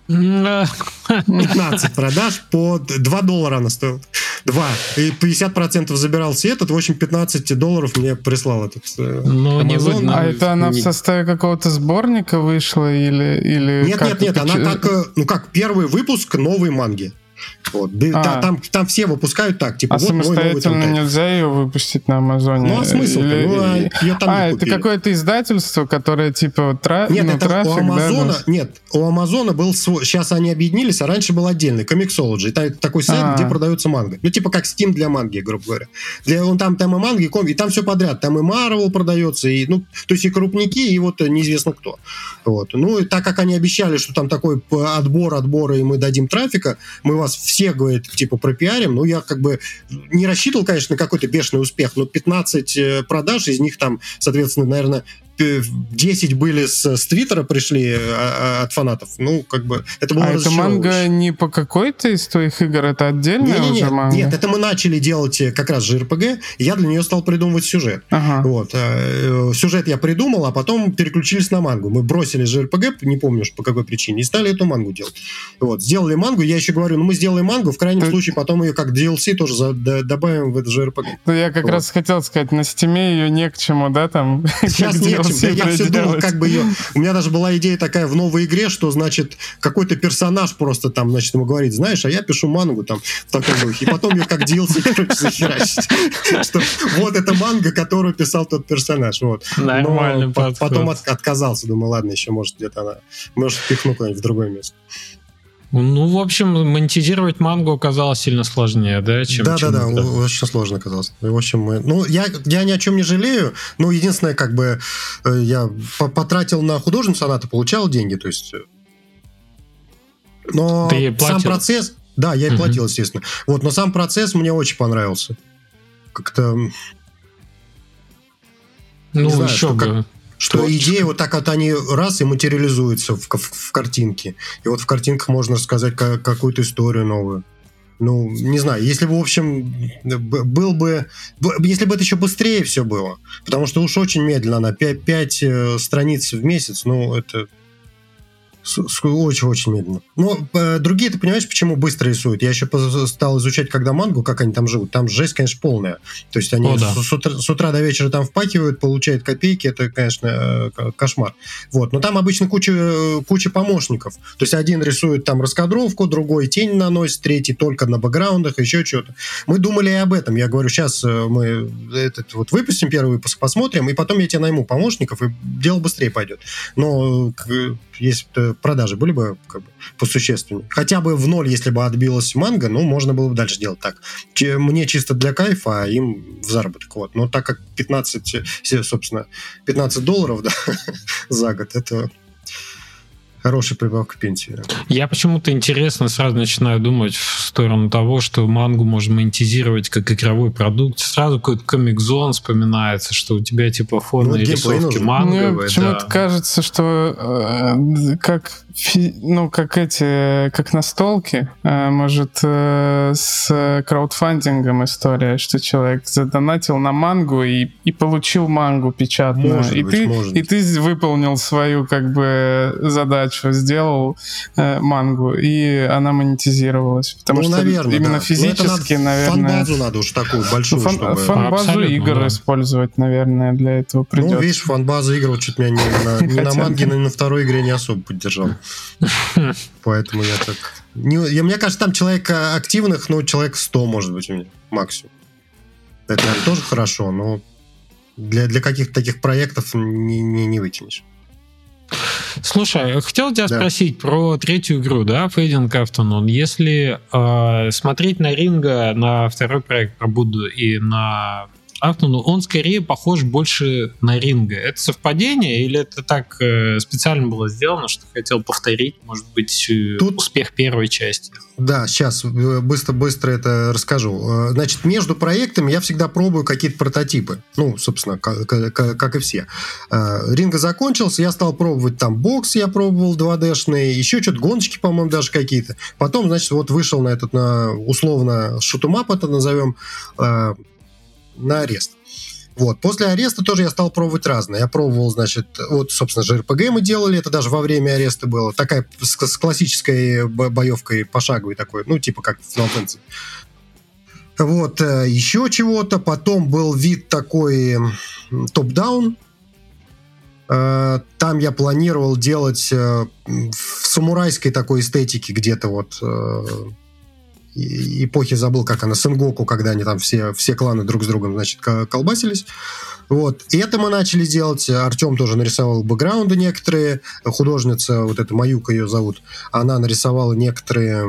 [SPEAKER 3] 15 продаж по 2 доллара она стоила. 2. И 50% забирался этот, в общем, 15 долларов мне прислал этот э,
[SPEAKER 2] Но не. А это она в составе какого-то сборника вышла или... или
[SPEAKER 3] нет, нет, нет, она как, э, ну как, первый выпуск новой манги. Вот. А. Там, там все выпускают так, типа,
[SPEAKER 2] а вот самостоятельно новый, нельзя ее выпустить на Амазоне?
[SPEAKER 3] Ну, а смысл? Или... Ну, а ее
[SPEAKER 2] там а, это какое-то издательство, которое, типа, тра...
[SPEAKER 3] Нет,
[SPEAKER 2] ну,
[SPEAKER 3] это
[SPEAKER 2] трафик,
[SPEAKER 3] у Амазона, да, нет, у Амазона был свой, сейчас они объединились, а раньше был отдельный, Comixology, это такой сайт, А-а-а. где продается манга. Ну, типа, как Steam для манги, грубо говоря. Для, он там, там и манги, ком, и там все подряд, там и Marvel продается, и, ну, то есть и крупники, и вот неизвестно кто. Вот. Ну, и так как они обещали, что там такой отбор, отбора, и мы дадим трафика, мы вас все, говорит, типа пропиарим. Ну, я как бы не рассчитывал, конечно, на какой-то бешеный успех, но 15 э, продаж, из них там, соответственно, наверное, 10 были с, с Твиттера пришли а, а, от фанатов. Ну, как бы, это было
[SPEAKER 2] А это манга не по какой-то из твоих игр, это отдельная не, не,
[SPEAKER 3] уже
[SPEAKER 2] манга?
[SPEAKER 3] Нет, это мы начали делать э, как раз JRPG, и я для нее стал придумывать сюжет. Ага. Вот. Э, сюжет я придумал, а потом переключились на мангу. Мы бросили JRPG, не помню по какой причине, и стали эту мангу делать. Вот. Сделали мангу, я еще говорю, ну мы сделаем мангу, в крайнем Ты... случае потом ее как DLC тоже за, д, добавим в это JRPG.
[SPEAKER 2] Ну, я как вот. раз хотел сказать, на стиме ее не к чему, да, там?
[SPEAKER 3] Сейчас не чему, я все думал, как бы ее... У меня даже была идея такая в новой игре, что, значит, какой-то персонаж просто там, значит, ему говорит, знаешь, а я пишу мангу там в таком духе. И потом ее как DLC, короче, захерачить. Что вот это манга, которую писал тот персонаж. Вот.
[SPEAKER 2] Нормально.
[SPEAKER 3] Потом отказался. Думаю, ладно, еще может где-то она... Может, впихну куда-нибудь в другое место.
[SPEAKER 1] Ну, в общем, монетизировать мангу оказалось сильно сложнее, да,
[SPEAKER 3] чем... Да-да-да, очень сложно оказалось. В общем, мы... Ну, я, я ни о чем не жалею, но единственное, как бы, э, я потратил на художественную сонату, получал деньги, то есть... Э, но Ты сам процесс... Да, я и платил, естественно. Вот, но сам процесс мне очень понравился. Как-то...
[SPEAKER 1] Ну, знаю, еще бы. Как
[SPEAKER 3] что Творчество. идеи вот так вот они раз и материализуются в, в, в картинке. И вот в картинках можно рассказать как, какую-то историю новую. Ну, не знаю, если бы, в общем, был бы... Если бы это еще быстрее все было, потому что уж очень медленно она, 5, 5 э, страниц в месяц, ну, это очень-очень медленно. Но э, другие, ты понимаешь, почему быстро рисуют? Я еще стал изучать, когда мангу, как они там живут. Там жесть, конечно, полная. То есть они О, да. с, с, утра, с утра до вечера там впахивают, получают копейки. Это, конечно, э, кошмар. Вот. Но там обычно куча, куча помощников. То есть один рисует там раскадровку, другой тень наносит, третий только на бэкграундах, еще что-то. Мы думали и об этом. Я говорю, сейчас э, мы этот вот выпустим первый выпуск, посмотрим, и потом я тебе найму помощников, и дело быстрее пойдет. Но если продажи были бы как бы посущественнее. Хотя бы в ноль, если бы отбилась манга, ну, можно было бы дальше делать так. Мне чисто для кайфа, а им в заработок. Вот. Но так как 15, собственно, 15 долларов да, за год, это хорошая прибавка к пенсии.
[SPEAKER 1] Я почему-то интересно сразу начинаю думать в сторону того, что мангу можно монетизировать как игровой продукт. Сразу какой-то комик-зон вспоминается, что у тебя типа фоны ну, рисовки манговые. Мне
[SPEAKER 2] почему-то да. кажется, что э, как ну, как эти, как настолки, э, может, э, с краудфандингом история, что человек задонатил на мангу и, и получил мангу печатную. Может
[SPEAKER 3] и,
[SPEAKER 2] быть, ты,
[SPEAKER 3] может.
[SPEAKER 2] и ты выполнил свою, как бы, задачу, сделал э, мангу, и она монетизировалась. Потому ну, что наверное, именно да. физически, надо, наверное...
[SPEAKER 3] Фан-базу надо уж такую большую, ну, фан, чтобы...
[SPEAKER 2] Фан-базу игр да. использовать, наверное, для этого придется.
[SPEAKER 3] Ну, видишь, фан-базу игр вот чуть меня не, на, ни на манге, ни на второй игре не особо поддержал. Поэтому я так... Не, я, мне кажется, там человек а, активных, ну, человек 100, может быть, у меня максимум. Это, наверное, тоже хорошо, но для, для каких-то таких проектов не, не, не вытянешь.
[SPEAKER 1] Слушай, хотел тебя да. спросить про третью игру, да, Fading Afternoon. Если э, смотреть на Ринга, на второй проект про Будду и на Артону, он скорее похож больше на Ринга. Это совпадение или это так э, специально было сделано, что хотел повторить, может быть, э, Тут... успех первой части?
[SPEAKER 3] Да, сейчас быстро-быстро э, это расскажу. Э, значит, между проектами я всегда пробую какие-то прототипы. Ну, собственно, как, как, как и все. Ринга закончился, я стал пробовать там бокс, я пробовал 2D-шные, еще что-то, гоночки, по-моему, даже какие-то. Потом, значит, вот вышел на этот, на условно, шутумап это назовем, на арест. Вот. После ареста тоже я стал пробовать разное. Я пробовал, значит, вот, собственно, же РПГ мы делали, это даже во время ареста было. Такая с, с классической боевкой пошаговой такой, ну, типа как в Final Fantasy. Вот, э, еще чего-то. Потом был вид такой топ-даун. Э, там я планировал делать э, в самурайской такой эстетике где-то вот эпохи забыл, как она, Сенгоку, когда они там все, все кланы друг с другом, значит, колбасились. Вот. И это мы начали делать. Артем тоже нарисовал бэкграунды некоторые. Художница, вот эта Маюка ее зовут, она нарисовала некоторые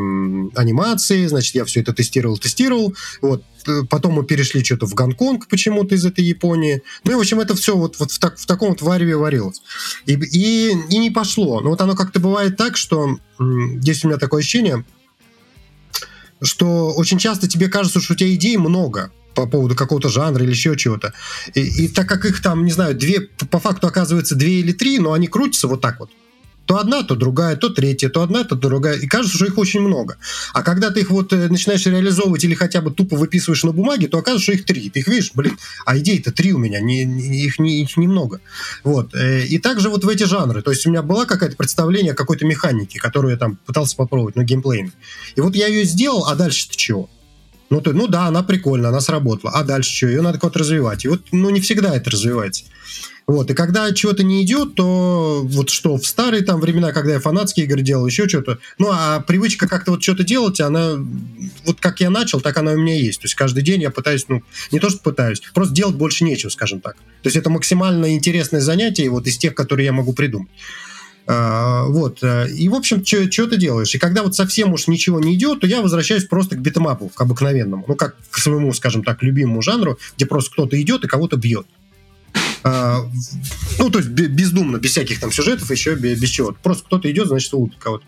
[SPEAKER 3] анимации. Значит, я все это тестировал, тестировал. Вот. Потом мы перешли что-то в Гонконг почему-то из этой Японии. Ну и, в общем, это все вот, вот в, так, в таком вот вареве варилось. И, и, и не пошло. Но вот оно как-то бывает так, что здесь у меня такое ощущение, что очень часто тебе кажется, что у тебя идей много по поводу какого-то жанра или еще чего-то. И, и так как их там, не знаю, две, по факту оказывается две или три, но они крутятся вот так вот. То одна, то другая, то третья, то одна, то другая. И кажется, что их очень много. А когда ты их вот э, начинаешь реализовывать или хотя бы тупо выписываешь на бумаге, то оказывается, что их три. Ты их видишь, блин, а идей-то три у меня, не, не, их, не, их немного. Вот. Э, и также вот в эти жанры. То есть у меня была какая-то представление о какой-то механике, которую я там пытался попробовать, ну, геймплейной. И вот я ее сделал, а дальше-то чего? Ну, то, ну да, она прикольная, она сработала. А дальше что? Ее надо как-то развивать. И вот, ну, не всегда это развивается. Вот, и когда чего-то не идет, то вот что в старые там времена, когда я фанатские игры делал, еще что-то, ну, а привычка как-то вот что-то делать, она, вот как я начал, так она у меня есть. То есть каждый день я пытаюсь, ну, не то что пытаюсь, просто делать больше нечего, скажем так. То есть это максимально интересное занятие вот из тех, которые я могу придумать. А, вот. Э, и, в общем, что ты делаешь? И когда вот совсем уж ничего не идет, то я возвращаюсь просто к битэмапу, к обыкновенному. Ну, как к своему, скажем так, любимому жанру, где просто кто-то идет и кого-то бьет. А, ну, то есть бездумно, без всяких там сюжетов, еще без, без чего. Просто кто-то идет, значит, лупит кого-то.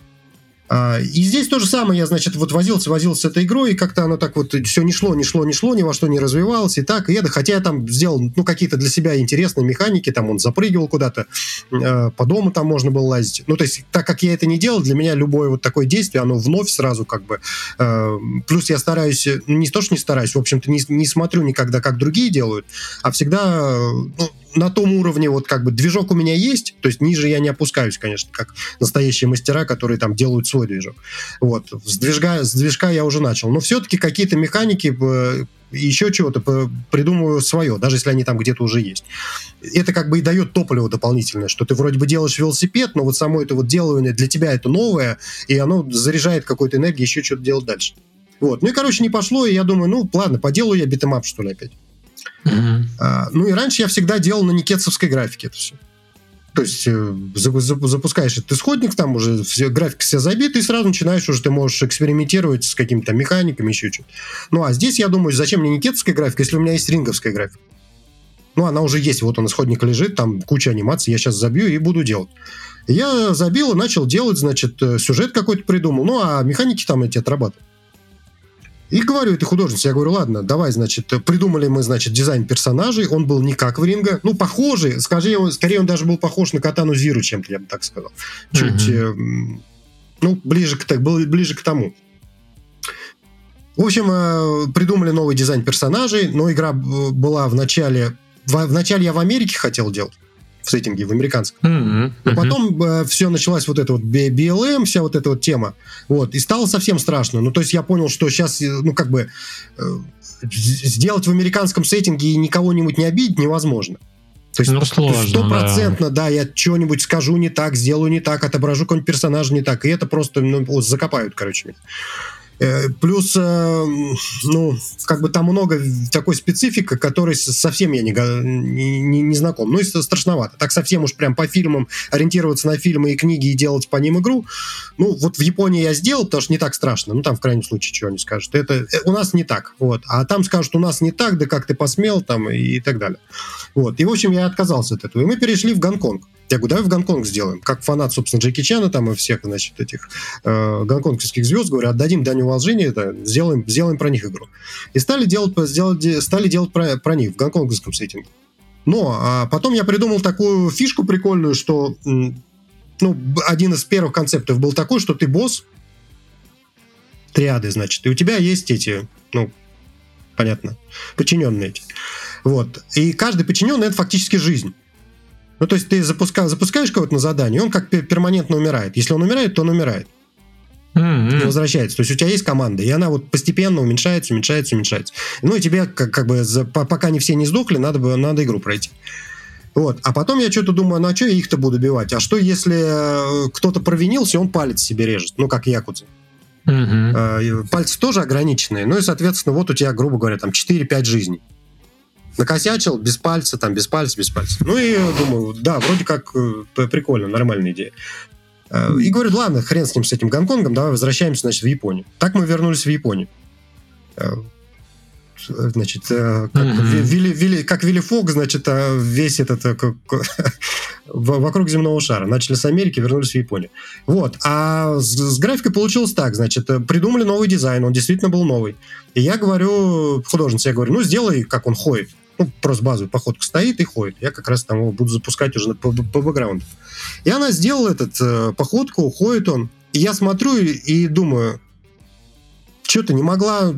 [SPEAKER 3] А, и здесь то же самое, я, значит, вот возился, возился с этой игрой, и как-то оно так вот все не шло, не шло, не шло, ни во что не развивалось, и так, и это, хотя я там сделал, ну, какие-то для себя интересные механики, там он запрыгивал куда-то, э, по дому там можно было лазить. Ну, то есть, так как я это не делал, для меня любое вот такое действие, оно вновь сразу как бы... Э, плюс я стараюсь, ну, не то, что не стараюсь, в общем-то, не, не смотрю никогда, как другие делают, а всегда, ну, на том уровне вот как бы движок у меня есть, то есть ниже я не опускаюсь, конечно, как настоящие мастера, которые там делают свой движок. Вот. С движка, с движка я уже начал. Но все-таки какие-то механики э, еще чего-то придумываю свое, даже если они там где-то уже есть. Это как бы и дает топливо дополнительное, что ты вроде бы делаешь велосипед, но вот само это вот делание для тебя это новое, и оно заряжает какой-то энергией еще что-то делать дальше. Вот. Ну и, короче, не пошло, и я думаю, ну, ладно, поделаю я битэмап, что ли, опять. А, ну и раньше я всегда делал на никетсовской графике это все. То есть э, запускаешь этот исходник, там уже все, графика вся забита, и сразу начинаешь уже, ты можешь экспериментировать с какими-то механиками, еще что-то. Ну, а здесь я думаю, зачем мне никетовская графика, если у меня есть ринговская графика? Ну, она уже есть, вот он исходник лежит, там куча анимаций, я сейчас забью и буду делать. Я забил и начал делать, значит, э, сюжет какой-то придумал, ну, а механики там эти отрабатываю. И говорю этой художнице, я говорю, ладно, давай, значит, придумали мы, значит, дизайн персонажей, он был не как в Ринга, ну, похожий, скажи, скорее он даже был похож на Катану Зиру чем-то, я бы так сказал. Чуть, mm-hmm. ну, ближе к, был ближе к тому. В общем, э, придумали новый дизайн персонажей, но игра была в начале... В, в начале я в Америке хотел делать в сеттинге, в американском. Mm-hmm. Но потом э, все началась вот эта вот BLM, вся вот эта вот тема. Вот, и стало совсем страшно. Ну, то есть я понял, что сейчас, э, ну, как бы э, сделать в американском сеттинге и никого-нибудь не обидеть невозможно. То есть ну, стопроцентно, да. да, я что-нибудь скажу не так, сделаю не так, отображу какой-нибудь персонажа не так, и это просто ну, закопают, короче. Э, плюс, э, ну, как бы там много такой специфики, которой совсем я не, не, не знаком. Ну, и страшновато. Так совсем уж прям по фильмам ориентироваться на фильмы и книги и делать по ним игру. Ну, вот в Японии я сделал, потому что не так страшно. Ну, там в крайнем случае чего они скажут. Это э, у нас не так. Вот. А там скажут, у нас не так, да как ты посмел, там, и, так далее. Вот. И, в общем, я отказался от этого. И мы перешли в Гонконг. Я говорю, давай в Гонконг сделаем. Как фанат, собственно, Джеки Чана там и всех, значит, этих э, гонконгских звезд, говорю, отдадим дань уважения, это, сделаем, сделаем про них игру. И стали делать, сделать, стали делать про, про них в гонконгском сеттинге. Но а потом я придумал такую фишку прикольную, что ну, один из первых концептов был такой, что ты босс, триады, значит, и у тебя есть эти, ну, понятно, подчиненные эти. Вот. И каждый подчиненный — это фактически жизнь. Ну, то есть ты запуска, запускаешь кого-то на задание, он как перманентно умирает. Если он умирает, то он умирает. Mm-hmm. Не возвращается. То есть у тебя есть команда, и она вот постепенно уменьшается, уменьшается, уменьшается. Ну и тебе, как, как бы, за, пока не все не сдохли, надо, бы, надо игру пройти. Вот. А потом я что-то думаю, ну а что я их-то буду бивать? А что, если э, кто-то провинился, он палец себе режет? Ну, как Якудза. Mm-hmm. Пальцы тоже ограниченные. Ну и, соответственно, вот у тебя, грубо говоря, там 4-5 жизней накосячил, без пальца, там, без пальца, без пальца. Ну и думаю, да, вроде как э, прикольно, нормальная идея. Э, и говорю, ладно, хрен с ним, с этим Гонконгом, давай возвращаемся, значит, в Японию. Так мы вернулись в Японию. Э, значит, как, mm-hmm. Вилли, Вилли, как Вилли Фок, значит, весь этот вокруг земного шара. Начали с Америки, вернулись в Японию. Вот. А с, с графикой получилось так, значит, придумали новый дизайн, он действительно был новый. И я говорю, художнице, я говорю, ну, сделай, как он ходит ну, просто базовую походку стоит и ходит. Я как раз там его буду запускать уже по, по бэкграунду. И она сделала этот э, походку, ходит он. И я смотрю и, и думаю, что ты не могла э,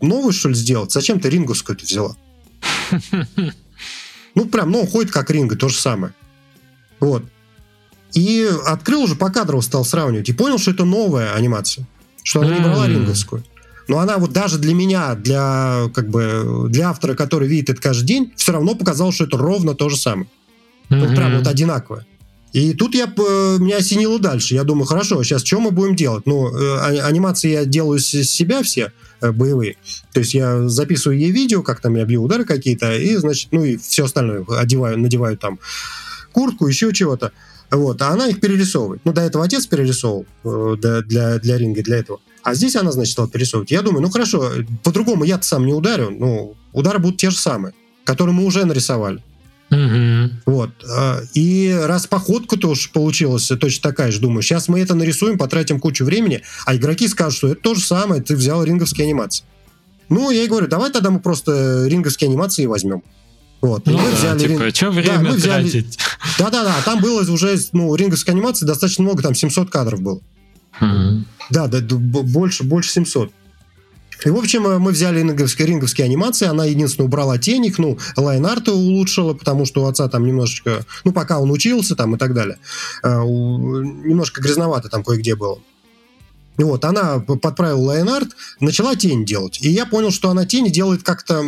[SPEAKER 3] новую, что ли, сделать? Зачем ты рингусскую это взяла? Ну, прям, ну, он ходит как ринга, то же самое. Вот. И открыл уже по кадрово стал сравнивать. И понял, что это новая анимация. Что она не брала ринговскую. Но она вот даже для меня, для, как бы, для автора, который видит это каждый день, все равно показал, что это ровно то же самое. Mm-hmm. Вот прям вот одинаковое. И тут я, меня осенило дальше. Я думаю, хорошо, сейчас что мы будем делать? Ну, э, а, анимации я делаю с себя все э, боевые. То есть я записываю ей видео, как там я бью удары какие-то, и, значит, ну и все остальное одеваю, надеваю там куртку, еще чего-то. Вот, а она их перерисовывает. Ну, до этого отец перерисовывал э, для, для, для ринга, для этого. А здесь она, значит, стала перерисовывать. Я думаю, ну хорошо, по-другому я-то сам не ударю, ну, удары будут те же самые, которые мы уже нарисовали. Угу. Вот. А, и раз походка-то уж получилась точно такая же, думаю, сейчас мы это нарисуем, потратим кучу времени, а игроки скажут, что это то же самое, ты взял ринговские анимации. Ну, я и говорю, давай тогда мы просто ринговские анимации возьмем. Вот.
[SPEAKER 1] Ну, и мы да, взяли типа, ринг... что время да, мы взяли... тратить?
[SPEAKER 3] Да-да-да, там было уже, ну, ринговской анимации достаточно много, там 700 кадров было. Mm-hmm. Да, да, больше, больше 700. И, в общем, э, мы взяли ринговские, ринговские анимации, она единственное убрала тень их, ну, лайн-арта улучшила, потому что у отца там немножечко, ну, пока он учился там и так далее, э, немножко грязновато там кое-где было. Вот, она подправила лайн-арт, начала тень делать. И я понял, что она тень делает как-то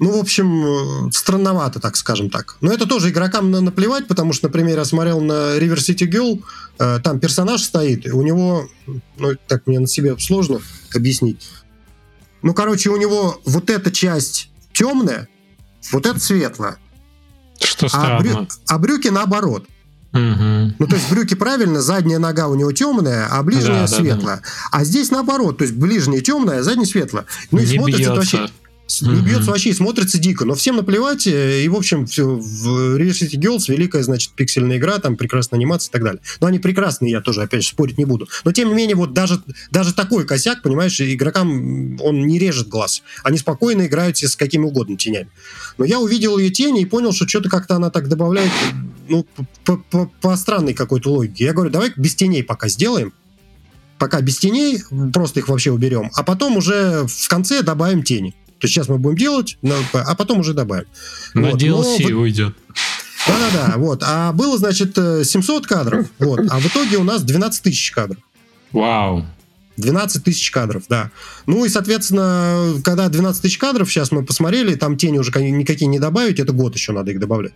[SPEAKER 3] ну, в общем, э, странновато, так скажем так. Но это тоже игрокам наплевать, потому что, например, я смотрел на River City Girl, э, там персонаж стоит, и у него, ну, так мне на себе сложно объяснить. Ну, короче, у него вот эта часть темная, вот эта светлая.
[SPEAKER 1] Что странно.
[SPEAKER 3] А, брю... а брюки наоборот. Угу. Ну, то есть брюки правильно, задняя нога у него темная, а ближняя да, светлая. Да, да. А здесь наоборот, то есть ближняя темная, а задняя светлая. Ну и смотрится это вообще не бьется вообще и смотрится дико. Но всем наплевать. Э, и, в общем, все, в Real City Girls великая, значит, пиксельная игра, там прекрасная анимация и так далее. Но они прекрасные, я тоже, опять же, спорить не буду. Но, тем не менее, вот даже, даже такой косяк, понимаешь, игрокам он не режет глаз. Они спокойно играют с какими угодно тенями. Но я увидел ее тени и понял, что что-то как-то она так добавляет, ну, по, по, по странной какой-то логике. Я говорю, давай без теней пока сделаем, пока без теней, просто их вообще уберем, а потом уже в конце добавим тени. То есть сейчас мы будем делать, а потом уже добавим.
[SPEAKER 1] На вот. DLC Но, уйдет.
[SPEAKER 3] Да-да-да, вот. А было, значит, 700 кадров, вот. А в итоге у нас 12 тысяч кадров.
[SPEAKER 1] Вау.
[SPEAKER 3] 12 тысяч кадров, да. Ну и, соответственно, когда 12 тысяч кадров, сейчас мы посмотрели, там тени уже никакие не добавить, это год еще надо их добавлять.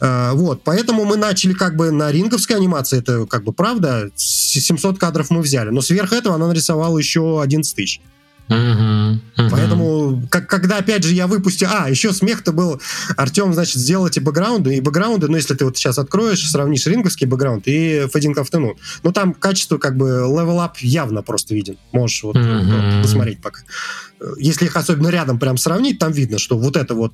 [SPEAKER 3] Э, вот, поэтому мы начали как бы на ринговской анимации, это как бы правда, 700 кадров мы взяли, но сверх этого она нарисовала еще 11 тысяч. Поэтому, как, когда, опять же, я выпустил... А, еще смех-то был, Артем, значит, сделал эти бэкграунды, и бэкграунды, ну, если ты вот сейчас откроешь, сравнишь ринговский бэкграунд и Fading Afternoon, ну, там качество, как бы, up явно просто виден. Можешь вот uh-huh. посмотреть пока. Если их особенно рядом прям сравнить, там видно, что вот это вот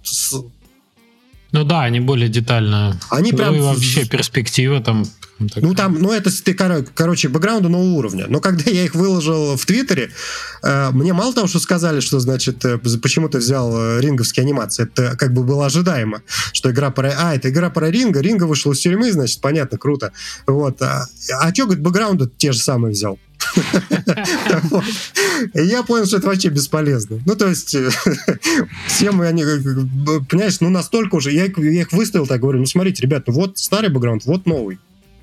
[SPEAKER 1] ну да, они более детально.
[SPEAKER 3] Они ну прям...
[SPEAKER 1] и вообще перспектива там...
[SPEAKER 3] Такая. Ну там, ну это ты, короче, бэкграунда нового уровня. Но когда я их выложил в Твиттере, э, мне мало того, что сказали, что, значит, э, почему ты взял э, ринговские анимации, это как бы было ожидаемо, что игра про... А, это игра про Ринга, Ринга вышел из тюрьмы, значит, понятно, круто. Вот. А, а что, говорит, бэкграунда те же самые взял? Я понял, что это вообще бесполезно. Ну, то есть, все мы, они, понимаешь, ну, настолько уже, я, их выставил так, говорю, ну, смотрите, ребят, вот старый бэкграунд, вот новый.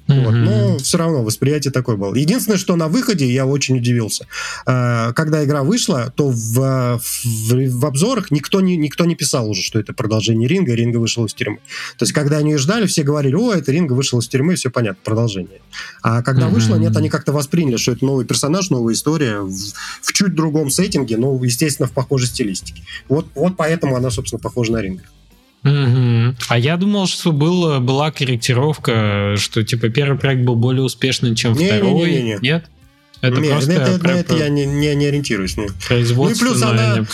[SPEAKER 3] Mm-hmm. Вот. Но все равно восприятие такое было. Единственное, что на выходе я очень удивился. А, когда игра вышла, то в, в, в обзорах никто не, никто не писал уже, что это продолжение Ринга, Ринга вышел из тюрьмы. То есть, когда они ее ждали, все говорили, о, это Ринга вышел из тюрьмы, все понятно, продолжение. А когда mm-hmm. вышло, нет, они как-то восприняли, что это новый персонаж, новая история в, в чуть другом сеттинге, но, естественно, в похожей стилистике. Вот, вот поэтому она, собственно, похожа на Ринга.
[SPEAKER 1] Угу. А я думал, что был, была корректировка, что типа первый проект был более успешный, чем не, второй. Не, не, не. Нет?
[SPEAKER 3] Это не, просто это, про, это я не, не, не ориентируюсь. Ну. Ну и плюс она, э,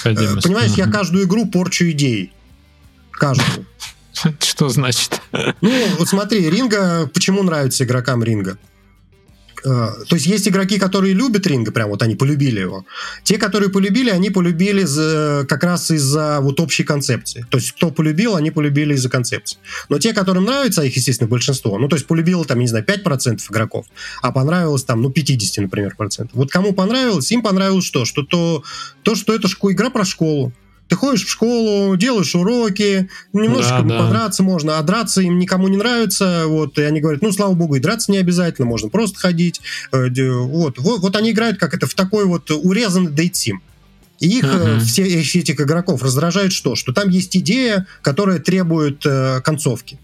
[SPEAKER 3] понимаешь, угу. я каждую игру порчу идей. Каждую.
[SPEAKER 1] Что значит?
[SPEAKER 3] Ну, вот смотри, Ринга, почему нравится игрокам Ринга? Э, то есть есть игроки, которые любят Ринга, прям вот они полюбили его. Те, которые полюбили, они полюбили за, как раз из-за вот общей концепции. То есть кто полюбил, они полюбили из-за концепции. Но те, которым нравится, их, естественно, большинство, ну, то есть полюбило там, не знаю, 5% игроков, а понравилось там, ну, 50, например, процентов. Вот кому понравилось, им понравилось что? Что то, то что это игра про школу. Ты ходишь в школу, делаешь уроки, немножечко да, да. подраться можно, а драться им никому не нравится, вот, и они говорят, ну, слава богу, и драться не обязательно, можно просто ходить, э, вот, вот, вот они играют как это в такой вот урезанный дейтсим. И их, uh-huh. все, все этих игроков раздражает что? Что там есть идея, которая требует э, концовки.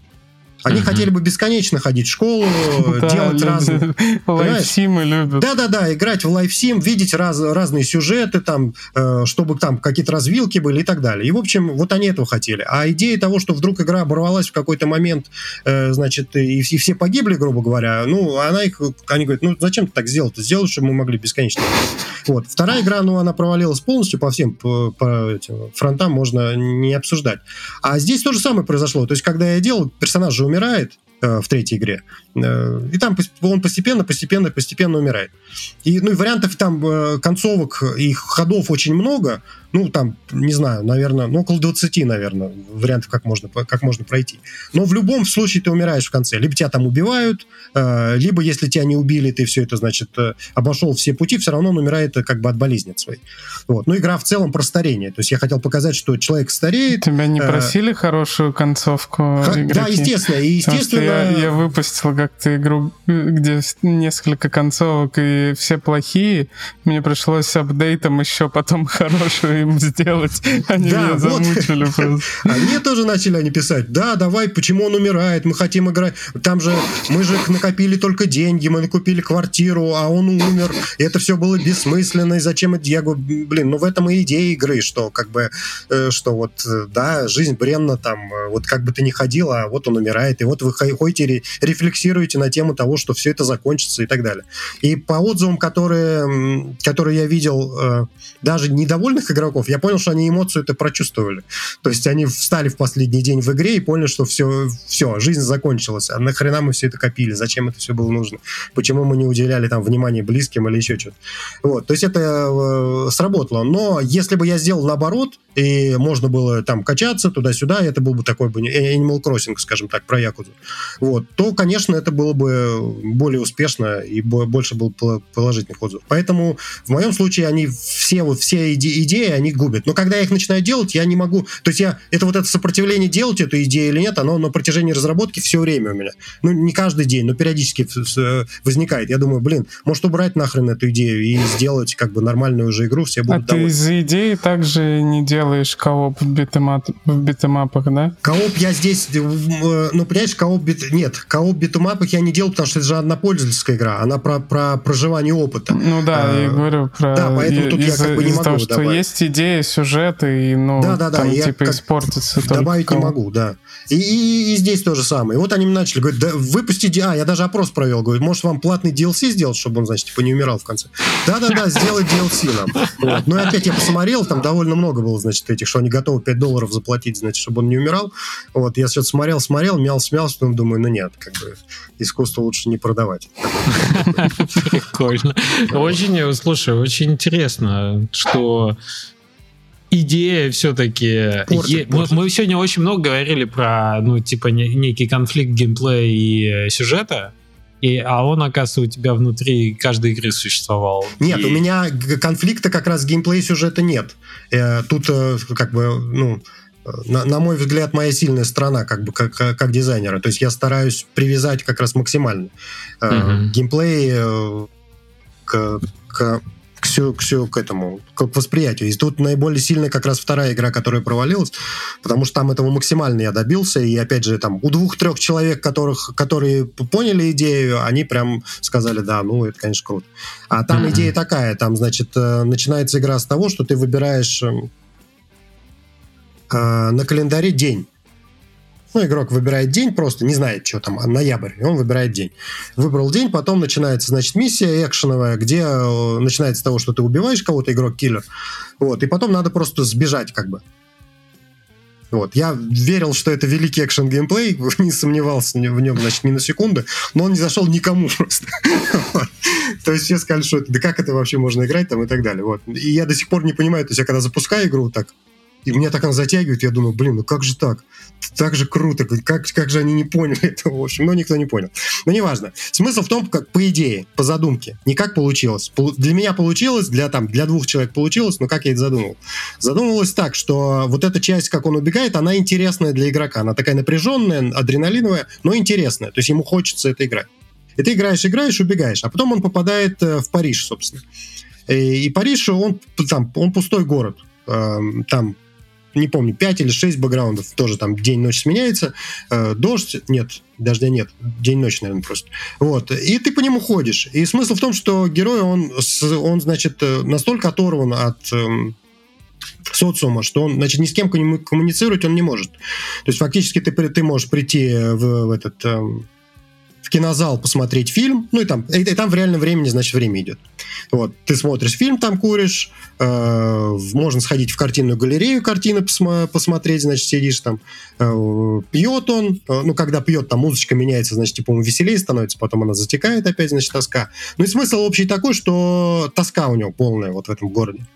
[SPEAKER 3] Они хотели бы бесконечно ходить в школу, делать разные...
[SPEAKER 2] Лайфсимы любят.
[SPEAKER 3] Да-да-да, играть в лайфсим, видеть раз, разные сюжеты, там, э, чтобы там какие-то развилки были и так далее. И, в общем, вот они этого хотели. А идея того, что вдруг игра оборвалась в какой-то момент, э, значит, и, и все погибли, грубо говоря, ну, она их... Они говорят, ну, зачем ты так сделал? Ты сделал, чтобы мы могли бесконечно Вот. Вторая игра, ну, она провалилась полностью по всем по, по этим фронтам, можно не обсуждать. А здесь то же самое произошло. То есть, когда я делал, персонаж же умирает э, в третьей игре. Э, и там он постепенно, постепенно, постепенно умирает. И, ну, и вариантов там э, концовок и ходов очень много, ну, там, не знаю, наверное, ну, около 20, наверное, вариантов, как можно, как можно пройти. Но в любом случае ты умираешь в конце. Либо тебя там убивают, э, либо если тебя не убили, ты все это, значит, э, обошел все пути, все равно он умирает э, как бы от болезни своей. Вот. Ну, игра в целом про старение. То есть я хотел показать, что человек стареет.
[SPEAKER 2] Тебя не просили хорошую концовку
[SPEAKER 3] Х- Да, естественно. И естественно...
[SPEAKER 2] Я, я выпустил как-то игру, где несколько концовок, и все плохие. Мне пришлось апдейтом еще потом хорошую им сделать. Они да, меня замучили вот. просто.
[SPEAKER 3] Они тоже начали они писать, да, давай, почему он умирает, мы хотим играть. Там же, мы же накопили только деньги, мы накупили квартиру, а он умер. И это все было бессмысленно, и зачем это? Я говорю, блин, ну в этом и идея игры, что как бы, э, что вот, э, да, жизнь бренна там, э, вот как бы ты ни ходил, а вот он умирает, и вот вы ходите, рефлексируете на тему того, что все это закончится и так далее. И по отзывам, которые, которые я видел, даже недовольных игроков, игроков, я понял, что они эмоцию это прочувствовали. То есть они встали в последний день в игре и поняли, что все, все, жизнь закончилась. А нахрена мы все это копили? Зачем это все было нужно? Почему мы не уделяли там внимания близким или еще что-то? Вот, то есть это э, сработало. Но если бы я сделал наоборот, и можно было там качаться туда-сюда, это был бы такой бы Animal Crossing, скажем так, про Якудзу, вот, то, конечно, это было бы более успешно и больше было положительных отзывов. Поэтому в моем случае они все вот все идеи, они губят. Но когда я их начинаю делать, я не могу... То есть я... Это вот это сопротивление делать эту идею или нет, оно на протяжении разработки все время у меня. Ну, не каждый день, но периодически возникает. Я думаю, блин, может убрать нахрен эту идею и сделать как бы нормальную уже игру, все будут
[SPEAKER 2] А
[SPEAKER 3] довольны.
[SPEAKER 2] ты из-за идеи также не делаешь кооп в, битэмап, в битэмапах, да?
[SPEAKER 3] Кооп я здесь, э, ну, понимаешь, кооп бит... Нет, кооп битэмапах я не делал, потому что это же однопользовательская игра, она про, про проживание опыта.
[SPEAKER 2] Ну да,
[SPEAKER 3] А,
[SPEAKER 2] я говорю про...
[SPEAKER 3] да, поэтому тут я как бы не
[SPEAKER 2] того,
[SPEAKER 3] могу
[SPEAKER 2] что
[SPEAKER 3] добавить.
[SPEAKER 2] есть идея, сюжет, и, ну,
[SPEAKER 3] Да, да, да,
[SPEAKER 2] там,
[SPEAKER 3] я
[SPEAKER 2] типа, испортится только
[SPEAKER 3] Добавить не
[SPEAKER 2] кооп.
[SPEAKER 3] могу, да. И, и- и здесь то же самое. И вот они начали говорить, да выпустите... А, я даже опрос провел, говорю, может вам платный DLC сделать, чтобы он, значит, типа не умирал в конце? Да-да-да, сделай DLC нам. Вот. Ну и опять я посмотрел, там довольно много было, значит, этих, что они готовы 5 долларов заплатить, значит, чтобы он не умирал. Вот, я что-то смотрел, смотрел, мял, смеялся, потом думаю, ну нет, как бы искусство лучше не продавать.
[SPEAKER 1] Прикольно. Очень, слушай, очень интересно, что идея все-таки...
[SPEAKER 3] Портит,
[SPEAKER 1] Мы, мы сегодня очень много говорили про, ну, типа, не- некий конфликт геймплея и э, сюжета, и, а он, оказывается, у тебя внутри каждой игры существовал.
[SPEAKER 3] Нет,
[SPEAKER 1] И-
[SPEAKER 3] у меня конфликта как раз геймплей сюжета нет. Э, Тут э, как бы, ну, э, на, на мой взгляд, моя сильная сторона как бы как, как как дизайнера. То есть я стараюсь привязать как раз максимально э,
[SPEAKER 1] Мгм.
[SPEAKER 3] геймплей э, к, к, к, всю- к, всю- к этому, к восприятию. И тут наиболее сильная как раз вторая игра, которая провалилась, потому что там этого максимально я добился. И опять же, там у двух-трех человек, которых, которые поняли идею, они прям сказали, да, ну, это, конечно, круто. А там
[SPEAKER 1] Мгм.
[SPEAKER 3] идея такая, там, значит, э, начинается игра с того, что ты выбираешь эм, э, на календаре день. Ну, игрок выбирает день, просто не знает, что там, а ноябрь, и он выбирает день. Выбрал день, потом начинается, значит, миссия экшеновая, где э, начинается с того, что ты убиваешь кого-то, игрок-киллер, вот, и потом надо просто сбежать, как бы. Вот. Я верил, что это великий экшен-геймплей, не сомневался в нем, значит, ни на секунду, но он не зашел никому просто. То есть все сказали, что да как это вообще можно играть там и так далее. Вот. И я до сих пор не понимаю, то есть я когда запускаю игру так, и меня так она затягивает, я думаю, блин, ну как же так? Так же круто, как, как же они не поняли этого, в общем, но никто не понял. Но неважно. Смысл в том, как по идее, по задумке, не как получилось. Полу- Для меня получилось, для, там, для двух человек получилось, но как я это задумал? Задумывалось так, что вот эта часть, как он убегает, она интересная для игрока. Она такая напряженная, адреналиновая, но интересная. То есть ему хочется это играть. И ты играешь, играешь, убегаешь. А потом он попадает э, в Париж, собственно. И, и Париж, он, там, он пустой город. Эм, Там, не помню, 5 или 6 бэкграундов. Тоже там день-ночь сменяется. Э, Дождь, нет, дождя нет. День-ночь, наверное, просто. Вот. И ты по нему ходишь. И смысл в том, что герой, он, он значит, э, настолько оторван от эм, социума, что он, значит, ни с кем комму- коммуницировать он не может. То есть фактически ты, ты можешь прийти в, в этот эм, кинозал посмотреть фильм, ну и там, и, и там в реальном времени, значит, время идет. Вот, ты смотришь фильм, там куришь, э, можно сходить в картинную галерею, картины посма- посмотреть, значит, сидишь там, э, пьет он, э, ну, когда пьет, там музычка меняется, значит, типа, ему веселее становится, потом она затекает опять, значит, тоска. Ну и смысл общий такой, что тоска у него полная вот в этом городе.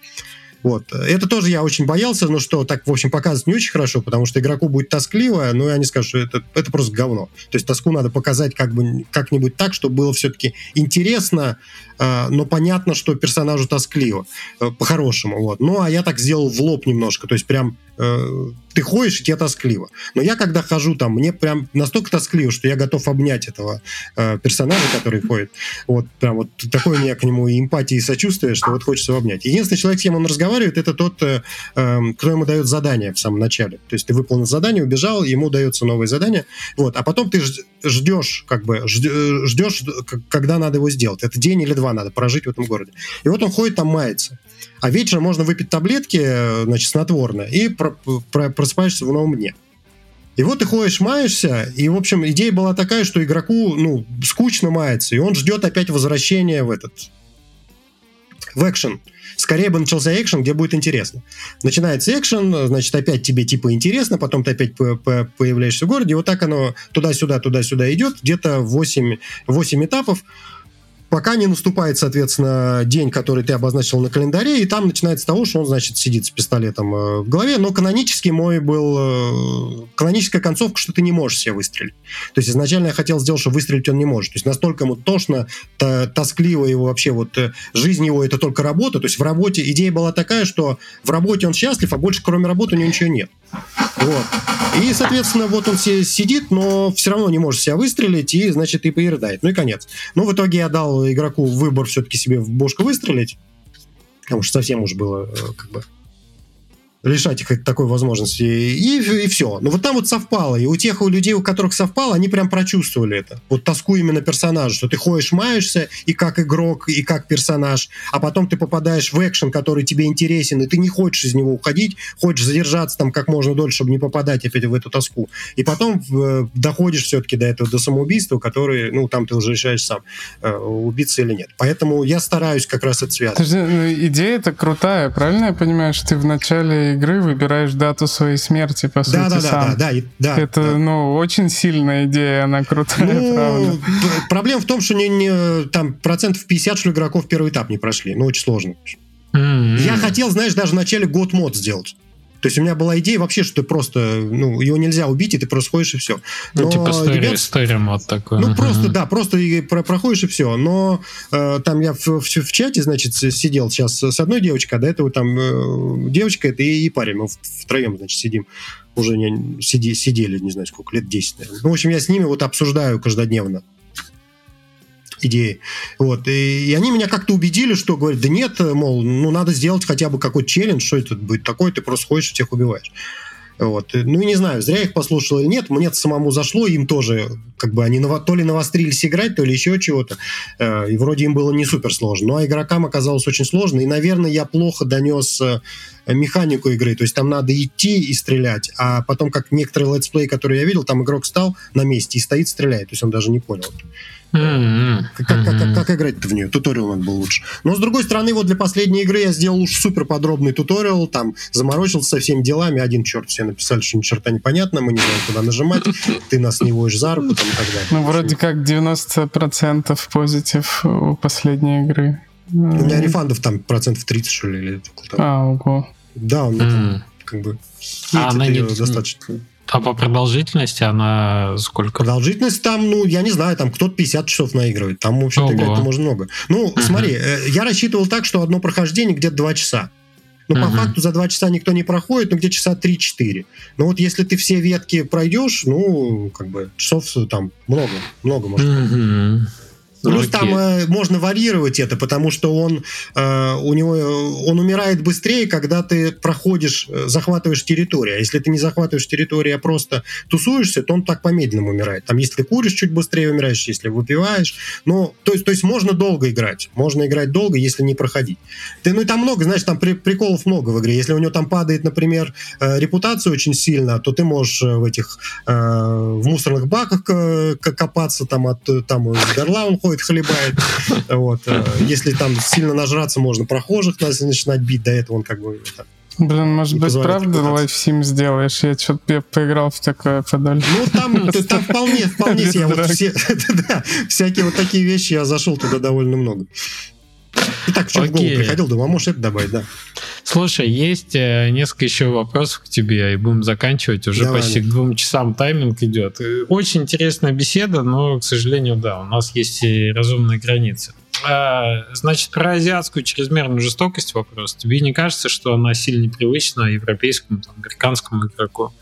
[SPEAKER 3] Вот. Это тоже я очень боялся, но что так, в общем, показывать не очень хорошо, потому что игроку будет тоскливо, ну и они скажут, что это, это просто говно. То есть тоску надо показать как бы как-нибудь так, чтобы было все-таки интересно, но понятно, что персонажу тоскливо, э, по-хорошему. Вот. Ну, а я так сделал в лоб немножко, то есть прям э, ты ходишь, и тебе тоскливо. Но я, когда хожу там, мне прям настолько тоскливо, что я готов обнять этого э, персонажа, который ходит. Вот прям вот такой у меня к нему и эмпатия, и сочувствие, что вот хочется его обнять. Единственный человек, с кем он разговаривает, это тот, э, эм, кто ему дает задание в самом начале. То есть ты выполнил задание, убежал, ему дается новое задание, вот, а потом ты ждешь, как бы, жд- э, ждешь, когда надо его сделать. Это день или два надо прожить в этом городе. И вот он ходит там, мается. А вечером можно выпить таблетки, э, значит, снотворные, и про- про- просыпаешься в новом дне. И вот ты ходишь, маешься, и, в общем, идея была такая, что игроку, ну, скучно мается, и он ждет опять возвращения в этот... в экшен. Скорее бы начался экшен, где будет интересно. Начинается экшен, значит, опять тебе типа интересно, потом ты опять по- по- появляешься в городе, и вот так оно туда-сюда, туда-сюда идет, где-то 8, 8 этапов. Пока не наступает, соответственно, день, который ты обозначил на календаре, и там начинается с того, что он, значит, сидит с пистолетом э, в голове, но канонически мой был... Э, каноническая концовка, что ты не можешь себе выстрелить. То есть изначально я хотел сделать, что выстрелить он не может. То есть настолько ему тошно, тоскливо его вообще, вот э, жизнь его это только работа. То есть в работе идея была такая, что в работе он счастлив, а больше кроме работы у него ничего нет. Вот. И, соответственно, вот он сидит, но все равно не может себя выстрелить, и, значит, и поедает. Ну и конец. Но в итоге я дал игроку выбор все-таки себе в бошку выстрелить, потому что совсем уж было э, как бы лишать их такой возможности, и, и все. Но вот там вот совпало, и у тех у людей, у которых совпало, они прям прочувствовали это. Вот тоску именно персонажа, что ты ходишь, маешься и как игрок, и как персонаж, а потом ты попадаешь в экшен, который тебе интересен, и ты не хочешь из него уходить, хочешь задержаться там как можно дольше, чтобы не попадать опять в эту тоску. И потом э, доходишь все-таки до этого, до самоубийства, который, ну, там ты уже решаешь сам, э, убиться или нет. Поэтому я стараюсь как раз это связать.
[SPEAKER 2] Ну, идея это крутая, правильно я понимаю, что ты в начале игры выбираешь дату своей смерти, по
[SPEAKER 3] да,
[SPEAKER 2] сути,
[SPEAKER 3] да,
[SPEAKER 2] сам.
[SPEAKER 3] Да, да, да, да.
[SPEAKER 2] Это,
[SPEAKER 3] да.
[SPEAKER 2] ну, очень сильная идея, она крутая, ну, правда.
[SPEAKER 3] Проблема в том, что не, не, там процентов 50, что игроков первый этап не прошли. Ну, очень сложно. Mm-hmm. Я хотел, знаешь, даже в начале год мод сделать. То есть у меня была идея вообще, что ты просто, ну, его нельзя убить, и ты просто ходишь и все.
[SPEAKER 1] Ну, Но, ну, типа story, ребят, story мод такой.
[SPEAKER 3] Ну, uh-huh. просто, да, просто и про проходишь и все. Но э, там я в, в, в чате, значит, сидел сейчас с одной девочкой, а до этого там э, девочка это и, и парень. Мы втроем, значит, сидим уже не, сиди, сидели, не знаю, сколько лет, 10, наверное. Ну, в общем, я с ними вот обсуждаю каждодневно идеи. Вот. И, и они меня как-то убедили, что говорят, да нет, мол, ну надо сделать хотя бы какой-то челлендж, что это будет такое, ты просто ходишь и всех убиваешь. Вот. Ну, не знаю, зря их послушал или нет. Мне самому зашло, им тоже, как бы, они то ли навострились играть, то ли еще чего-то. Э, и вроде им было не супер сложно. Ну, а игрокам оказалось очень сложно. И, наверное, я плохо донес э, механику игры. То есть там надо идти и стрелять. А потом, как некоторые летсплей, которые я видел, там игрок стал на месте и стоит, стреляет. То есть он даже не понял. Mm-hmm. Как, как, как, как играть-то в нее? Туториал надо был лучше. Но, с другой стороны, вот для последней игры я сделал уж супер подробный туториал, там заморочился со всеми делами. Один черт все написали, что ни черта непонятно, мы не знаем, куда нажимать, ты нас не водишь за руку, там, и так далее.
[SPEAKER 2] Ну, вроде как 90% позитив у последней игры.
[SPEAKER 3] У меня рефандов там процентов 30, что ли, или
[SPEAKER 2] А, ого.
[SPEAKER 3] Да, у меня там как бы
[SPEAKER 1] а она не достаточно. А по продолжительности она сколько?
[SPEAKER 3] Продолжительность там, ну, я не знаю, там кто-то 50 часов наигрывает. Там, в общем-то, играть можно много. Ну, угу. смотри, э, я рассчитывал так, что одно прохождение где-то 2 часа. Но угу. по факту за 2 часа никто не проходит, ну, где часа 3-4. Но вот если ты все ветки пройдешь, ну, как бы, часов там много, много можно. Угу. Плюс там э, можно варьировать это, потому что он э, у него он умирает быстрее, когда ты проходишь, э, захватываешь территорию. А если ты не захватываешь территорию, а просто тусуешься, то он так по-медленному умирает. Там, если ты куришь, чуть быстрее умираешь, если выпиваешь. Ну, то есть, то есть можно долго играть. Можно играть долго, если не проходить. Ты, ну и там много, знаешь, там при, приколов много в игре. Если у него там падает, например, э, репутация очень сильно, то ты можешь э, в этих э, в мусорных баках э, копаться, там от там горла он ходит ходит, хлебает. Вот. Э, если там сильно нажраться, можно прохожих начинать бить. До этого он как бы...
[SPEAKER 2] Блин, может быть, правда лайфсим сделаешь? Я что-то поиграл в такое подаль.
[SPEAKER 3] Ну, там, там вполне, вполне себе. Вот все, да, всякие вот такие вещи, я зашел туда довольно много. И так что в голову приходил, думаю, а может это добавить, да.
[SPEAKER 1] Слушай, есть э, несколько еще вопросов к тебе, и будем заканчивать. Уже Давай. почти к двум часам тайминг идет. Очень интересная беседа, но, к сожалению, да, у нас есть и разумные границы. А, значит, про азиатскую чрезмерную жестокость вопрос. Тебе не кажется, что она сильно непривычна европейскому, там, американскому игроку?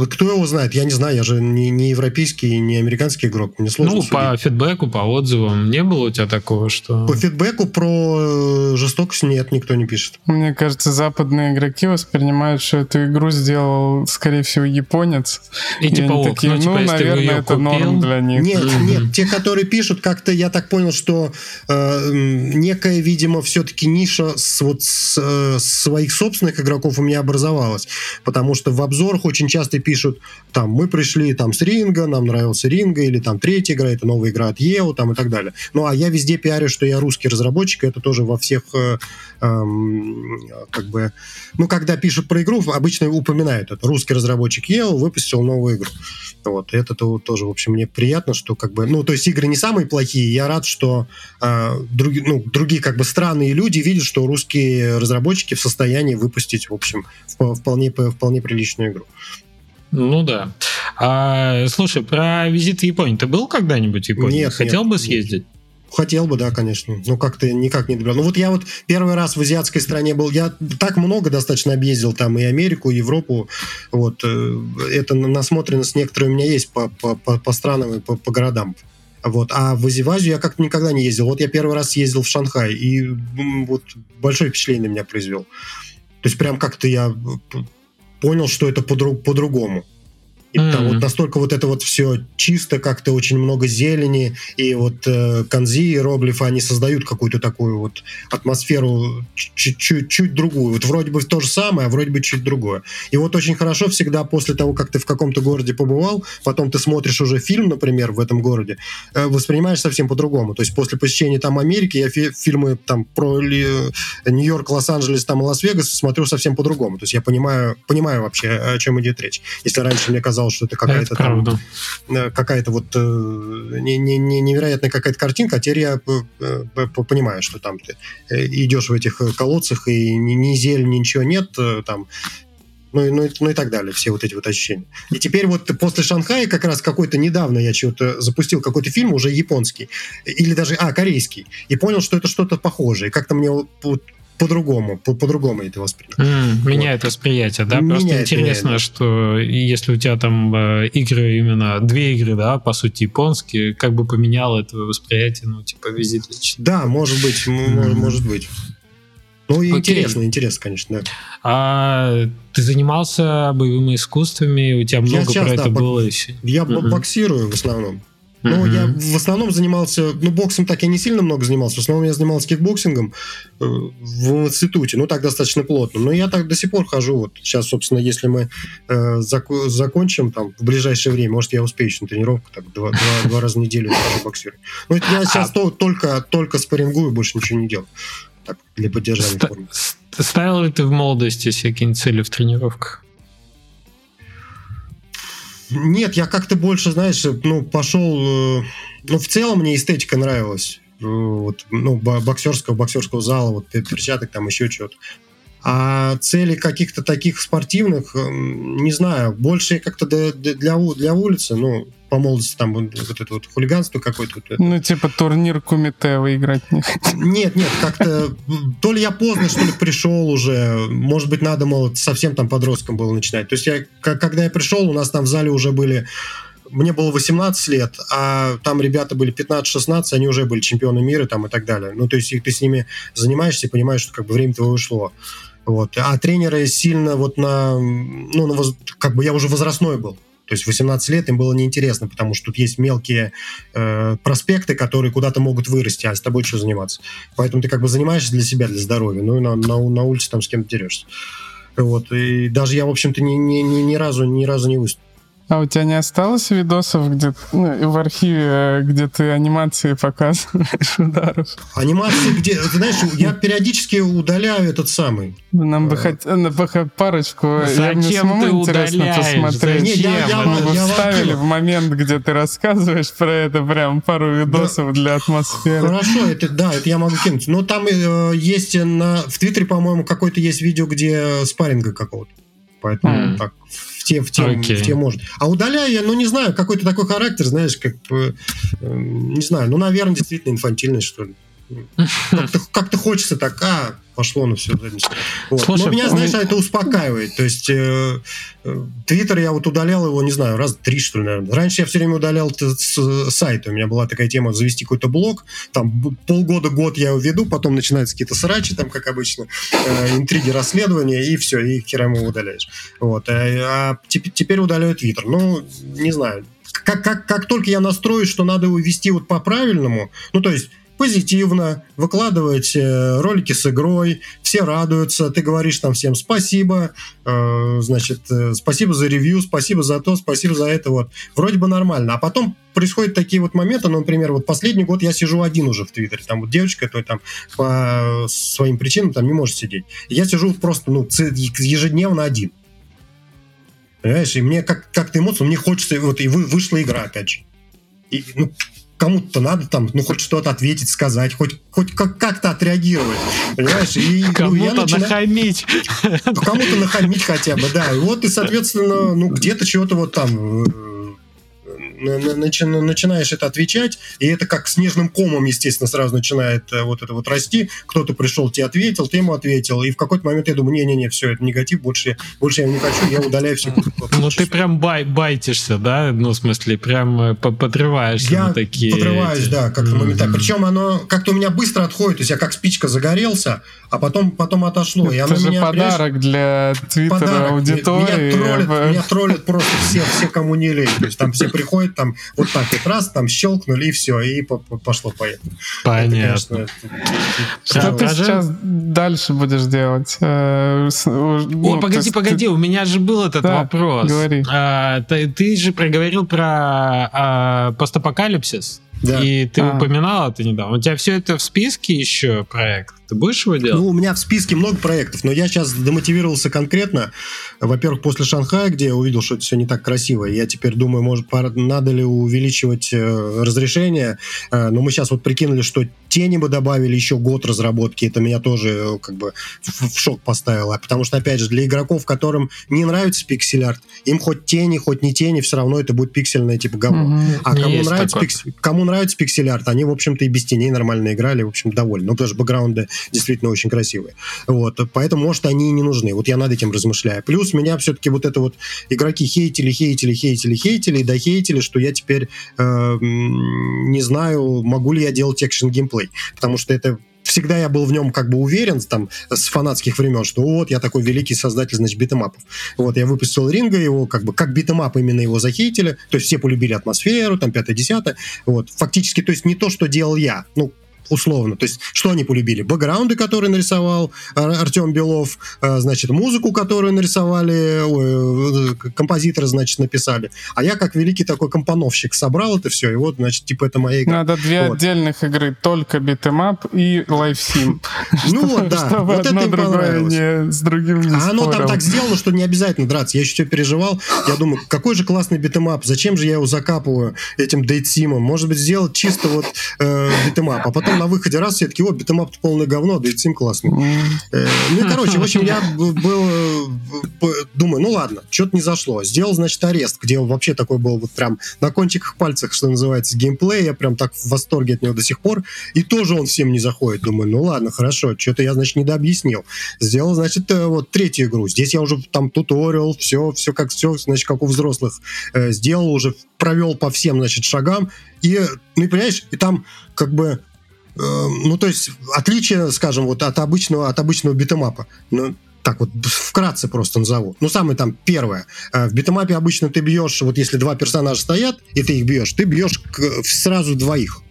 [SPEAKER 1] А,
[SPEAKER 3] кто его знает? Я не знаю, я же не, не европейский, не американский игрок. Мне сложно
[SPEAKER 1] Ну,
[SPEAKER 3] судить.
[SPEAKER 1] по фидбэку, по отзывам не было у тебя такого, что...
[SPEAKER 3] По фидбэку про э, жестокость нет, никто не пишет.
[SPEAKER 2] Мне кажется, западные игроки воспринимают, что эту игру сделал, скорее всего, японец.
[SPEAKER 1] И, и типа, ок, такие, ну, типа, ну наверное, это купил... норм
[SPEAKER 2] для них.
[SPEAKER 3] Нет, нет, те, которые пишут, как-то я так понял, что э, некая, видимо, все-таки ниша с, вот, с, э, своих собственных игроков у меня образовалась. Потому что в обзорах очень часто пишут пишут, там, мы пришли там с ринга, нам нравился ринга, или там третья игра, это новая игра от EO, там и так далее. Ну, а я везде пиарю, что я русский разработчик, это тоже во всех, э, э, как бы, ну, когда пишут про игру, обычно упоминают это. Русский разработчик EO выпустил новую игру. Вот, это -то тоже, в общем, мне приятно, что как бы, ну, то есть игры не самые плохие, я рад, что э, други, ну, другие как бы странные люди видят, что русские разработчики в состоянии выпустить, в общем, вполне, вполне приличную игру.
[SPEAKER 1] Ну да. А, слушай, про визит в Японию. Ты был когда-нибудь в Японии? Нет. Хотел нет, бы съездить?
[SPEAKER 3] Хотел бы, да, конечно. Ну, как-то никак не добрал. Ну, вот я вот первый раз в азиатской стране был. Я так много достаточно объездил там и Америку, и Европу. Вот. Э, это насмотренность некоторые у меня есть по, по, по, по странам и по, по городам. Вот. А в Азию я как-то никогда не ездил. Вот я первый раз ездил в Шанхай, и вот большое впечатление на меня произвел. То есть прям как-то я понял, что это по-другому. И mm-hmm. там вот настолько вот это вот все чисто, как-то очень много зелени, и вот э, канзи и иероглифы, они создают какую-то такую вот атмосферу чуть-чуть другую. Вот вроде бы то же самое, а вроде бы чуть другое. И вот очень хорошо всегда после того, как ты в каком-то городе побывал, потом ты смотришь уже фильм, например, в этом городе, э, воспринимаешь совсем по-другому. То есть после посещения там Америки я фи- фильмы там про ли, Нью-Йорк, Лос-Анджелес, там Лас-Вегас смотрю совсем по-другому. То есть я понимаю, понимаю вообще, о чем идет речь. Если раньше мне казалось, сказал, что это какая-то там э, какая-то вот э, не, не, не, невероятная какая-то картинка, а теперь я э, понимаю, что там ты идешь в этих колодцах и ни, ни зелень, ничего нет, там ну, ну, ну и так далее, все вот эти вот ощущения. И теперь вот после Шанхая как раз какой-то недавно я что-то запустил какой-то фильм уже японский, или даже, а, корейский, и понял, что это что-то похожее. Как-то мне вот по-другому, по- по-другому это воспринял.
[SPEAKER 1] Mm, меняет вот. восприятие, да? Меняет, Просто интересно, меняет. что если у тебя там э, игры именно две игры, да, по сути японские, как бы поменяло это восприятие, ну типа визит лично.
[SPEAKER 3] Да, может быть, mm. может быть. Ну, Окей. интересно, интересно, конечно, да.
[SPEAKER 1] А ты занимался боевыми искусствами, у тебя много я про это да, было еще?
[SPEAKER 3] Я uh боксирую в основном. Ну, mm-hmm. я в основном занимался, ну, боксом так я не сильно много занимался, в основном я занимался кикбоксингом э, в институте, ну, так достаточно плотно. Но я так до сих пор хожу, вот сейчас, собственно, если мы э, зак- закончим там в ближайшее время, может, я успею еще на тренировку, так, два, два, два раза в неделю хожу боксировать. Ну, я сейчас а... только, только спаррингую, больше ничего не делаю. Так, для поддержания Ст- формы.
[SPEAKER 1] Ставил ли ты в молодости всякие цели в тренировках?
[SPEAKER 3] Нет, я как-то больше, знаешь, ну, пошел... Э, ну, в целом мне эстетика нравилась. Э, вот, ну, боксерского, боксерского зала, вот перчаток, там еще что-то. А цели каких-то таких спортивных, не знаю, больше как-то для, для, для улицы, ну, по молодости там вот, вот это вот хулиганство какое-то. Вот
[SPEAKER 2] это. Ну, типа турнир Кумите выиграть не
[SPEAKER 3] Нет, нет, как-то то ли я поздно, что ли, пришел уже, может быть, надо, мол, совсем там подростком было начинать. То есть я, когда я пришел, у нас там в зале уже были мне было 18 лет, а там ребята были 15-16, они уже были чемпионы мира там и так далее. Ну, то есть ты с ними занимаешься и понимаешь, что как бы время твое ушло. Вот. А тренеры сильно вот на... Ну, на воз... как бы я уже возрастной был. То есть 18 лет им было неинтересно, потому что тут есть мелкие э, проспекты, которые куда-то могут вырасти, а с тобой что заниматься? Поэтому ты как бы занимаешься для себя, для здоровья, ну и на, на, на улице там с кем-то дерешься. Вот. И даже я, в общем-то, ни, ни, ни, ни разу ни разу не выступил.
[SPEAKER 2] А у тебя не осталось видосов где ну, в архиве, где ты анимации показываешь ударов?
[SPEAKER 3] Анимации где? Ты знаешь, я периодически удаляю этот самый.
[SPEAKER 2] Нам бы а. хоть парочку. Зачем ты интересно посмотреть. Зачем? Я, я, Мы я, вставили в момент, где ты рассказываешь про это, прям пару видосов да. для атмосферы.
[SPEAKER 3] Хорошо, это да, это я могу кинуть. Но там э, есть на в Твиттере, по-моему, какой-то есть видео, где спарринга какого-то. Поэтому mm. так те, в те, okay. в те может. А удаляя я, ну, не знаю, какой-то такой характер, знаешь, как э, не знаю, ну, наверное, действительно инфантильный, что ли. Как-то, как-то хочется так, а, пошло на все Вот. Слушай, Но меня, знаешь, это успокаивает. То есть э, э, Твиттер я вот удалял его, не знаю, раз три, что ли, наверное. Раньше я все время удалял с сайта. У меня была такая тема завести какой-то блог. Там полгода-год я его веду, потом начинаются какие-то срачи, там, как обычно, э, интриги, расследования, и все, и херам его удаляешь. Вот. А, а теперь удаляю Твиттер. Ну, не знаю. Как, как, как только я настрою, что надо его вести вот по-правильному, ну, то есть позитивно, выкладывать э, ролики с игрой, все радуются, ты говоришь там всем спасибо, э, значит, э, спасибо за ревью, спасибо за то, спасибо за это, вот. Вроде бы нормально. А потом происходят такие вот моменты, ну, например, вот последний год я сижу один уже в Твиттере, там вот девочка, то там по своим причинам там не может сидеть. Я сижу просто, ну, ежедневно один. Понимаешь, и мне как, как-то эмоции, мне хочется, вот и вы, вышла игра, опять же. И, ну, кому-то надо там, ну, хоть что-то ответить, сказать, хоть, хоть как- как-то отреагировать, понимаешь?
[SPEAKER 1] И, кому-то ну, начинаю... нахамить.
[SPEAKER 3] Ну, кому-то нахамить хотя бы, да. И вот, и, соответственно, ну, где-то чего-то вот там э, начи, начинаешь это отвечать, и это как снежным комом, естественно, сразу начинает э, вот это вот расти. Кто-то пришел, тебе ответил, ты ему ответил, и в какой-то момент я думаю, не-не-не, все, это негатив, больше, больше я не хочу, я удаляю все.
[SPEAKER 1] Ну ты прям бай, байтишься, да? Ну, в смысле, прям э, подрываешься
[SPEAKER 3] я
[SPEAKER 1] на такие...
[SPEAKER 3] подрываюсь, да, как-то моментально. Причем оно как-то у меня быстро отходит, то есть я как спичка загорелся, а потом, потом отошло.
[SPEAKER 2] Это же меня, подарок для твиттера аудитории.
[SPEAKER 3] Меня троллят, меня троллят просто все, все, кому не лень. То есть там все приходят, там вот так вот раз, там щелкнули, и все, и пошло поехало.
[SPEAKER 1] Понятно.
[SPEAKER 2] Что ты сейчас дальше будешь делать? Э,
[SPEAKER 1] О, ну, погоди, погоди, у меня же был этот вопрос.
[SPEAKER 2] Говори.
[SPEAKER 1] А, ты же проговорил про а, постапокалипсис. Да. И ты а. упоминал это недавно. У тебя все это в списке еще проект? Ты будешь его делать?
[SPEAKER 3] Ну, у меня в списке много проектов, но я сейчас демотивировался конкретно. Во-первых, после Шанхая, где я увидел, что это все не так красиво. Я теперь думаю, может, надо ли увеличивать э, разрешение. Э, но мы сейчас вот прикинули, что тени бы добавили еще год разработки. Это меня тоже э, как бы в, в шок поставило. Потому что, опять же, для игроков, которым не нравится пиксель-арт, им хоть тени, хоть не тени, все равно это будет пиксельное типа говно. Mm-hmm. А кому нравится, пикс... кому нравится пиксель-арт, они, в общем-то, и без теней нормально играли, в общем, довольны. Ну, потому что бэкграунды действительно очень красивые. Вот, поэтому, может, они и не нужны. Вот я над этим размышляю. Плюс меня все-таки вот это вот игроки хейтили, хейтили, хейтили, хейтили, и дохейтили, что я теперь э, не знаю, могу ли я делать экшен геймплей, потому что это всегда я был в нем как бы уверен, там, с фанатских времен, что вот, я такой великий создатель, значит, битэмапов. Вот, я выпустил Ринга, его как бы, как битэмап именно его захейтили, то есть все полюбили атмосферу, там, пятое-десятое, вот, фактически, то есть не то, что делал я, ну, условно. То есть, что они полюбили? Бэкграунды, которые нарисовал Артем Белов, а, значит, музыку, которую нарисовали, ой, э, композиторы, значит, написали. А я, как великий такой компоновщик, собрал это все, и вот, значит, типа, это моя игра.
[SPEAKER 2] Надо две вот. отдельных игры, только битэмап и лайфсим.
[SPEAKER 3] Ну вот, да.
[SPEAKER 2] Чтобы вот одно другое не с другим не
[SPEAKER 3] А оно там так сделано, что не обязательно драться. Я еще все переживал. Я думаю, какой же классный битэмап, зачем же я его закапываю этим дейтсимом? Может быть, сделать чисто вот э, битэмап, а потом на выходе раз все такие о, битэмап полное говно, дейтсим классный. Э, ну, короче, в общем, я был, думаю, ну ладно, что-то не зашло. Сделал, значит, арест, где вообще такой был вот прям на кончиках пальцах, что называется, геймплей. Я прям так в восторге от него до сих пор. И тоже он всем не заходит. Думаю, ну ладно, хорошо, что-то я, значит, недообъяснил. Сделал, значит, э, вот третью игру. Здесь я уже там туториал, все, все как все, значит, как у взрослых. Э, сделал уже, провел по всем, значит, шагам. И, ну, понимаешь, и там как бы ну, то есть, отличие, скажем, вот от обычного, от обычного битэмапа. Ну, так вот, вкратце просто назову. Ну, самое там первое. Э, в битэмапе обычно ты бьешь, вот если два персонажа стоят, и ты их бьешь, ты бьешь сразу двоих.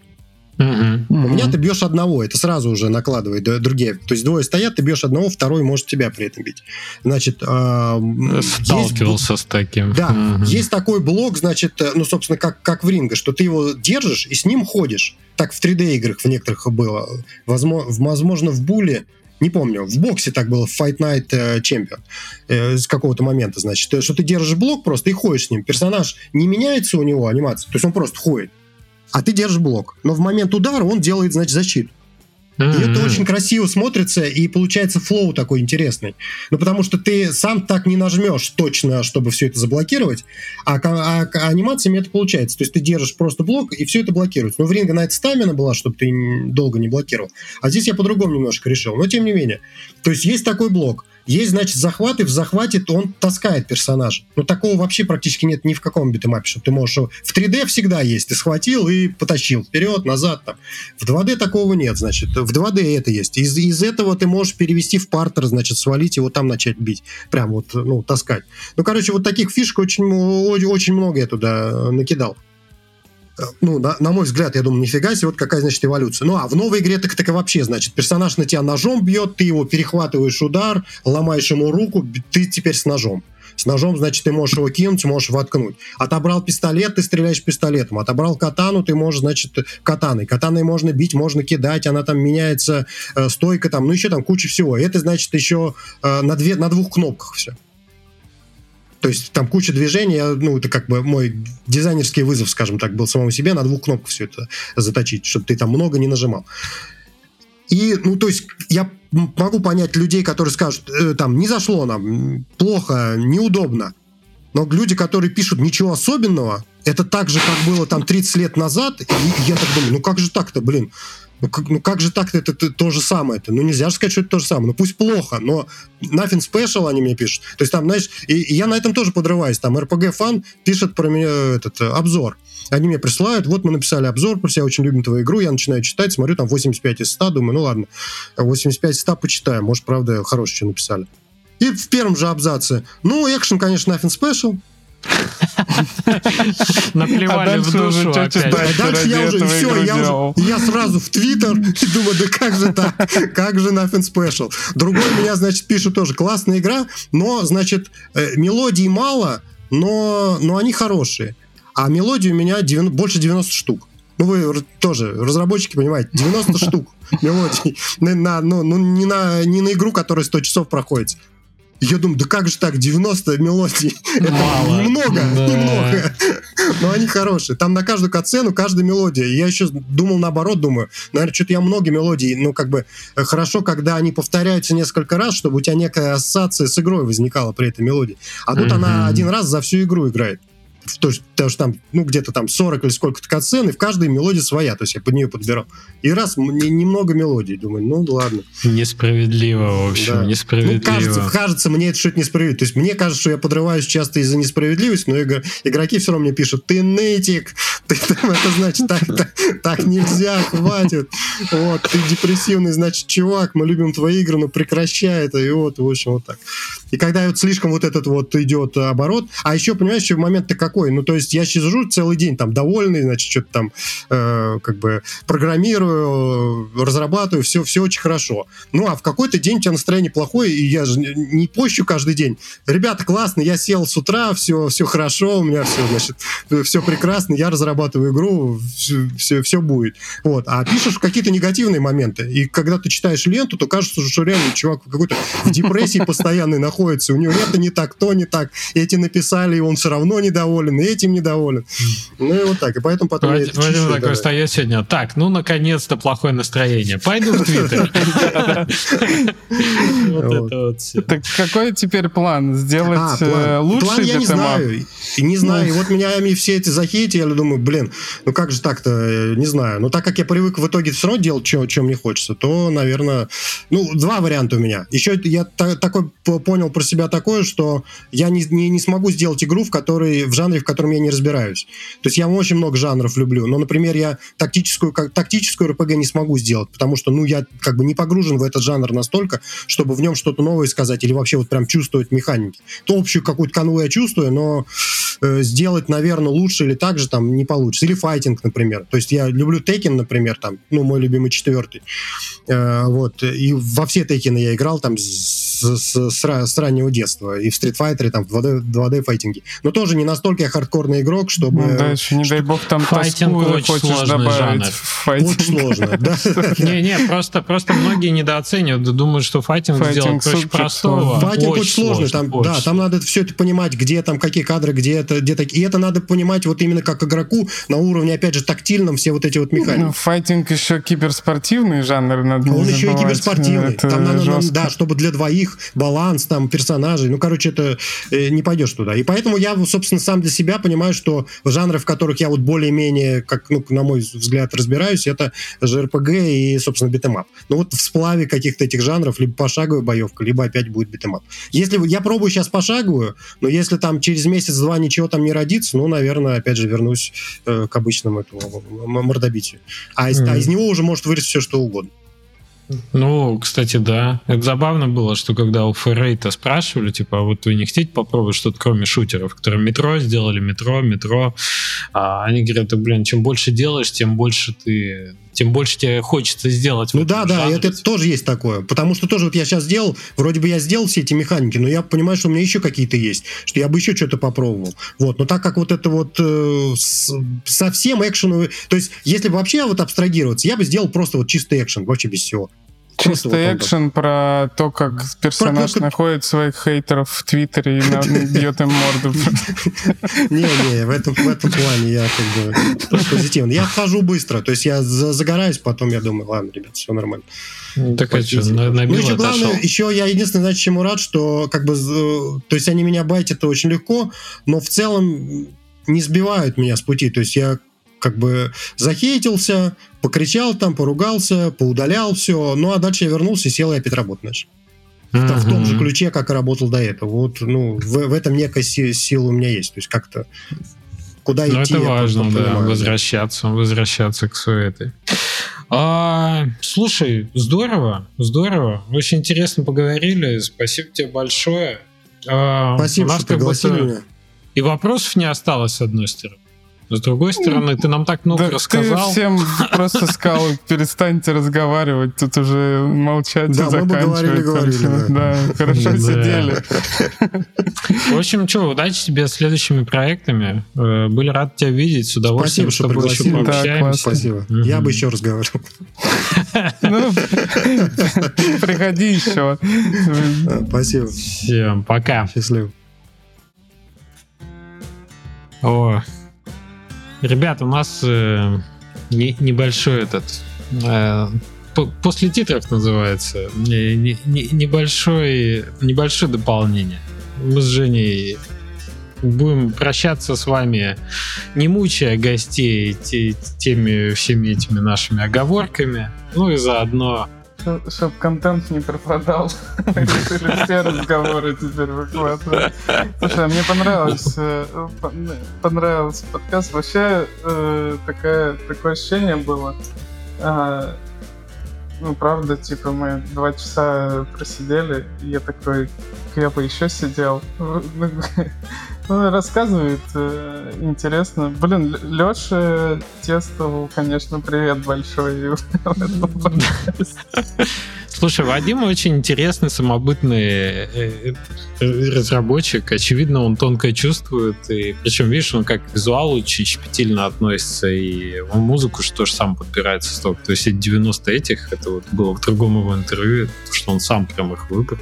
[SPEAKER 3] Uh-huh. У меня ты бьешь одного, это сразу уже накладывает другие. То есть двое стоят, ты бьешь одного, второй может тебя при этом бить. Значит, э,
[SPEAKER 1] сталкивался
[SPEAKER 3] есть,
[SPEAKER 1] с таким.
[SPEAKER 3] Да, uh-huh. есть такой блок, значит, э, ну, собственно, как, как в ринге, что ты его держишь и с ним ходишь. Так в 3D играх в некоторых было. Возможно, возможно в Буле не помню, в боксе так было, в Fight Night э, Champion э, с какого-то момента, значит, что ты держишь блок просто и ходишь с ним. Персонаж не меняется у него анимация, то есть он просто ходит а ты держишь блок. Но в момент удара он делает, значит, защиту. Mm-hmm. И это очень красиво смотрится, и получается флоу такой интересный. Ну, потому что ты сам так не нажмешь точно, чтобы все это заблокировать, а, а, а анимациями это получается. То есть ты держишь просто блок, и все это блокируется. Но в ринге на это стамина была, чтобы ты долго не блокировал. А здесь я по-другому немножко решил. Но тем не менее. То есть есть такой блок. Есть, значит, захват, и в захвате он таскает персонажа. Но такого вообще практически нет ни в каком битэмапе, что ты можешь... В 3D всегда есть. Ты схватил и потащил вперед, назад. Там. В 2D такого нет, значит. В 2D это есть. Из, из этого ты можешь перевести в партер, значит, свалить его там начать бить. Прям вот, ну, таскать. Ну, короче, вот таких фишек очень, очень много я туда накидал. Ну, на, на мой взгляд, я думаю, нифига себе, вот какая, значит, эволюция. Ну, а в новой игре так, так и вообще, значит, персонаж на тебя ножом бьет, ты его перехватываешь удар, ломаешь ему руку, ты теперь с ножом. С ножом, значит, ты можешь его кинуть, можешь воткнуть. Отобрал пистолет, ты стреляешь пистолетом. Отобрал катану, ты можешь, значит, катаной. Катаной можно бить, можно кидать, она там меняется, э, стойка там, ну еще там куча всего. Это, значит, еще э, на, две, на двух кнопках все. То есть там куча движений, ну, это как бы мой дизайнерский вызов, скажем так, был самому себе на двух кнопках все это заточить, чтобы ты там много не нажимал. И, ну, то есть я могу понять людей, которые скажут, э, там, не зашло нам, плохо, неудобно. Но люди, которые пишут ничего особенного, это так же, как было там 30 лет назад, и я так думаю, ну как же так-то, блин? Ну как, ну как же так-то это, это то же самое-то? Ну нельзя же сказать, что это то же самое. Ну пусть плохо, но nothing special они мне пишут. То есть там, знаешь, и, и я на этом тоже подрываюсь. Там RPG фан пишет про меня этот обзор. Они мне присылают, вот мы написали обзор, про себя очень любим твою игру, я начинаю читать, смотрю, там 85 из 100, думаю, ну ладно, 85 из 100 почитаем, может, правда, хорошее что написали. И в первом же абзаце, ну, экшен, конечно, nothing special,
[SPEAKER 1] Наплевали а в душу опять. Да,
[SPEAKER 3] дальше я уже, все, я, уже, я сразу в Твиттер и думаю, да как же так, как же Nothing Special. Другой меня, значит, пишет тоже, классная игра, но, значит, э, мелодий мало, но, но они хорошие. А мелодии у меня 90, больше 90 штук. Ну, вы тоже, разработчики, понимаете, 90 штук мелодий. На, ну, ну, не, на, не на игру, которая 100 часов проходит. Я думаю, да как же так, 90 мелодий? Это Мало. немного, да. немного. Но они хорошие. Там на каждую катсцену каждая мелодия. я еще думал наоборот, думаю, наверное, что-то я много мелодий, ну, как бы, э, хорошо, когда они повторяются несколько раз, чтобы у тебя некая ассоциация с игрой возникала при этой мелодии. А тут она один раз за всю игру играет то есть, потому что там, ну, где-то там 40 или сколько-то катсцен, и в каждой мелодия своя, то есть я под нее подбирал. И раз не, немного мелодий, думаю, ну, ладно.
[SPEAKER 1] Несправедливо, в общем, да. несправедливо. Ну,
[SPEAKER 3] кажется, кажется, мне это что-то несправедливо. То есть мне кажется, что я подрываюсь часто из-за несправедливости, но игр, игроки все равно мне пишут, ты нытик, ты, там, это значит, так, так, так нельзя, хватит. Вот, ты депрессивный, значит, чувак, мы любим твои игры, но прекращай это, и вот, в общем, вот так. И когда вот слишком вот этот вот идет оборот, а еще, понимаешь, еще момент-то какой? Ну, то есть я сижу целый день там довольный, значит, что-то там э, как бы программирую, разрабатываю, все, все очень хорошо. Ну, а в какой-то день у тебя настроение плохое, и я же не пощу каждый день. Ребята, классно, я сел с утра, все, все хорошо, у меня все, значит, все прекрасно, я разрабатываю игру, все, все, все будет. Вот. А пишешь какие-то негативные моменты, и когда ты читаешь ленту, то кажется, что реально чувак какой-то в депрессии постоянной находится, у него это не так, то не так, эти написали, и он все равно недоволен, и этим недоволен. Ну и вот так, и поэтому потом...
[SPEAKER 1] Вадим, Вадим такой встает сегодня, так, ну наконец-то плохое настроение, пойду в Твиттер.
[SPEAKER 2] Так какой теперь план? Сделать а, э, лучший План
[SPEAKER 3] я не знаю, не знаю, и вот меня все эти захейтили, я думаю, блин, ну как же так-то, э, не знаю, но так как я привык в итоге все равно делать, что мне хочется, то, наверное, ну, два варианта у меня. Еще я такой понял понял про себя такое, что я не, не, не смогу сделать игру, в которой в жанре, в котором я не разбираюсь. То есть я очень много жанров люблю, но, например, я тактическую, как, тактическую RPG не смогу сделать, потому что, ну, я как бы не погружен в этот жанр настолько, чтобы в нем что-то новое сказать или вообще вот прям чувствовать механики. То общую какую-то канву я чувствую, но э, сделать, наверное, лучше или так же там не получится. Или файтинг, например. То есть я люблю Tekken, например, там, ну, мой любимый четвертый. Э, вот. И во все Tekken я играл там с, с, с, с раннего детства. И в Street Fighter, там, в 2D, 2D файтинге. Но тоже не настолько я хардкорный игрок, чтобы...
[SPEAKER 2] Ну, да, еще, не дай бог, там
[SPEAKER 1] файтинг очень сложный жанр.
[SPEAKER 3] Очень сложно, да.
[SPEAKER 1] Не-не, просто, просто многие недооценивают, думают, что файтинг, сделать проще простого.
[SPEAKER 3] Файтинг очень сложный, там, да, там надо все это понимать, где там какие кадры, где это, где такие. И это надо понимать вот именно как игроку на уровне, опять же, тактильном, все вот эти вот механики. Ну,
[SPEAKER 2] файтинг еще киберспортивный жанр, надо
[SPEAKER 3] Он еще и киберспортивный. Там надо, да, чтобы для двоих баланс, там, персонажей. Ну, короче, это э, не пойдешь туда. И поэтому я, собственно, сам для себя понимаю, что жанры, в которых я вот более-менее, как, ну, на мой взгляд, разбираюсь, это JRPG и, собственно, битэмап. Ну, вот в сплаве каких-то этих жанров либо пошаговая боевка, либо опять будет битэмап. Если я пробую сейчас пошаговую, но если там через месяц-два ничего там не родится, ну, наверное, опять же вернусь э, к обычному этому мордобитию. А из, mm-hmm. а из него уже может вырасти все, что угодно.
[SPEAKER 1] Ну, кстати, да. Это забавно было, что когда у 4A спрашивали, типа, а вот вы не хотите попробовать что-то кроме шутеров, которые метро сделали, метро, метро, а они говорят, блин, чем больше делаешь, тем больше ты тем больше тебе хочется сделать.
[SPEAKER 3] Ну да, да, это, это тоже есть такое. Потому что тоже вот я сейчас сделал, вроде бы я сделал все эти механики, но я понимаю, что у меня еще какие-то есть, что я бы еще что-то попробовал. Вот, но так как вот это вот э, с, совсем экшеновый, то есть если бы вообще вот абстрагироваться, я бы сделал просто вот чистый экшен, вообще без всего.
[SPEAKER 2] Чисто экшен про то, как персонаж про... находит своих хейтеров в Твиттере и бьет им морду.
[SPEAKER 3] Не-не, в этом, в этом плане я как бы позитивный. Я хожу быстро, то есть я загораюсь, потом я думаю, ладно, ребят, все нормально.
[SPEAKER 1] Ну, так а что, на, ну,
[SPEAKER 3] еще главное, еще я единственное, значит, чему рад, что как бы, то есть они меня байтят очень легко, но в целом не сбивают меня с пути. То есть я как бы захейтился, покричал там, поругался, поудалял все. Ну, а дальше я вернулся и сел и опять начал. Mm-hmm. В том же ключе, как и работал до этого. Вот, ну, в, в этом некая си- сила у меня есть. То есть как-то куда
[SPEAKER 1] ну,
[SPEAKER 3] идти.
[SPEAKER 1] это важно, да, понимаю, возвращаться, да. возвращаться к своей этой. А, слушай, здорово, здорово. Очень интересно поговорили. Спасибо тебе большое.
[SPEAKER 3] А, Спасибо, что пригласили меня.
[SPEAKER 1] И вопросов не осталось, с одной стороны. С другой стороны, ты нам так много да рассказал.
[SPEAKER 2] Ты всем просто сказал, перестаньте разговаривать, тут уже молчать
[SPEAKER 3] да,
[SPEAKER 2] и заканчивать.
[SPEAKER 3] Говорили, да.
[SPEAKER 2] да, хорошо сидели.
[SPEAKER 1] В общем, что, удачи тебе с следующими проектами. Э, были рады тебя видеть, с удовольствием
[SPEAKER 3] Спасибо, что еще пообщаемся. Спасибо. Я бы еще разговаривал. Ну,
[SPEAKER 2] приходи еще.
[SPEAKER 3] Спасибо.
[SPEAKER 1] Всем пока.
[SPEAKER 3] Счастливо.
[SPEAKER 1] О, Ребят, у нас э, не, небольшой этот... Э, после титров называется. Не, не, небольшой, небольшое дополнение. Мы с Женей будем прощаться с вами, не мучая гостей те, теми всеми этими нашими оговорками. Ну и заодно
[SPEAKER 2] чтобы контент не пропадал. Решили все разговоры теперь выкладывать. Слушай, а мне понравилось, э, понравился подкаст. Вообще э, такое, такое ощущение было. А, ну, правда, типа, мы два часа просидели, и я такой, бы еще сидел. Ну, рассказывает э, интересно. Блин, Леша Тестову, конечно, привет большой.
[SPEAKER 1] Слушай, Вадим очень интересный, самобытный э, э, разработчик. Очевидно, он тонко чувствует. И, причем, видишь, он как к визуалу очень щепетильно относится. И он музыку что же сам подбирает со стоп. То есть эти 90 этих, это вот было в другом его интервью, что он сам прям их выбрал.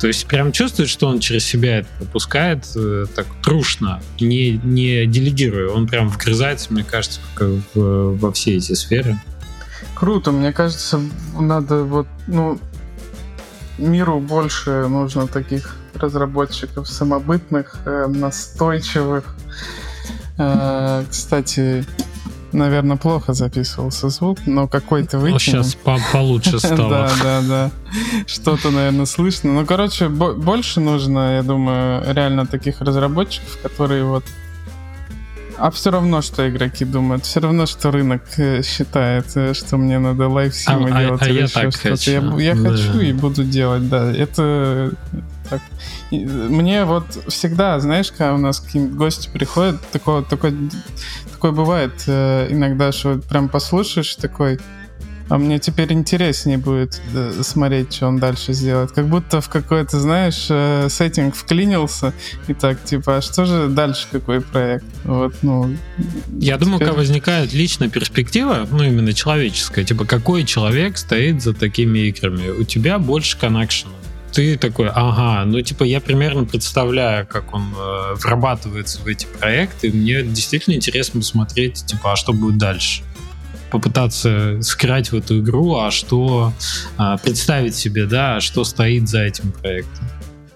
[SPEAKER 1] То есть прям чувствует, что он через себя это пропускает э, так трушно, не, не делегируя. Он прям вгрызается, мне кажется, в, во все эти сферы.
[SPEAKER 2] Круто, мне кажется, надо вот, ну, миру больше нужно таких разработчиков самобытных, э, настойчивых. Э, кстати, наверное, плохо записывался звук, но какой-то выкинем. Ну,
[SPEAKER 1] сейчас по получше стало.
[SPEAKER 2] Да, да, да. Что-то, наверное, слышно. Ну, короче, больше нужно, я думаю, реально таких разработчиков, которые вот а все равно, что игроки думают. Все равно, что рынок э, считает, э, что мне надо лайфсимы а, делать а, или а еще что-то. Я, я да. хочу и буду делать, да. Это так. И мне вот всегда, знаешь, когда у нас какие-нибудь гости приходят, такое, такое, такое бывает э, иногда, что прям послушаешь такой, а мне теперь интереснее будет э, смотреть, что он дальше сделает. Как будто в какой-то, знаешь, э, сеттинг вклинился, и так, типа, а что же дальше, какой проект? Вот, ну...
[SPEAKER 1] Я теперь... думаю, когда возникает личная перспектива, ну, именно человеческая, типа, какой человек стоит за такими играми? У тебя больше коннекшена ты такой, ага, ну типа я примерно представляю, как он э, врабатывается в эти проекты, мне действительно интересно посмотреть, типа, а что будет дальше попытаться сыграть в эту игру, а что а, представить себе, да, что стоит за этим проектом.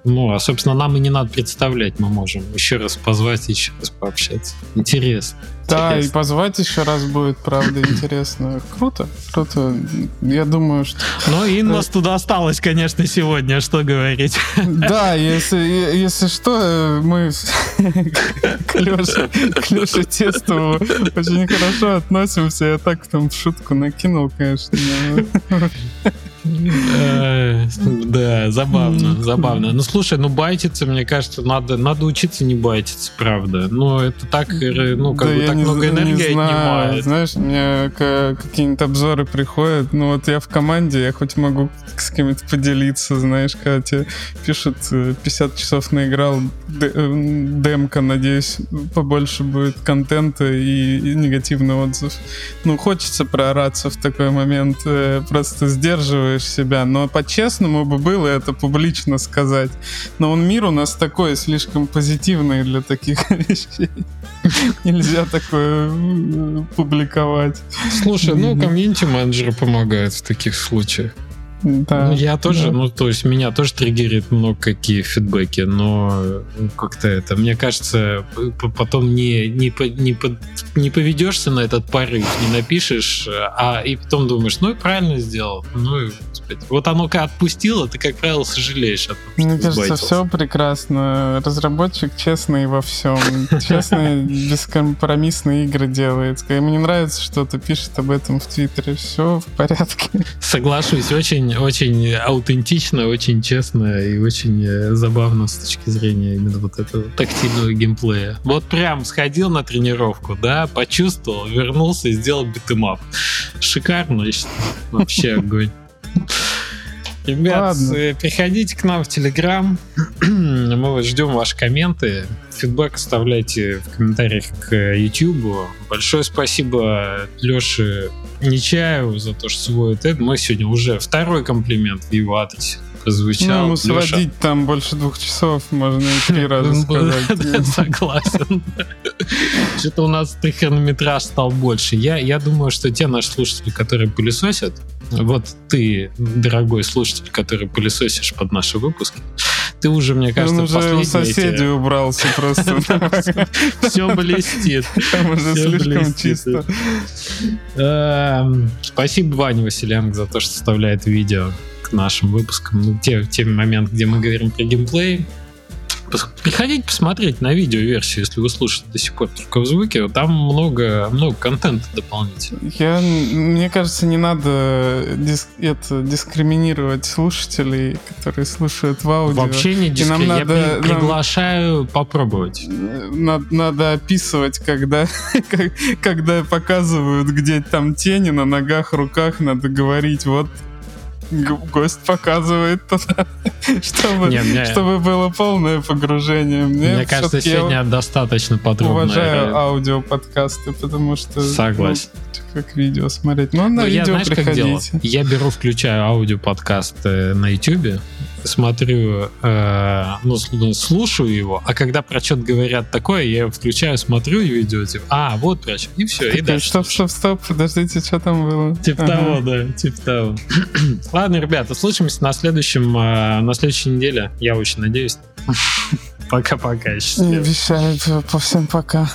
[SPEAKER 1] Ну, а, собственно, нам и не надо представлять, мы можем еще раз позвать, еще раз пообщаться. Интересно.
[SPEAKER 2] Да,
[SPEAKER 1] Интересно.
[SPEAKER 2] и позвать еще раз будет, правда, интересно. Круто, круто. Я думаю, что...
[SPEAKER 1] Ну, Инна туда осталась, конечно, сегодня, что говорить.
[SPEAKER 2] Да, если, если что, мы к Леше, к Леше Тестову очень хорошо относимся. Я так там в шутку накинул, конечно.
[SPEAKER 1] Э, Да, забавно, забавно. Ну, слушай, ну байтиться, мне кажется, надо, надо учиться не байтиться, правда. Ну, это так, э, ну, как бы так много энергии отнимает.
[SPEAKER 2] Знаешь, мне какие-нибудь обзоры приходят. Ну вот я в команде, я хоть могу с кем-то поделиться, знаешь, когда тебе пишут э, 50 часов наиграл, э, демка, надеюсь, побольше будет контента и, и негативный отзыв. Ну, хочется проораться в такой момент, просто сдерживаешь себя. Но по-честному бы было это публично сказать. Но он мир у нас такой, слишком позитивный для таких вещей. Нельзя такое публиковать.
[SPEAKER 1] Слушай, ну,
[SPEAKER 2] Мгм.
[SPEAKER 1] комьюнити-менеджеры помогают в таких случаях.
[SPEAKER 2] Да.
[SPEAKER 1] Ну, Я тоже,
[SPEAKER 2] да.
[SPEAKER 1] ну, то есть меня тоже триггерит много какие фидбэки, но ну, как-то это, мне кажется, потом не, не, по- не, по- не поведешься на этот порыв, не напишешь, а и потом думаешь, ну и правильно сделал, ну и. Вот оно как отпустило, ты, как правило, сожалеешь о том, что
[SPEAKER 2] Мне кажется,
[SPEAKER 1] сбайтился.
[SPEAKER 2] все прекрасно. Разработчик честный во всем. Честные, бескомпромиссные игры делает. Когда ему не нравится что-то, пишет об этом в Твиттере. Все в порядке.
[SPEAKER 1] Соглашусь, очень, очень аутентично, очень честно и очень э, забавно с точки зрения именно вот этого тактильного геймплея. Вот прям сходил на тренировку, да, почувствовал, вернулся и сделал битэмап. Шикарно, я считаю. вообще огонь. Ребят,
[SPEAKER 2] Ладно.
[SPEAKER 1] э, приходите к нам в Телеграм. Мы ждем ваши комменты. Фидбэк оставляйте в комментариях к YouTube. Большое спасибо Леше Нечаеву за то, что свой это. Мы сегодня уже второй комплимент в его адресе
[SPEAKER 2] Ну,
[SPEAKER 1] прозвучал. Леша,
[SPEAKER 2] сводить там больше двух часов, можно и три раза
[SPEAKER 1] Да,
[SPEAKER 2] сказать.
[SPEAKER 1] Согласен. Что-то у нас ты хронометраж стал больше. Я, я думаю, что те наши слушатели, которые пылесосят, вот ты, дорогой слушатель, который пылесосишь под наши выпуски, ты уже, мне кажется,
[SPEAKER 2] Он уже у соседей убрался просто.
[SPEAKER 1] все блестит.
[SPEAKER 2] Там уже слишком
[SPEAKER 1] блестит.
[SPEAKER 2] чисто.
[SPEAKER 1] Эм, Спасибо Ване Василенко за то, что вставляет видео к нашим выпускам. Ну, те, те моменты, где мы говорим про геймплей. Приходите посмотреть на видео-версию, если вы слушаете до сих пор только в звуке. Там много, много контента дополнительного.
[SPEAKER 2] Я, мне кажется, не надо дис- это, дискриминировать слушателей, которые слушают в аудио.
[SPEAKER 1] Вообще не дискри...
[SPEAKER 2] нам
[SPEAKER 1] Я
[SPEAKER 2] надо-
[SPEAKER 1] при-
[SPEAKER 2] нам-
[SPEAKER 1] приглашаю попробовать.
[SPEAKER 2] Надо, надо описывать, когда, когда показывают, где там тени на ногах, руках, надо говорить, вот гость показывает туда, чтобы,
[SPEAKER 1] Не, мне,
[SPEAKER 2] чтобы было полное погружение. Мне,
[SPEAKER 1] мне кажется,
[SPEAKER 2] я
[SPEAKER 1] сегодня достаточно подробно.
[SPEAKER 2] уважаю аудиоподкасты, потому что
[SPEAKER 1] Согласен.
[SPEAKER 2] ну, как видео смотреть. Но на
[SPEAKER 1] Ну, я
[SPEAKER 2] видео
[SPEAKER 1] знаешь, как делаю?
[SPEAKER 2] приходите.
[SPEAKER 1] Я беру, включаю аудиоподкаст на YouTube, смотрю, э, ну, ну, слушаю его, а когда про что-то говорят такое, я включаю, смотрю видео, типа, а, вот про что, и все, и дальше.
[SPEAKER 2] Стоп, стоп, стоп, подождите, что там было?
[SPEAKER 1] Типа
[SPEAKER 2] Ага.
[SPEAKER 1] того, да, типа того. Ладно, ребята, слышимся на следующем, э, на следующей неделе. Я очень надеюсь. Пока-пока. Счастливо.
[SPEAKER 2] обещаю, по всем пока.